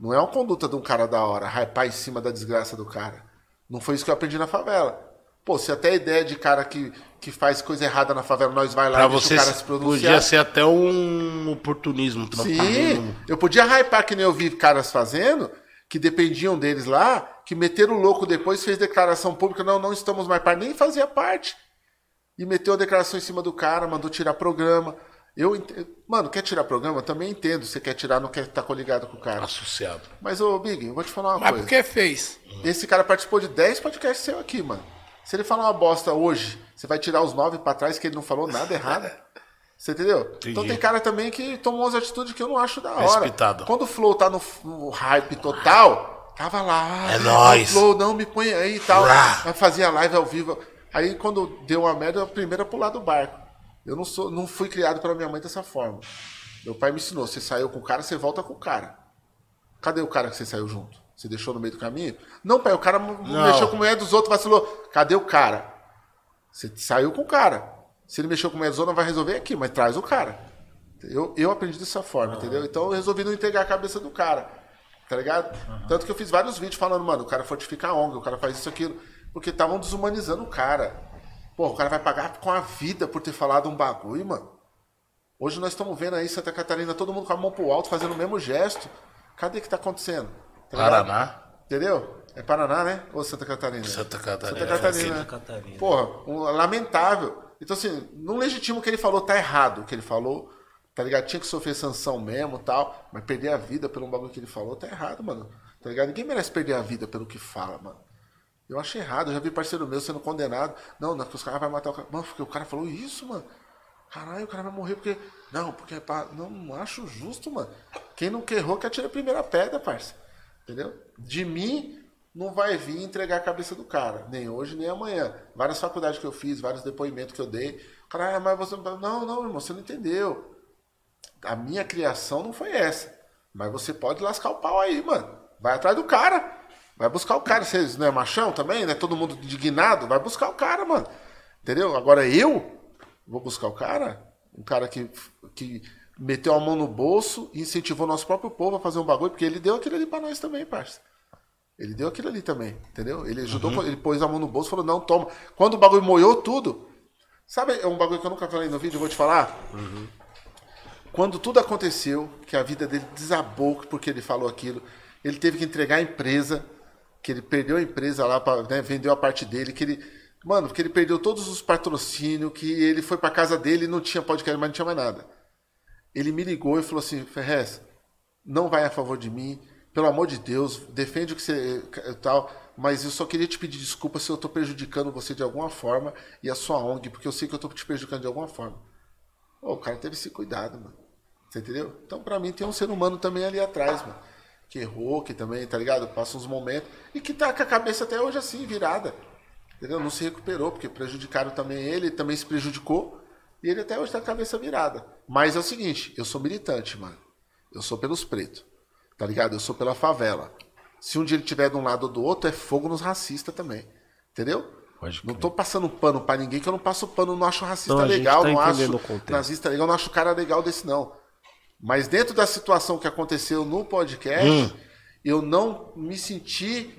Não é uma conduta de um cara da hora, hypar em cima da desgraça do cara. Não foi isso que eu aprendi na favela. Pô, se até a ideia de cara que, que faz coisa errada na favela, nós vai lá Pra e você o cara se pronunciar. podia ser até um oportunismo. Sim, eu podia hypar que nem eu vi caras fazendo, que dependiam deles lá, que meteram o louco depois, fez declaração pública, não, não estamos mais parte, nem fazia parte. E meteu a declaração em cima do cara, mandou tirar programa. Eu, ent- mano, quer tirar programa? Também entendo. Você quer tirar, não quer estar coligado com o cara. Associado. Mas, ô, Big, eu vou te falar uma Mas coisa. por que fez? Esse cara participou de 10 podcasts seu aqui, mano. Se ele falar uma bosta hoje, você vai tirar os 9 pra trás que ele não falou nada errado. Você entendeu? Então tem cara também que tomou umas atitudes que eu não acho da hora. Respeitado. Quando o Flow tá no, no hype total, tava lá. É "Ah, nóis." Flow, não me põe aí e tal. Rá. Fazia live ao vivo. Aí quando deu uma merda, eu a primeira a pular do barco. Eu não sou, não fui criado pela minha mãe dessa forma. Meu pai me ensinou, você saiu com o cara, você volta com o cara. Cadê o cara que você saiu junto? Você deixou no meio do caminho? Não, pai, o cara Não. mexeu com a mulher dos outros, vacilou. Cadê o cara? Você saiu com o cara. Se ele mexeu com a mulher dos outros, não vai resolver aqui, mas traz o cara. Eu, eu aprendi dessa forma, entendeu? Então eu resolvi não entregar a cabeça do cara. Tá ligado? Tanto que eu fiz vários vídeos falando, mano, o cara fortifica a ONG, o cara faz isso, aquilo. Porque estavam desumanizando o cara. Pô, o cara vai pagar com a vida por ter falado um bagulho, mano. Hoje nós estamos vendo aí Santa Catarina, todo mundo com a mão pro alto, fazendo o mesmo gesto. Cadê que tá acontecendo? Tá? Paraná. Entendeu? É Paraná, né? Ou Santa Catarina? Santa Catarina. Santa Catarina. Santa Catarina. Porra, um- lamentável. Então, assim, não legitimo o que ele falou, tá errado o que ele falou. Tá ligado? Tinha que sofrer sanção mesmo tal. Mas perder a vida pelo bagulho que ele falou, tá errado, mano. Tá ligado? Ninguém merece perder a vida pelo que fala, mano. Eu acho errado. Eu já vi parceiro meu sendo condenado. Não, não, os caras vão matar o cara. Mano, porque o cara falou isso, mano. Caralho, o cara vai morrer porque. Não, porque é pra... Não, não acho justo, mano. Quem não errou que atira a primeira pedra, parça. Entendeu? De mim, não vai vir entregar a cabeça do cara, nem hoje nem amanhã. Várias faculdades que eu fiz, vários depoimentos que eu dei. Cara, mas você não. Não, não, irmão, você não entendeu. A minha criação não foi essa. Mas você pode lascar o pau aí, mano. Vai atrás do cara. Vai buscar o cara. Vocês não é machão também, né? Todo mundo indignado. Vai buscar o cara, mano. Entendeu? Agora eu vou buscar o cara. Um cara que, que meteu a mão no bolso e incentivou nosso próprio povo a fazer um bagulho, porque ele deu aquilo ali pra nós também, parça. Ele deu aquilo ali também, entendeu? Ele ajudou, ele pôs a mão no bolso e falou, não, toma. Quando o bagulho moiou tudo, sabe, é um bagulho que eu nunca falei no vídeo, eu vou te falar. Quando tudo aconteceu, que a vida dele desabou porque ele falou aquilo, ele teve que entregar a empresa, que ele perdeu a empresa lá, pra, né, vendeu a parte dele, que ele. Mano, porque ele perdeu todos os patrocínios, que ele foi pra casa dele e não tinha podcast, mas não tinha mais nada. Ele me ligou e falou assim: Ferrez, não vai a favor de mim, pelo amor de Deus, defende o que você tal, mas eu só queria te pedir desculpa se eu tô prejudicando você de alguma forma e a sua ONG, porque eu sei que eu tô te prejudicando de alguma forma. Ô, o cara teve esse cuidado, mano. Você entendeu? Então, pra mim, tem um ser humano também ali atrás, mano. Que errou, que também, tá ligado? Passa uns momentos. E que tá com a cabeça até hoje assim, virada. Entendeu? Não se recuperou, porque prejudicaram também ele, ele também se prejudicou. E ele até hoje tá com a cabeça virada. Mas é o seguinte, eu sou militante, mano. Eu sou pelos pretos. Tá ligado? Eu sou pela favela. Se um dia ele tiver de um lado ou do outro, é fogo nos racistas também. Entendeu? Pode Não tô passando pano pra ninguém, que eu não passo pano, não acho racista Não, legal, tá não acho nazista legal, não acho cara legal desse não. Mas dentro da situação que aconteceu no podcast, Hum. eu não me senti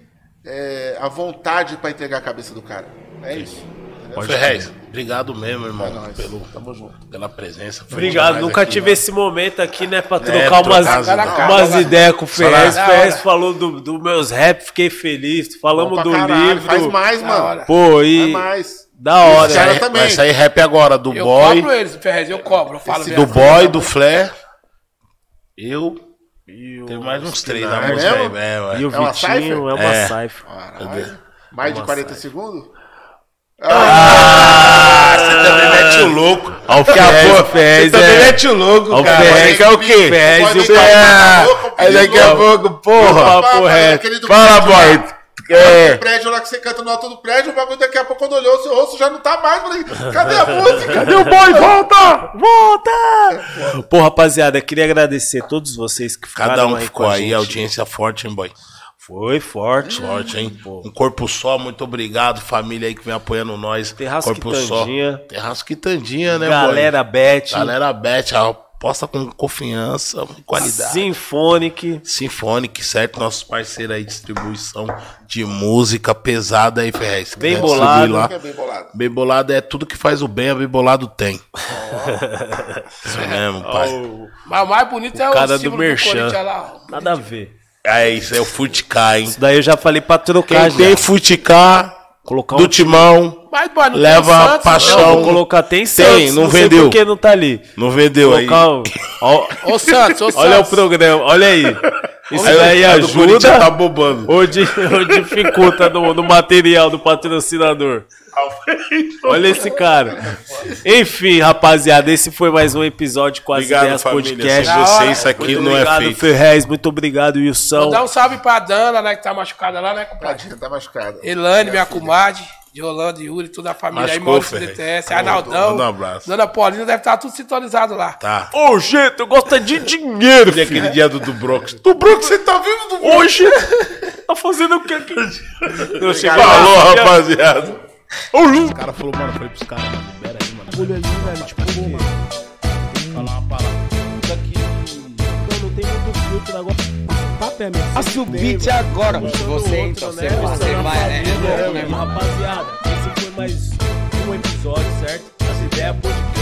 é, à vontade pra entregar a cabeça do cara. É isso. Entendeu? Ferrez, obrigado mesmo, irmão, É pelo, Tamo junto. pela presença. Foi Obrigado, nunca aqui, tive mano. esse momento aqui, né, pra trocar É, umas, trocar umas ideias com o Ferrez. O Ferrez falou do, do meus rap, fiquei feliz. Falamos do caralho, livro. Faz mais, mano. Pô, Faz e mais. da hora. Caras Vai- sair rap agora do Eu boy, cobro eles, Ferrez, eu cobro. Eu falo do boy, do Flair. Eu. E o Tem mais uns três na É música aí, é, ué. E o É uma Vitinho é uma É. cipher. Caralho. Mais de Uma 40 saia. segundos? Ah, você também mete o louco. Ó, o Daqui a Ferrez, Ferrez você também é- mete o louco, Ó, o cara. Ferrez quer o quê? Ferrez e o É, louca, aí daqui a pouco, porra. Fala, boy. É. O prédio lá que você canta no alto do prédio, o bagulho daqui a pouco, quando olhou, o seu rosto já não tá mais. Falei, cadê a música? Cadê o boy? Volta! Volta! Pô, rapaziada, queria agradecer a todos vocês que ficaram Cada um aí ficou com a aí, gente. audiência forte, hein, boy? Foi forte. Forte, hein? Um corpo só, muito obrigado, família aí que vem apoiando nós. Terraço corpo só. Quitandinha. Terraço Quitandinha, né, Galera Beth, boy? Galera Bet, aposta com confiança, qualidade. Symphonic. Symphonic, certo? Nossos parceiros aí, distribuição de música pesada aí, Ferrez. Bem bolado. Lá. É bem bolado. Bem bolado é tudo que faz o bem, a bem bolado tem. Isso mesmo, pai. Mas o mais bonito é o cara do Merchan. Corinthians lá. Nada a ver. É isso, é o Futicá, hein? Isso daí eu já falei pra trocar Quem já. tem Futicá Colocar do um timão, Mas, boy, não Leva tem Santos, paixão. Não, colocar tem Santos. não sei vendeu. por que não tá ali. não vendeu aí. Colocar ó, não. Ô Santos, ô Santos. olha o programa, olha aí. Isso Aí, daí Corinthians ajuda tá bobando. ou, di- ou dificulta no, no material do patrocinador? Olha esse cara. Enfim, rapaziada, esse foi mais um episódio com as Obrigado, ideias família. podcast. Sem Da você, hora. isso aqui Muito não é obrigado, feito. Ferrez. Muito obrigado, Wilson. Vou dar um salve pra Dana, né, que tá machucada lá, né, compadre? Tadinha, tá machucado. Elane, minha comadre, de Rolando, Yuri, toda a família aí, Maurício. DTS, Manda- Arnaldão, manda um abraço. Dona Paulina deve estar tudo sintonizado lá. Tá. Ô, gente, gosta de dinheiro, filho. aquele dia do, do Brox. Do Brox, você tá vivo do Brox? Hoje, tá fazendo o que aqui? Eu Falou, rapaziada. Ô, Lu. O cara falou, mano, falei pros caras, mano, libera aí, mano. Olha ali, velho, tipo, falar uma parada. Papo é mesmo. A beat agora. Você então, você, você vai, né? Né? Rapaziada, esse foi mais um episódio, certo? As ideias podcast.